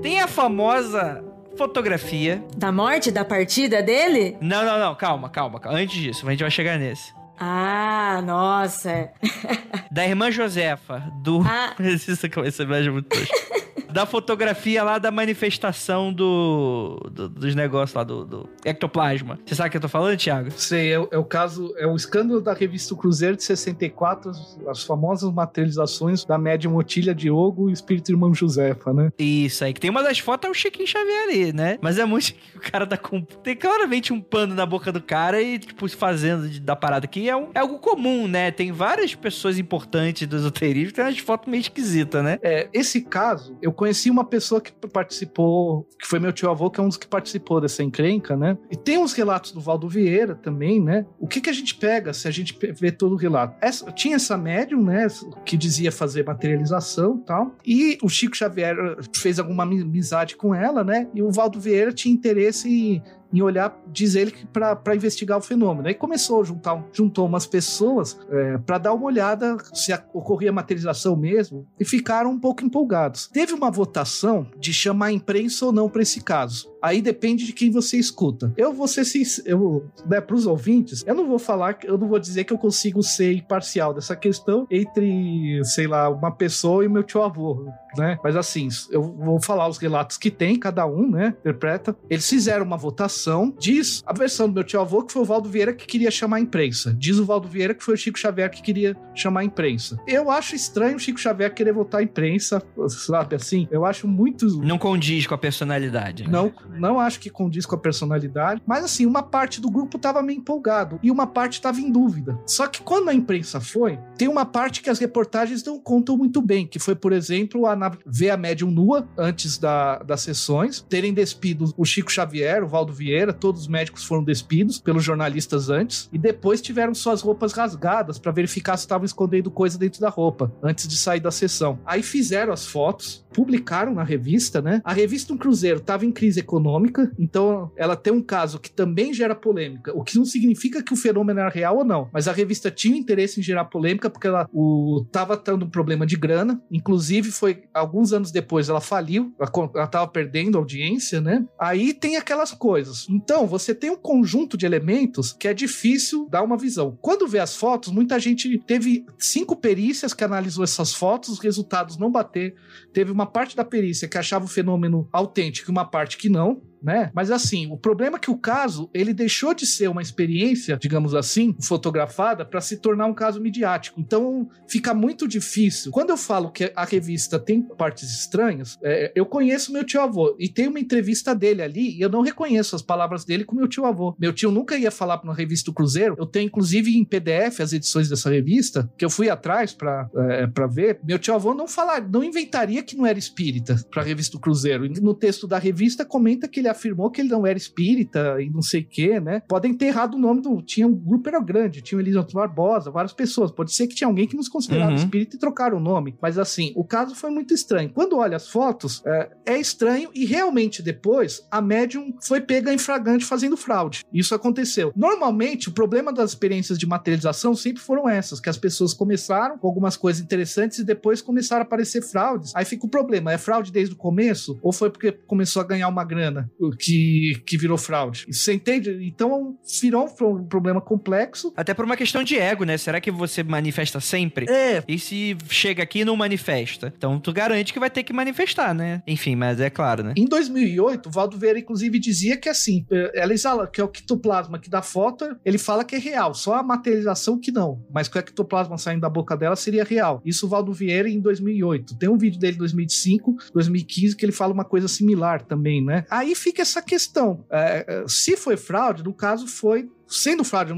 Tem a famosa fotografia. Da morte, da partida dele? Não, não, não, calma, calma, calma. Antes disso, a gente vai chegar nesse. Ah, nossa. da irmã Josefa, do. Ah. Que vai ser muito da fotografia lá da manifestação do, do dos negócios lá do, do, ectoplasma. Você sabe o que eu tô falando, Thiago? Sei, é, é, o caso, é o escândalo da revista Cruzeiro de 64, as, as famosas materializações da médium Otília Diogo e espírito irmão Josefa, né? Isso aí, que tem uma das fotos é o Chiquinho Xavier ali, né? Mas é muito o cara tá com. Tem claramente um pano na boca do cara e, tipo, fazendo da parada aqui é, um, é algo comum, né? Tem várias pessoas importantes do esoterismo que tem umas fotos meio esquisitas, né? É, esse caso, eu conheci uma pessoa que participou, que foi meu tio avô, que é um dos que participou dessa encrenca, né? E tem uns relatos do Valdo Vieira também, né? O que que a gente pega se a gente vê todo o relato? Essa, tinha essa médium, né? Que dizia fazer materialização e tal. E o Chico Xavier fez alguma amizade com ela, né? E o Valdo Vieira tinha interesse em em olhar, diz ele, para investigar o fenômeno. Aí começou a juntar, juntou umas pessoas é, para dar uma olhada se ocorria materialização mesmo e ficaram um pouco empolgados. Teve uma votação de chamar a imprensa ou não para esse caso. Aí depende de quem você escuta. Eu vou ser sincero, né, para os ouvintes, eu não vou falar, eu não vou dizer que eu consigo ser imparcial dessa questão entre, sei lá, uma pessoa e meu tio avô, né? Mas assim, eu vou falar os relatos que tem, cada um, né, interpreta. Eles fizeram uma votação, diz a versão do meu tio avô que foi o Valdo Vieira que queria chamar a imprensa. Diz o Valdo Vieira que foi o Chico Xavier que queria chamar a imprensa. Eu acho estranho o Chico Xavier querer votar a imprensa, sabe assim? Eu acho muito. Não condiz com a personalidade. Né? Não, não acho que condiz com a personalidade, mas assim, uma parte do grupo tava meio empolgado e uma parte tava em dúvida. Só que quando a imprensa foi, tem uma parte que as reportagens não contam muito bem, que foi, por exemplo, a ver a médium nua antes da, das sessões, terem despido o Chico Xavier, o Valdo Vieira, todos os médicos foram despidos pelos jornalistas antes e depois tiveram suas roupas rasgadas para verificar se estavam escondendo coisa dentro da roupa antes de sair da sessão. Aí fizeram as fotos, publicaram na revista, né? A revista Um Cruzeiro estava em crise econômica, então ela tem um caso que também gera polêmica, o que não significa que o fenômeno era real ou não, mas a revista tinha interesse em gerar polêmica porque ela o, tava tendo um problema de grana, inclusive foi alguns anos depois ela faliu, ela, ela tava perdendo audiência, né? Aí tem aquelas coisas. Então, você tem um conjunto de elementos que é difícil dar uma visão. Quando vê as fotos, muita gente teve cinco perícias que analisou essas fotos, os resultados não bater. Teve uma parte da perícia que achava o fenômeno autêntico e uma parte que não né? Mas assim, o problema é que o caso, ele deixou de ser uma experiência, digamos assim, fotografada para se tornar um caso midiático. Então, fica muito difícil. Quando eu falo que a revista tem partes estranhas, é, eu conheço meu tio avô e tem uma entrevista dele ali e eu não reconheço as palavras dele com meu tio avô. Meu tio nunca ia falar na revista do Cruzeiro. Eu tenho inclusive em PDF as edições dessa revista, que eu fui atrás para é, ver. Meu tio avô não falar, não inventaria que não era espírita para a revista do Cruzeiro. No texto da revista comenta que ele afirmou que ele não era espírita e não sei o quê, né? Podem ter errado o nome do. Tinha um grupo era grande, tinha o Elisanto Barbosa, várias pessoas. Pode ser que tinha alguém que nos considerava uhum. espírita e trocaram o nome. Mas assim, o caso foi muito estranho. Quando olha as fotos, é, é estranho e realmente depois a médium foi pega em fragante fazendo fraude. Isso aconteceu. Normalmente, o problema das experiências de materialização sempre foram essas, que as pessoas começaram com algumas coisas interessantes e depois começaram a aparecer fraudes. Aí fica o problema, é fraude desde o começo ou foi porque começou a ganhar uma grana? Que, que virou fraude. Você entende? Então virou um problema complexo. Até por uma questão de ego, né? Será que você manifesta sempre? É. E se chega aqui e não manifesta? Então tu garante que vai ter que manifestar, né? Enfim, mas é claro, né? Em 2008, o Valdo Vieira, inclusive, dizia que assim, eh, ela exala, que é o ectoplasma que dá foto, ele fala que é real, só a materialização que não. Mas que o ectoplasma saindo da boca dela seria real. Isso o Valdo Vieira em 2008. Tem um vídeo dele em 2005, 2015, que ele fala uma coisa similar também, né? Aí fica essa questão. É, é, se foi fraude, no caso foi sendo fraude,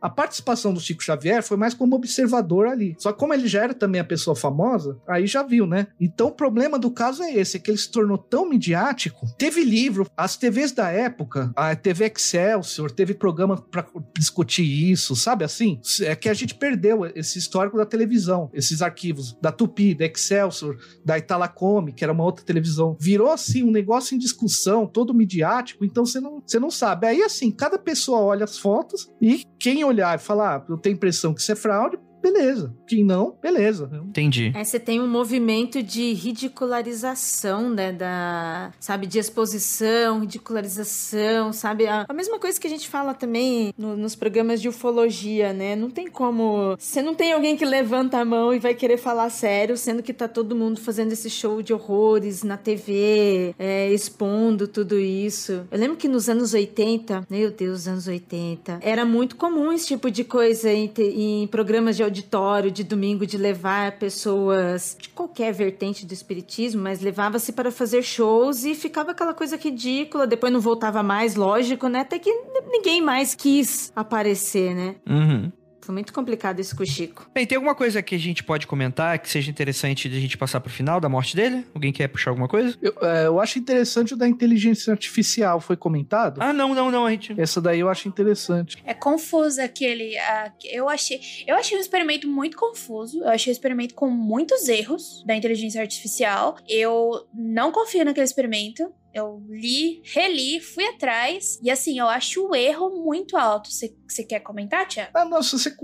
a participação do Chico Xavier foi mais como observador ali. Só que como ele já era também a pessoa famosa, aí já viu, né? Então o problema do caso é esse, é que ele se tornou tão midiático. Teve livro, as TVs da época, a TV Excelsior, teve programa para discutir isso, sabe assim? É que a gente perdeu esse histórico da televisão, esses arquivos da Tupi, da Excelsior, da Italacome, que era uma outra televisão. Virou assim um negócio em discussão, todo midiático, então você não, você não sabe. Aí assim, cada pessoa olha as fotos e quem olhar e falar, ah, eu tenho impressão que isso é fraude, beleza. Quem não, beleza. Entendi. É, você tem um movimento de ridicularização, né, da, sabe, de exposição, ridicularização, sabe? A, a mesma coisa que a gente fala também no, nos programas de ufologia, né? Não tem como... Você não tem alguém que levanta a mão e vai querer falar sério, sendo que tá todo mundo fazendo esse show de horrores na TV, é, expondo tudo isso. Eu lembro que nos anos 80, meu Deus, anos 80, era muito comum esse tipo de coisa em, em programas de audiência de domingo de levar pessoas de qualquer vertente do espiritismo, mas levava-se para fazer shows e ficava aquela coisa ridícula, depois não voltava mais, lógico, né? Até que ninguém mais quis aparecer, né? Uhum. Foi muito complicado isso com o Chico. Bem, tem alguma coisa que a gente pode comentar que seja interessante de a gente passar pro final da morte dele? Alguém quer puxar alguma coisa? Eu, é, eu acho interessante o da inteligência artificial. Foi comentado? Ah, não, não, não. A gente... Essa daí eu acho interessante. É confuso aquele. Uh, eu achei. Eu achei um experimento muito confuso. Eu achei um experimento com muitos erros da inteligência artificial. Eu não confio naquele experimento. Eu li, reli, fui atrás. E assim, eu acho o erro muito alto. Você quer comentar, Tia? Ah, não, se você,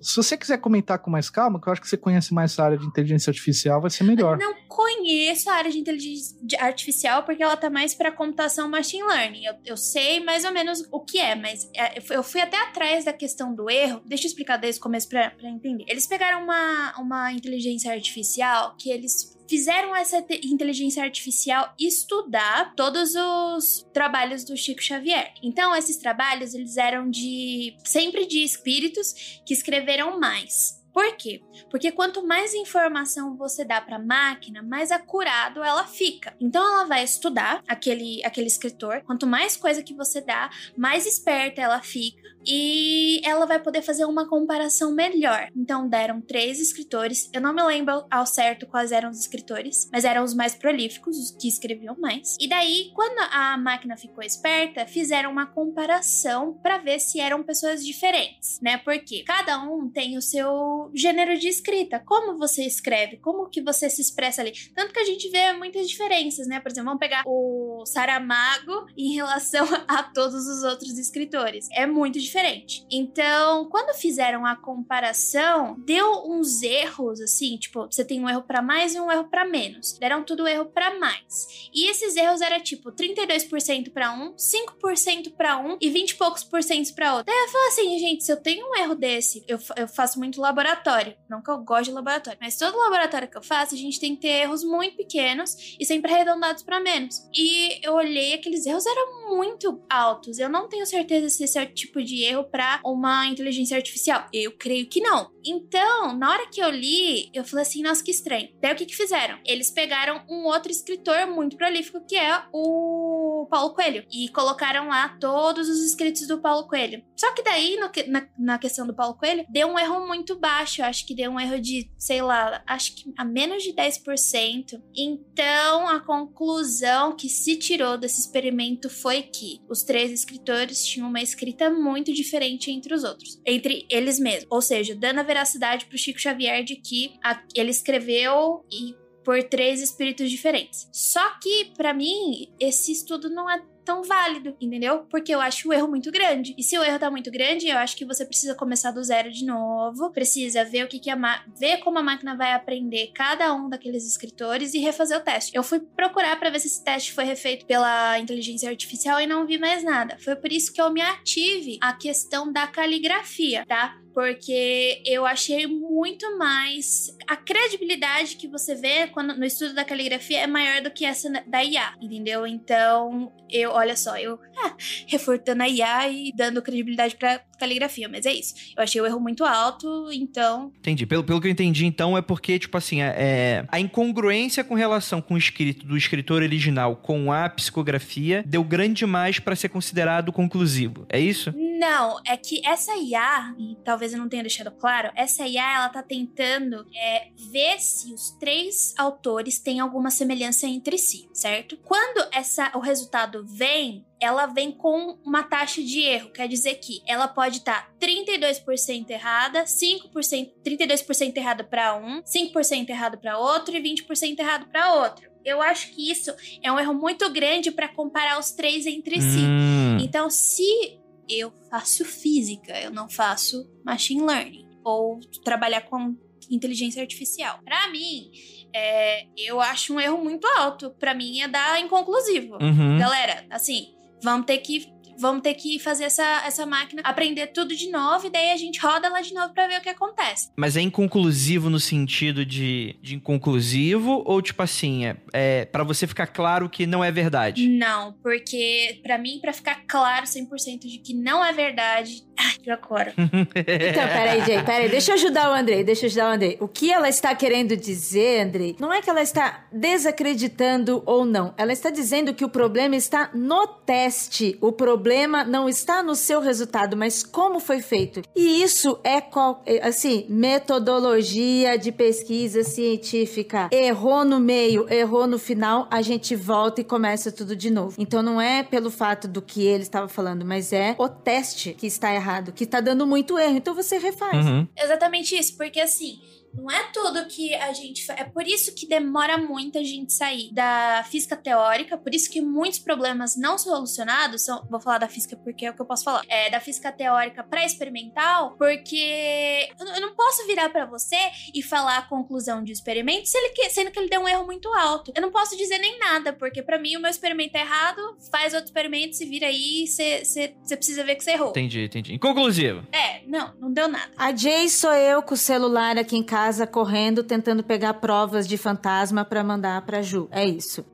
se você quiser comentar com mais calma, que eu acho que você conhece mais essa área de inteligência artificial, vai ser melhor. Eu não conheço a área de inteligência artificial porque ela tá mais para computação machine learning. Eu, eu, sei mais ou menos o que é, mas é, eu fui até atrás da questão do erro. Deixa eu explicar desde o começo pra, pra entender. Eles pegaram uma, uma inteligência artificial que eles fizeram essa inteligência artificial estudar todos os trabalhos do Chico Xavier. Então, esses trabalhos eles eram de sempre de espíritos que escreveram mais. Por quê? Porque quanto mais informação você dá para a máquina, mais acurado ela fica. Então ela vai estudar aquele aquele escritor. Quanto mais coisa que você dá, mais esperta ela fica e ela vai poder fazer uma comparação melhor. Então deram três escritores. Eu não me lembro ao certo quais eram os escritores, mas eram os mais prolíficos, os que escreviam mais. E daí, quando a máquina ficou esperta, fizeram uma comparação para ver se eram pessoas diferentes, né? Porque cada um tem o seu gênero de escrita. Como você escreve? Como que você se expressa ali? Tanto que a gente vê muitas diferenças, né? Por exemplo, vamos pegar o Saramago em relação a todos os outros escritores. É muito diferente diferente. Então, quando fizeram a comparação, deu uns erros assim, tipo, você tem um erro para mais e um erro para menos. Deram tudo erro para mais. E esses erros era tipo 32% para um, 5% para um e 20 e poucos por cento para outro. Daí eu falo assim, gente, se eu tenho um erro desse, eu, eu faço muito laboratório. Não que eu gosto de laboratório, mas todo laboratório que eu faço, a gente tem que ter erros muito pequenos e sempre arredondados para menos. E eu olhei, aqueles erros eram muito altos. Eu não tenho certeza se esse é o tipo de erro para uma inteligência artificial. Eu creio que não. Então, na hora que eu li, eu falei assim, nossa, que estranho. Daí o que que fizeram? Eles pegaram um outro escritor muito prolífico, que é o Paulo Coelho, e colocaram lá todos os escritos do Paulo Coelho. Só que daí, no, na, na questão do Paulo Coelho, deu um erro muito baixo. Eu acho que deu um erro de, sei lá, acho que a menos de 10%. Então, a conclusão que se tirou desse experimento foi que os três escritores tinham uma escrita muito diferente entre os outros, entre eles mesmos. Ou seja, dando a veracidade para o Chico Xavier de que a, ele escreveu e por três espíritos diferentes. Só que, para mim, esse estudo não é tão válido, entendeu? Porque eu acho o erro muito grande. E se o erro tá muito grande, eu acho que você precisa começar do zero de novo, precisa ver o que, que a ver como a máquina vai aprender cada um daqueles escritores e refazer o teste. Eu fui procurar para ver se esse teste foi refeito pela inteligência artificial e não vi mais nada. Foi por isso que eu me ative a questão da caligrafia, tá? Porque eu achei muito mais a credibilidade que você vê quando no estudo da caligrafia é maior do que essa da IA, entendeu? Então, eu, olha só, eu ah, reforçando a IA e dando credibilidade para caligrafia, mas é isso. Eu achei o erro muito alto, então. Entendi. Pelo, pelo que eu entendi, então, é porque, tipo assim, é, é a incongruência com relação com o escrito do escritor original com a psicografia deu grande demais para ser considerado conclusivo. É isso? Não, é que essa IA, e talvez eu não tenha deixado claro, essa IA ela tá tentando é, ver se os três autores têm alguma semelhança entre si, certo? Quando essa, o resultado vem, ela vem com uma taxa de erro, quer dizer que ela pode estar tá 32% errada, 5%, 32% errada para um, 5% errado para outro e 20% errado para outro. Eu acho que isso é um erro muito grande para comparar os três entre hum. si. Então, se eu faço física, eu não faço machine learning ou trabalhar com inteligência artificial. Para mim, é, eu acho um erro muito alto. Para mim é dar inconclusivo. Uhum. Galera, assim, vamos ter que vamos ter que fazer essa, essa máquina aprender tudo de novo e daí a gente roda ela de novo para ver o que acontece. Mas é inconclusivo no sentido de, de inconclusivo ou tipo assim, é, é para você ficar claro que não é verdade? Não, porque para mim para ficar claro 100% de que não é verdade, ai, que agora. então, peraí, Jay, peraí, deixa eu ajudar o Andrei, deixa eu ajudar o Andrei. O que ela está querendo dizer, Andrei, não é que ela está desacreditando ou não, ela está dizendo que o problema está no teste. O problema problema não está no seu resultado, mas como foi feito. E isso é, é assim, metodologia de pesquisa científica. Errou no meio, errou no final, a gente volta e começa tudo de novo. Então não é pelo fato do que ele estava falando, mas é o teste que está errado, que está dando muito erro. Então você refaz. Uhum. Exatamente isso, porque assim, não é tudo que a gente. É por isso que demora muito a gente sair da física teórica, por isso que muitos problemas não solucionados são. Vou falar da física porque é o que eu posso falar. É da física teórica para experimental, porque eu não posso virar para você e falar a conclusão de experimento se ele, sendo que ele deu um erro muito alto. Eu não posso dizer nem nada, porque para mim o meu experimento é errado, faz outro experimento, se vira aí, você precisa ver que você errou. Entendi, entendi. Inconclusivo. É, não, não deu nada. A Jay sou eu com o celular aqui em casa correndo tentando pegar provas de fantasma para mandar para Ju. É isso.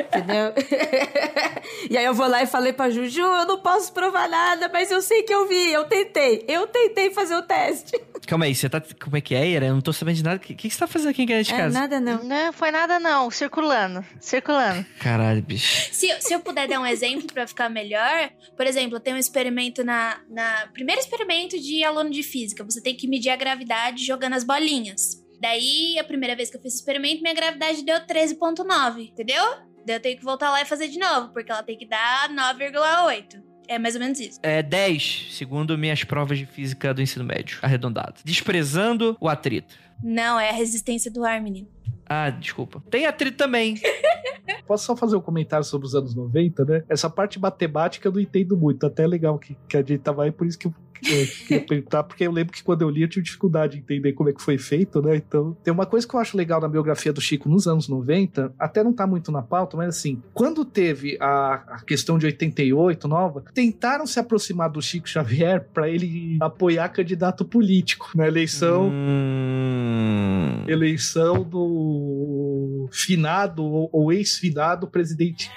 Entendeu? e aí eu vou lá e falei pra Ju, Ju, eu não posso provar nada, mas eu sei que eu vi, eu tentei. Eu tentei fazer o teste. Calma aí, você tá. Como é que é, Ira? Eu não tô sabendo de nada. O que, que você tá fazendo aqui em de é, casa? Nada não. Não, foi nada não. Circulando. Circulando. Caralho, bicho. Se, se eu puder dar um exemplo pra ficar melhor, por exemplo, tem um experimento na, na. Primeiro experimento de aluno de física. Você tem que medir a gravidade jogando as bolinhas. Daí, a primeira vez que eu fiz o experimento, minha gravidade deu 13,9, entendeu? Daí eu tenho que voltar lá e fazer de novo, porque ela tem que dar 9,8. É mais ou menos isso. É 10, segundo minhas provas de física do ensino médio, arredondado. Desprezando o atrito. Não, é a resistência do ar, menino. Ah, desculpa. Tem atrito também. Posso só fazer um comentário sobre os anos 90, né? Essa parte matemática eu não entendo muito. Até é legal que, que a gente tava aí, por isso que eu eu queria perguntar, porque eu lembro que quando eu li eu tive dificuldade de entender como é que foi feito, né? Então, tem uma coisa que eu acho legal na biografia do Chico nos anos 90, até não tá muito na pauta, mas assim, quando teve a, a questão de 88 nova, tentaram se aproximar do Chico Xavier para ele apoiar candidato político na eleição. Hum. Eleição do finado ou ex-finado presidente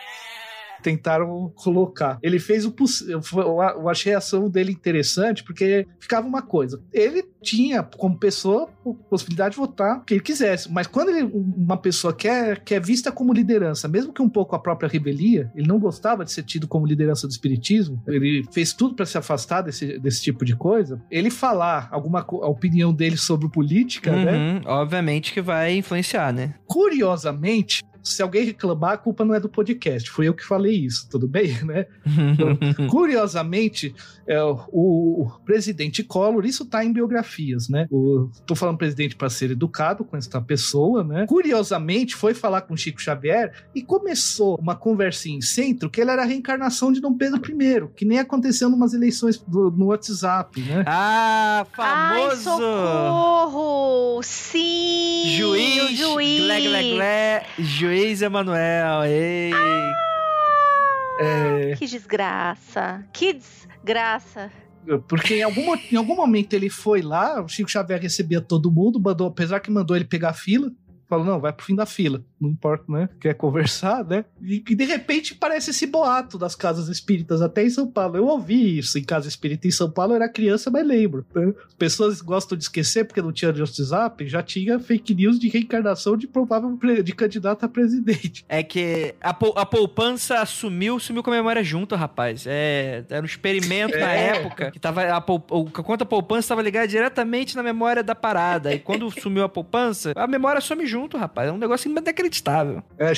tentaram colocar. Ele fez o possível. Eu achei a ação dele interessante porque ficava uma coisa. Ele tinha, como pessoa, a possibilidade de votar o que ele quisesse. Mas quando ele, uma pessoa quer, quer vista como liderança, mesmo que um pouco a própria rebelia, ele não gostava de ser tido como liderança do espiritismo, ele fez tudo para se afastar desse, desse tipo de coisa. Ele falar alguma a opinião dele sobre política, né? uhum, né? Obviamente que vai influenciar, né? Curiosamente, se alguém reclamar, a culpa não é do podcast. Fui eu que falei isso, tudo bem, né? Então, curiosamente, é, o, o, presidente Collor, isso tá em biografias, né? O, tô falando presidente para ser educado com essa pessoa, né? Curiosamente, foi falar com Chico Xavier e começou uma conversinha em centro que ele era a reencarnação de Dom Pedro I, que nem aconteceu numas eleições do, no WhatsApp, né? Ah, famoso! Ai, socorro! Sim! Juiz, juiz. Glé, glé, glé, juiz Luiz Emanuel, ei! Ah, é... Que desgraça! Que desgraça! Porque em algum, em algum momento ele foi lá, o Chico Xavier recebia todo mundo, mandou, apesar que mandou ele pegar fila, falou, não, vai pro fim da fila não importa, né? Quer conversar, né? E, e, de repente parece esse boato das casas espíritas, até em São Paulo. Eu ouvi isso em casa espírita em São Paulo, eu era criança, mas lembro. Né? As pessoas gostam de esquecer porque não tinha de WhatsApp, já tinha fake news de reencarnação de provável de candidato a presidente. É que a, a poupança sumiu, sumiu com a memória junto, rapaz. É, era um experimento é. na época que tava a, a conta poupança estava ligada diretamente na memória da parada. E quando sumiu a poupança, a memória some junto, rapaz. É um negócio inacreditável. É,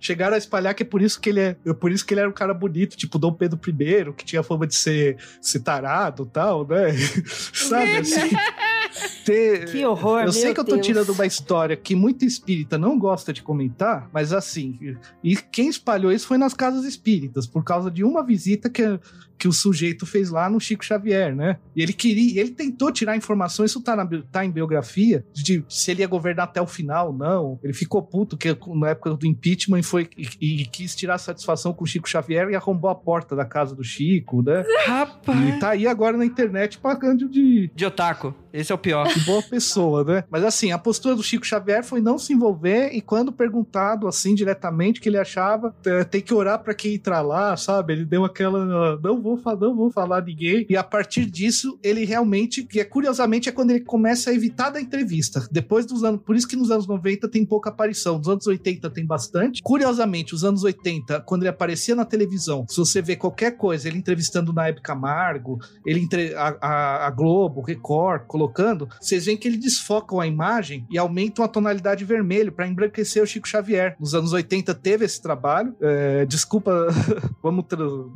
chegaram a espalhar que é por isso que ele é, é por isso que ele era um cara bonito, tipo Dom Pedro I, que tinha fama de ser, ser tarado e tal, né? Sabe assim? Ter, que horror, Eu sei que eu tô Deus. tirando uma história que muito espírita não gosta de comentar, mas assim, e quem espalhou isso foi nas casas espíritas, por causa de uma visita que, que o sujeito fez lá no Chico Xavier, né? E ele queria, ele tentou tirar informação, isso tá, na, tá em biografia, de se ele ia governar até o final, não. Ele ficou puto que na época do impeachment foi e, e quis tirar satisfação com o Chico Xavier e arrombou a porta da casa do Chico, né? Rapaz! E tá aí agora na internet pagando de. De otaku. Esse é o pior. Que boa pessoa, né? Mas assim, a postura do Chico Xavier foi não se envolver e quando perguntado assim diretamente que ele achava, é, tem que orar para quem entrar lá, sabe? Ele deu aquela não vou falar, não vou falar ninguém. E a partir disso, ele realmente, que é curiosamente é quando ele começa a evitar da entrevista. Depois dos anos, por isso que nos anos 90 tem pouca aparição, nos anos 80 tem bastante. Curiosamente, os anos 80, quando ele aparecia na televisão, se você vê qualquer coisa, ele entrevistando na época Camargo, ele entre a, a, a Globo, Record, colocando, vocês veem que ele desfocam a imagem e aumentam a tonalidade vermelho para embranquecer o Chico Xavier. Nos anos 80 teve esse trabalho. É, desculpa, vamos,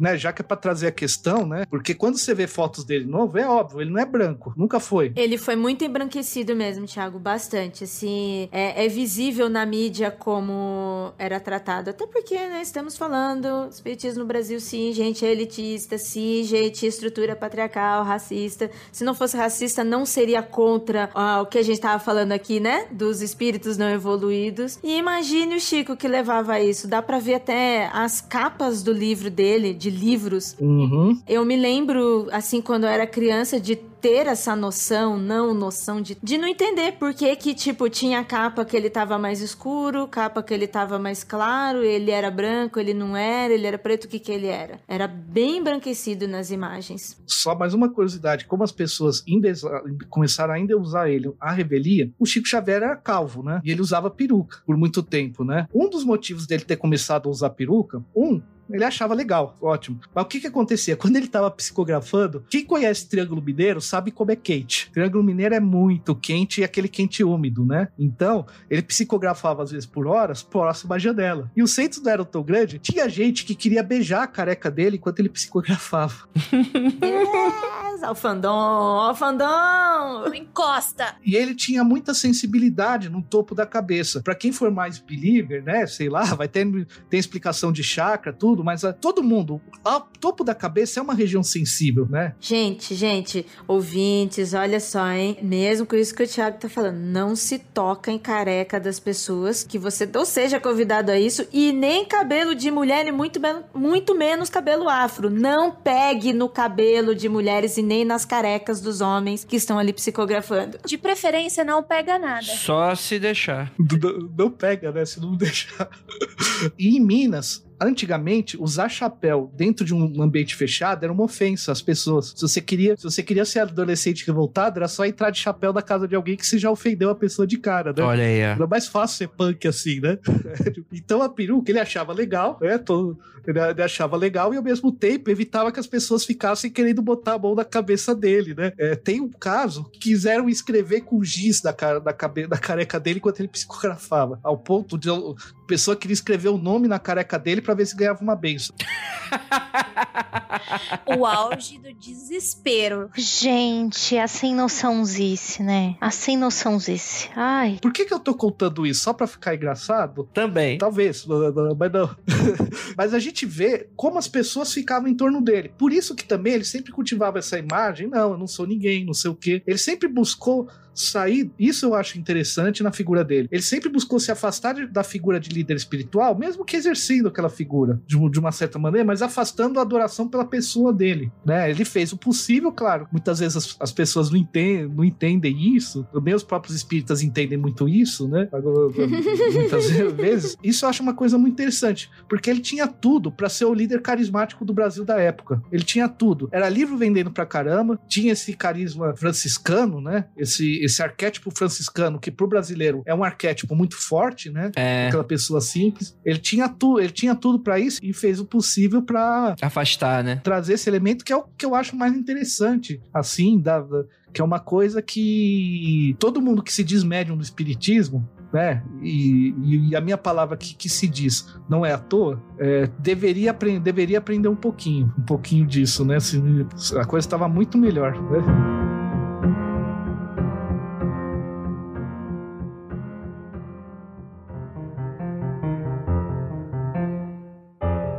né, já que é para trazer a questão, né? Porque quando você vê fotos dele novo, é óbvio, ele não é branco, nunca foi. Ele foi muito embranquecido mesmo, Thiago, bastante. Assim, é, é visível na mídia como era tratado. Até porque, né, estamos falando, espiritismo no Brasil, sim, gente é elitista, sim, gente, estrutura patriarcal, racista. Se não fosse racista, não seria contra ah, o que a gente tava falando aqui, né? Dos espíritos não evoluídos. E imagine o Chico que levava isso. Dá para ver até as capas do livro dele, de livros. Uhum. Eu me lembro, assim, quando eu era criança, de ter essa noção, não noção de, de não entender por que que, tipo, tinha capa que ele tava mais escuro, capa que ele tava mais claro, ele era branco, ele não era, ele era preto, o que que ele era? Era bem embranquecido nas imagens. Só mais uma curiosidade, como as pessoas começaram ainda a usar ele a revelia, o Chico Xavier era calvo, né? E ele usava peruca por muito tempo, né? Um dos motivos dele ter começado a usar peruca, um, ele achava legal, ótimo. Mas o que que acontecia? Quando ele tava psicografando, quem conhece Triângulo Mineiro sabe como é quente. Triângulo Mineiro é muito quente e aquele quente úmido, né? Então, ele psicografava às vezes por horas próximo à janela. E o centro não era tão grande, tinha gente que queria beijar a careca dele enquanto ele psicografava. yes, alfandão, alfandão! Encosta! E ele tinha muita sensibilidade no topo da cabeça. Para quem for mais believer, né, sei lá, vai ter tem explicação de chakra, tudo mas a, ah, todo mundo, ao topo da cabeça é uma região sensível, né? Gente, gente, ouvintes, olha só, hein? Mesmo com isso que o Thiago tá falando, não se toca em careca das pessoas que você ou seja convidado a isso e nem cabelo de mulher e muito, muito menos cabelo afro. Não pegue no cabelo de mulheres e nem nas carecas dos homens que estão ali psicografando. De preferência, não pega nada. Só se deixar. Não, não pega, né? Se não deixar. e em Minas, antigamente, usar chapéu dentro de um ambiente fechado era uma ofensa às pessoas. Se você queria, se você queria ser adolescente revoltado, era só entrar de chapéu na casa de alguém que você já ofendeu a pessoa de cara, né? Olha aí. Era mais fácil ser punk assim, né? então a peruca ele achava legal, né? Todo, ele achava legal e ao mesmo tempo evitava que as pessoas ficassem querendo botar a mão na cabeça dele, né? É, tem um caso que quiseram escrever com giz da, cara, da, cabe, da careca dele enquanto ele psicografava, ao ponto de a pessoa queria escrever o nome na careca dele para ver se ganhava uma benção. o auge do desespero. Gente, a sem noçãozice, né? A sem noçãozice. Ai. Por que, que eu tô contando isso? Só pra ficar engraçado? Também. Talvez, mas não. mas a gente vê como as pessoas ficavam em torno dele. Por isso que também ele sempre cultivava essa imagem. Não, eu não sou ninguém, não sei o quê. Ele sempre buscou sair. Isso eu acho interessante na figura dele. Ele sempre buscou se afastar de, da figura de líder espiritual, mesmo que exercendo aquela figura de, de, uma certa maneira, mas afastando a adoração pela pessoa dele. Né? Ele fez o possível, claro. Muitas vezes as, as pessoas não entendem, não entendem isso. Nem os próprios espíritas entendem muito isso, né? Muitas vezes. Isso eu acho uma coisa muito interessante, porque ele tinha tudo para ser o líder carismático do Brasil da época. Ele tinha tudo. Era livro vendendo pra caramba, tinha esse carisma franciscano, né? Esse esse arquétipo franciscano, que pro brasileiro é um arquétipo muito forte, né? É. Aquela pessoa simples. Ele tinha tudo, ele tinha tudo para isso e fez o possível para afastar, né? Trazer esse elemento que é o que eu acho mais interessante, assim, da, da que é uma coisa que todo mundo que se diz médium do espiritismo, né? E, e, a minha palavra que, que se diz não é à toa, é, deveria, aprender, deveria aprender um pouquinho, um pouquinho disso, né? Se, a coisa estava muito melhor, né?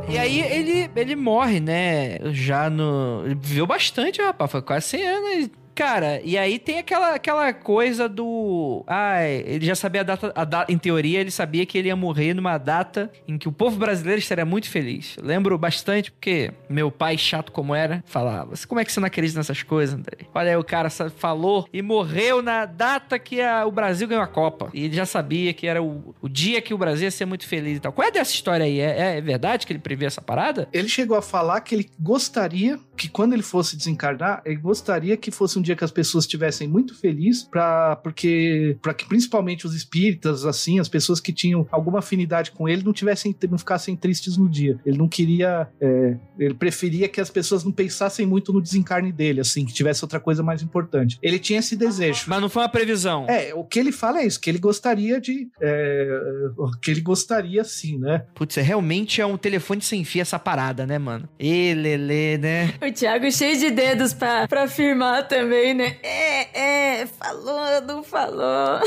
E aí ele, ele morre, né? Já no. Ele viveu bastante, rapaz. Foi quase 100 anos Cara, e aí tem aquela, aquela coisa do. Ah, ele já sabia a data, a data. Em teoria, ele sabia que ele ia morrer numa data em que o povo brasileiro estaria muito feliz. lembro bastante porque meu pai, chato como era, falava: Como é que você não acredita nessas coisas, André? Olha aí, o cara falou e morreu na data que a, o Brasil ganhou a Copa. E ele já sabia que era o, o dia que o Brasil ia ser muito feliz e tal. Qual é dessa história aí? É, é verdade que ele prevê essa parada? Ele chegou a falar que ele gostaria que quando ele fosse desencarnar, ele gostaria que fosse um dia que as pessoas estivessem muito felizes, para porque para que principalmente os espíritas, assim, as pessoas que tinham alguma afinidade com ele, não tivessem não ficassem tristes no dia. Ele não queria, é, ele preferia que as pessoas não pensassem muito no desencarne dele, assim, que tivesse outra coisa mais importante. Ele tinha esse desejo. Mas não foi uma previsão. É, o que ele fala é isso, que ele gostaria de, é, que ele gostaria, sim, né? Putz, é, realmente é um telefone sem fio essa parada, né, mano? Elele, né? O Thiago cheio de dedos pra afirmar também, né? É, é, falou, não falou.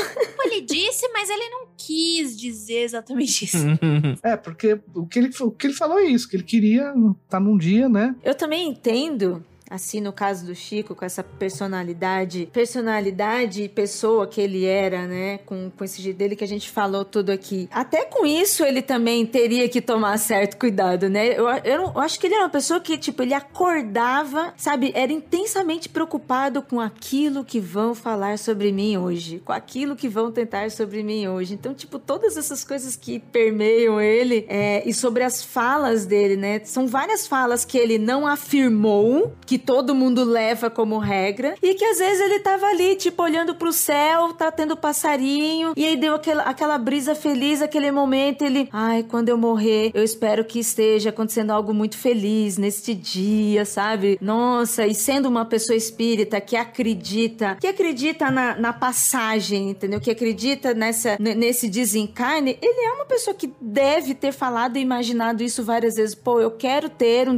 Ele disse, mas ele não quis dizer exatamente isso. é, porque o que, ele, o que ele falou é isso, que ele queria estar tá num dia, né? Eu também entendo assim no caso do Chico, com essa personalidade, personalidade e pessoa que ele era, né, com, com esse jeito dele que a gente falou tudo aqui. Até com isso ele também teria que tomar certo cuidado, né? Eu, eu, eu acho que ele era uma pessoa que, tipo, ele acordava, sabe, era intensamente preocupado com aquilo que vão falar sobre mim hoje, com aquilo que vão tentar sobre mim hoje. Então, tipo, todas essas coisas que permeiam ele é, e sobre as falas dele, né? São várias falas que ele não afirmou que todo mundo leva como regra e que às vezes ele tava ali, tipo, olhando pro céu, tá tendo passarinho e aí deu aquela, aquela brisa feliz, aquele momento, ele, ai, quando eu morrer, eu espero que esteja acontecendo algo muito feliz neste dia, sabe? Nossa, e sendo uma pessoa espírita que acredita, que acredita na, na passagem, entendeu? Que acredita nessa, nesse desencarne, ele é uma pessoa que deve ter falado e imaginado isso várias vezes. Pô, eu quero ter um,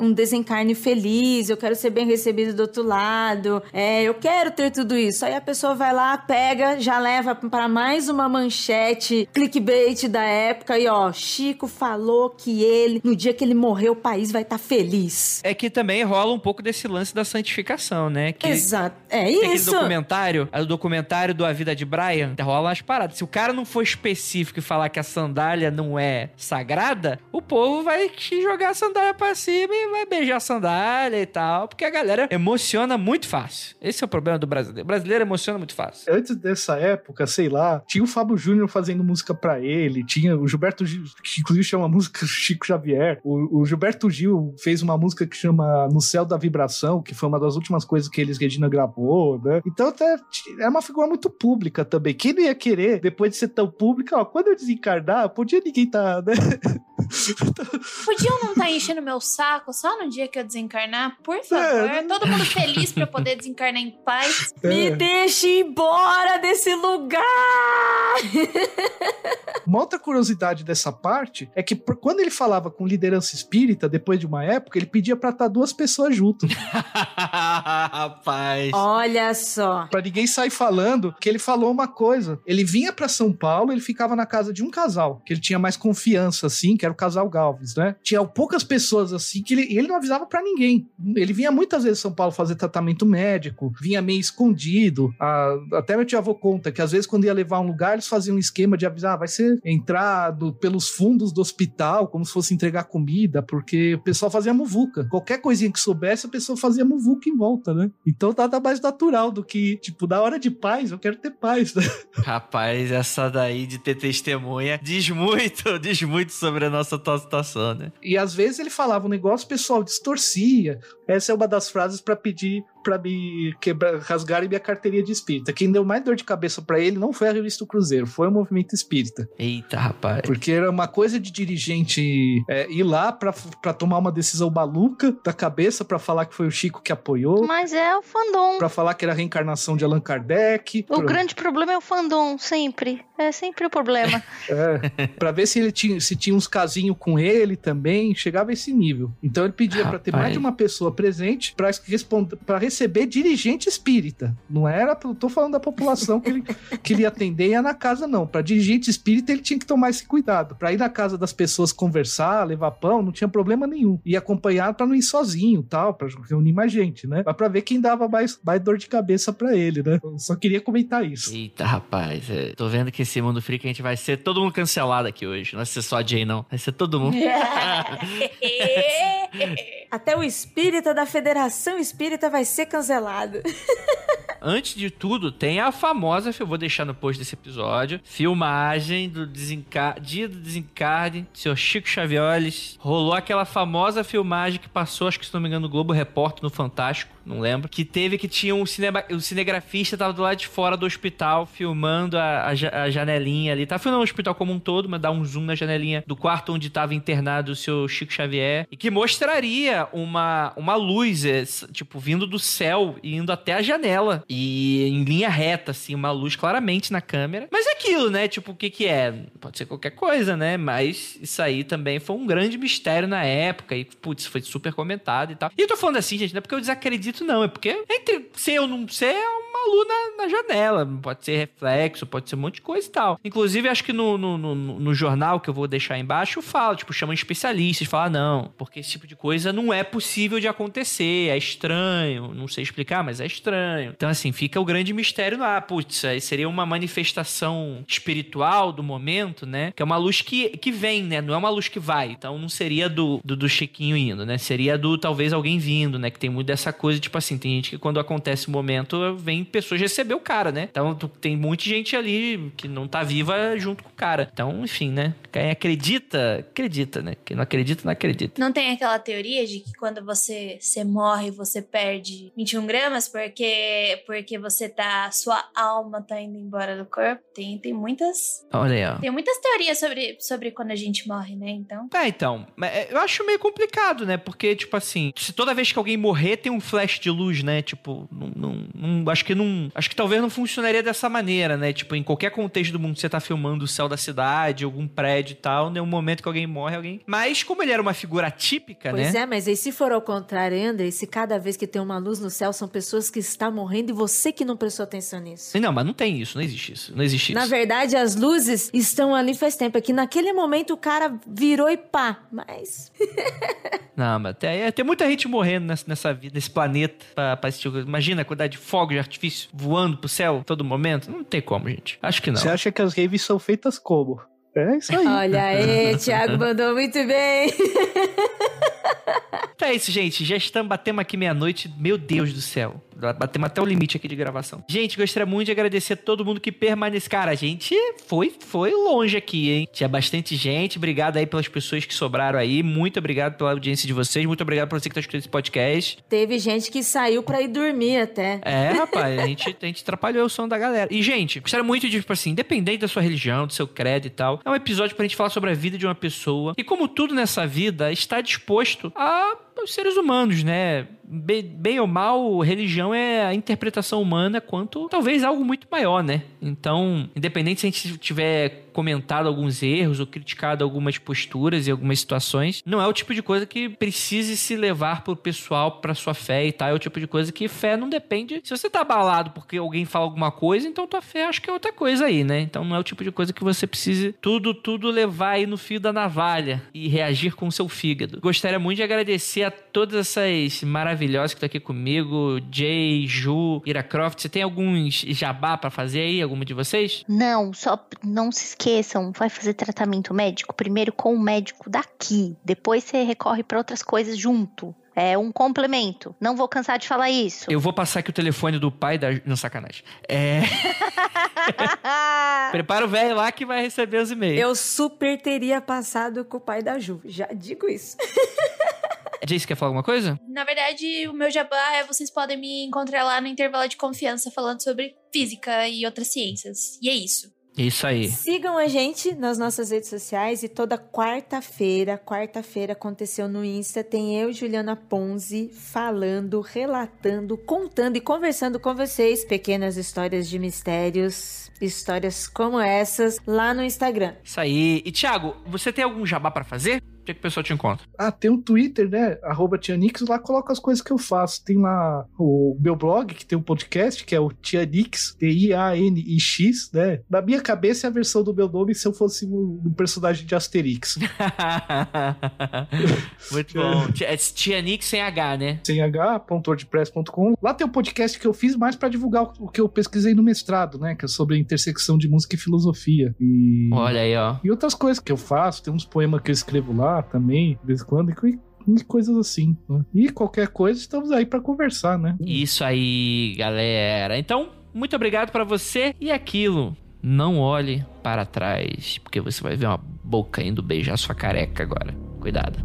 um desencarne feliz, eu quero ser bem recebido do outro lado, é, eu quero ter tudo isso. Aí a pessoa vai lá, pega, já leva para mais uma manchete clickbait da época e ó, Chico falou que ele, no dia que ele morrer, o país vai estar tá feliz. É que também rola um pouco desse lance da santificação, né? Que Exato. É isso. Aquele documentário, o documentário do A Vida de Brian, rola umas paradas. Se o cara não for específico e falar que a sandália não é sagrada, o povo vai te jogar a sandália pra cima e vai beijar a sandália e tal porque a galera emociona muito fácil. Esse é o problema do brasileiro. O brasileiro emociona muito fácil. Antes dessa época, sei lá, tinha o Fábio Júnior fazendo música para ele, tinha o Gilberto Gil, que inclusive chama música Chico Xavier. O, o, Gilberto Gil fez uma música que chama No Céu da Vibração, que foi uma das últimas coisas que eles, Regina, gravou, né? Então até, é uma figura muito pública também. Quem não ia querer, depois de ser tão pública, ó, quando eu desencarnar, podia ninguém tá, né? Podiam não estar tá enchendo meu saco só no dia que eu desencarnar? Por favor, é. todo mundo feliz para poder desencarnar em paz. É. Me deixe embora desse lugar! Uma outra curiosidade dessa parte é que quando ele falava com liderança espírita, depois de uma época, ele pedia pra estar duas pessoas juntas. Rapaz. Olha só. Pra ninguém sair falando que ele falou uma coisa. Ele vinha para São Paulo, ele ficava na casa de um casal, que ele tinha mais confiança, assim, que era o casal Galves, né? Tinha poucas pessoas assim que ele, ele não avisava para ninguém. Ele vinha muitas vezes São Paulo fazer tratamento médico, vinha meio escondido. A, até meu tio avô conta que às vezes quando ia levar um lugar, eles faziam um esquema de avisar, ah, vai ser entrado pelos fundos do hospital, como se fosse entregar comida, porque o pessoal fazia muvuca. Qualquer coisinha que soubesse, a pessoa fazia muvuca em volta, né? Então nada mais natural do que, tipo, na hora de paz, eu quero ter paz, né? Rapaz, essa daí de ter testemunha diz muito, diz muito sobre a nossa situação, né? E às vezes ele falava um negócio, o pessoal distorcia. Essa é uma das frases para pedir para me quebrar, rasgarem minha carteirinha de espírita. Quem deu mais dor de cabeça para ele não foi a revista Cruzeiro, foi o movimento espírita. Eita, rapaz. Porque era uma coisa de dirigente é, ir lá para tomar uma decisão maluca da cabeça para falar que foi o Chico que apoiou. Mas é o fandom. Para falar que era a reencarnação de Allan Kardec. O pra... grande problema é o fandom, sempre. É sempre o problema. é, para ver se ele tinha, se tinha uns casinhos com ele também, chegava a esse nível. Então ele pedia para ter mais de uma pessoa presente para responder, para receber dirigente espírita. Não era, tô falando da população que ele, que ele atender ia na casa, não. Para dirigente espírita, ele tinha que tomar esse cuidado. Para ir na casa das pessoas conversar, levar pão, não tinha problema nenhum. E acompanhar para não ir sozinho, tal, para reunir mais gente, né? Mas para ver quem dava mais, mais dor de cabeça para ele, né? Eu só queria comentar isso. Eita, rapaz, é, tô vendo que esse mundo freak a gente vai ser todo mundo cancelado aqui hoje. Não vai ser só a Jay, não. Vai ser todo mundo. Até o espírita da Federação Espírita vai ser cancelado. Antes de tudo, tem a famosa, eu vou deixar no post desse episódio, filmagem do desencar... dia do desencarne, seu Chico Chavioles. Rolou aquela famosa filmagem que passou, acho que se não me engano, no Globo Repórter, no Fantástico, não lembro. Que teve que tinha um cinema... o cinegrafista tava do lado de fora do hospital, filmando a, a, a janelinha ali. Tá filmando o hospital como um todo, mas dá um zoom na janelinha do quarto onde tava internado o seu Chico Xavier. E que mostraria uma, uma luz, é, tipo, vindo do céu e indo até a janela. E em linha reta, assim, uma luz claramente na câmera. Mas é aquilo, né? Tipo, o que que é? Pode ser qualquer coisa, né? Mas isso aí também foi um grande mistério na época. E, putz, foi super comentado e tal. E eu tô falando assim, gente, não é porque eu desacredito, não. É porque entre ser ou não ser, é uma luz na, na janela. Pode ser reflexo, pode ser um monte de coisa e tal. Inclusive, acho que no, no, no, no jornal que eu vou deixar embaixo, fala, tipo, chamam especialistas, fala, não, porque esse tipo de coisa não é possível de acontecer, é estranho, não sei explicar, mas é estranho. Então, assim, fica o grande mistério no ar. Putz, seria uma manifestação espiritual do momento, né? Que é uma luz que, que vem, né? Não é uma luz que vai. Então, não seria do, do, do Chiquinho indo, né? Seria do talvez alguém vindo, né? Que tem muito dessa coisa, tipo assim, tem gente que quando acontece o momento, vem pessoas receber o cara, né? Então, tem muita gente ali que não tá viva junto com o cara. Então, enfim, né? Quem acredita, acredita, né? Quem não acredita, não acredita. Não tem aquela teoria de que quando você, você morre, você perde 21 gramas porque, porque você tá. Sua alma tá indo embora do corpo? Tem, tem muitas. Olha aí, ó. Tem muitas teorias sobre, sobre quando a gente morre, né? Então. É, então. É, eu acho meio complicado, né? Porque, tipo assim, se toda vez que alguém morrer tem um flash de luz, né? Tipo, não, não, não acho que não. Acho que talvez não funcionaria dessa maneira, né? Tipo, em qualquer contexto do mundo, você tá filmando o céu da cidade, algum prédio e tal, né? Um momento que alguém morre, alguém. Mas, como ele era uma figura típica, pois né? Pois é, mas aí se for ao contrário, André, se cada vez que tem uma luz no céu são pessoas que estão morrendo e você que não prestou atenção nisso. Não, mas não tem isso, não existe isso. Não existe Na isso. verdade, as luzes estão ali faz tempo. É que naquele momento o cara virou e pá. Mas. não, mas tem, tem muita gente morrendo nessa, nessa vida, nesse planeta pra, pra assistir. Imagina a quantidade de fogo de artifício voando pro céu todo momento. Não tem como, gente. Acho que não. Você acha que as raves são feitas como? É isso aí. Olha aí, Thiago mandou muito bem. Então é isso, gente. Já estamos batendo aqui meia-noite. Meu Deus do céu. Batemos até o limite aqui de gravação. Gente, gostaria muito de agradecer a todo mundo que permanece. Cara, a gente foi, foi longe aqui, hein? Tinha bastante gente. Obrigado aí pelas pessoas que sobraram aí. Muito obrigado pela audiência de vocês. Muito obrigado por você que tá escutando esse podcast. Teve gente que saiu pra ir dormir até. É, rapaz. a, gente, a gente atrapalhou o som da galera. E, gente, gostaria muito de, tipo assim, independente da sua religião, do seu credo e tal, é um episódio pra gente falar sobre a vida de uma pessoa. E como tudo nessa vida, está disposto a os seres humanos, né? Bem, bem, ou mal, religião é a interpretação humana quanto talvez algo muito maior, né? Então, independente se a gente tiver comentado alguns erros ou criticado algumas posturas e algumas situações, não é o tipo de coisa que precise se levar pro pessoal, pra sua fé e tal. É o tipo de coisa que fé não depende. Se você tá abalado porque alguém fala alguma coisa, então tua fé acho que é outra coisa aí, né? Então não é o tipo de coisa que você precise tudo, tudo levar aí no fio da navalha e reagir com o seu fígado. Gostaria muito de agradecer a todas essas maravilhosas que estão aqui comigo, Jay, Ju, Ira Croft. Você tem alguns jabá para fazer aí, alguma de vocês? Não, só não se esqueçam, vai fazer tratamento médico primeiro com o médico daqui, depois você recorre para outras coisas junto. É um complemento. Não vou cansar de falar isso. Eu vou passar aqui o telefone do pai da. Não, sacanagem. É. Prepara o velho lá que vai receber os e-mails. Eu super teria passado com o pai da Ju. Já digo isso. Jace, quer falar alguma coisa? Na verdade, o meu jabá é vocês podem me encontrar lá no intervalo de confiança falando sobre física e outras ciências. E é isso. Isso aí. Sigam a gente nas nossas redes sociais e toda quarta-feira, quarta-feira aconteceu no Insta, tem eu, Juliana Ponzi, falando, relatando, contando e conversando com vocês pequenas histórias de mistérios, histórias como essas lá no Instagram. Isso aí. E Thiago, você tem algum jabá para fazer? Onde é que o pessoal te encontra? Ah, tem um Twitter, né? Arroba Tianix, lá coloca as coisas que eu faço. Tem lá o meu blog, que tem um podcast, que é o Tianix, T-I-A-N-I-X, né? Na minha cabeça é a versão do meu nome se eu fosse um, um personagem de Asterix. Muito bom. É Tianix sem H, né? Sem H.wordpress.com. Lá tem um podcast que eu fiz mais para divulgar o que eu pesquisei no mestrado, né? Que é sobre a intersecção de música e filosofia. E... Olha aí, ó. E outras coisas que eu faço. Tem uns poemas que eu escrevo lá também, de vez em quando, e coisas assim. Né? E qualquer coisa, estamos aí para conversar, né? Isso aí, galera. Então, muito obrigado para você e aquilo. Não olhe para trás, porque você vai ver uma boca indo beijar sua careca agora. Cuidado.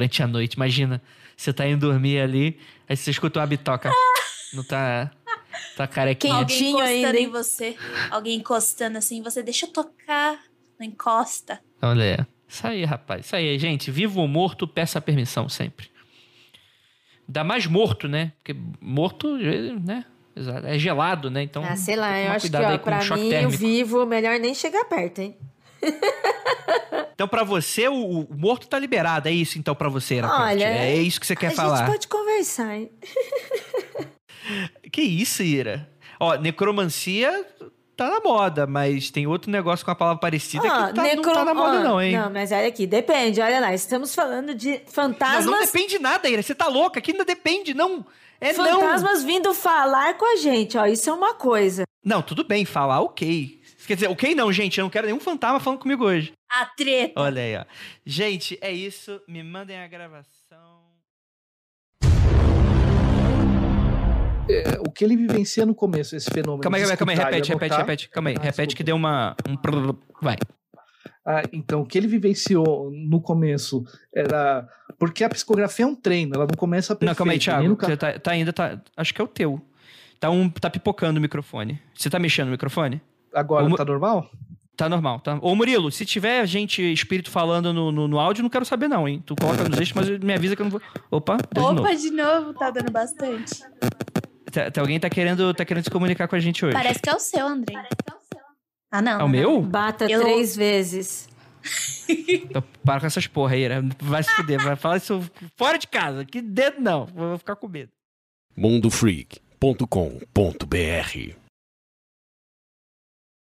Durante a noite. Imagina, você tá indo dormir ali, aí você escuta uma bitoca. Não tá. Tá carequinha. Alguém encostando ainda, em você. Alguém encostando assim, você deixa eu tocar. Não encosta. Olha, isso aí, rapaz. Isso aí, gente. Vivo ou morto, peça permissão sempre. Dá mais morto, né? Porque morto, né? É gelado, né? Então. Ah, sei lá, eu acho que, ó, pra mim, térmico. o vivo, melhor nem chegar perto, hein? Então, para você, o, o, morto tá liberado. É isso, então, para você, Iracote. Olha, é isso que você quer a falar. A gente pode conversar, hein? que isso, Ira? Ó, necromancia tá na moda, mas tem outro negócio com a palavra parecida que tá, necro... não tá na moda, não, hein? Não, mas olha aqui, depende, olha lá. Estamos falando de fantasmas. Não, não depende nada, Ira. Você tá louca, aqui não depende, não. É fantasmas não. vindo falar com a gente, ó. Isso é uma coisa. Não, tudo bem, falar, ok. Quer dizer, ok não, gente, eu não quero nenhum fantasma falando comigo hoje. A treta. Olha aí, ó. Gente, é isso. Me mandem a gravação. É, o que ele vivencia no começo, esse fenômeno. Calma aí, calma aí, repete, repete, repete. Calma aí, ah, repete desculpa. que deu uma. Um... Vai. Ah, então, o que ele vivenciou no começo era. Porque a psicografia é um treino, ela não começa a Não, calma aí, Thiago. Você tá, tá ainda. Tá, acho que é o teu. Tá, um, tá pipocando o microfone. Você tá mexendo no microfone? Agora Ô, tá normal? Tá normal, tá? Ô Murilo, se tiver gente, espírito falando no, no, no áudio, não quero saber não, hein? Tu coloca nos eixos, mas me avisa que eu não vou... Opa, deu Opa, de novo. de novo, tá dando bastante. Tá, tá, alguém tá querendo, tá querendo se comunicar com a gente hoje. Parece que é o seu, André. Parece que é o seu. Ah, não. É o meu? Bata eu... três vezes. Então, para com essas porra aí, né? Vai se fuder, vai falar isso fora de casa. Que dedo não, vou ficar com medo. mundofreak.com.br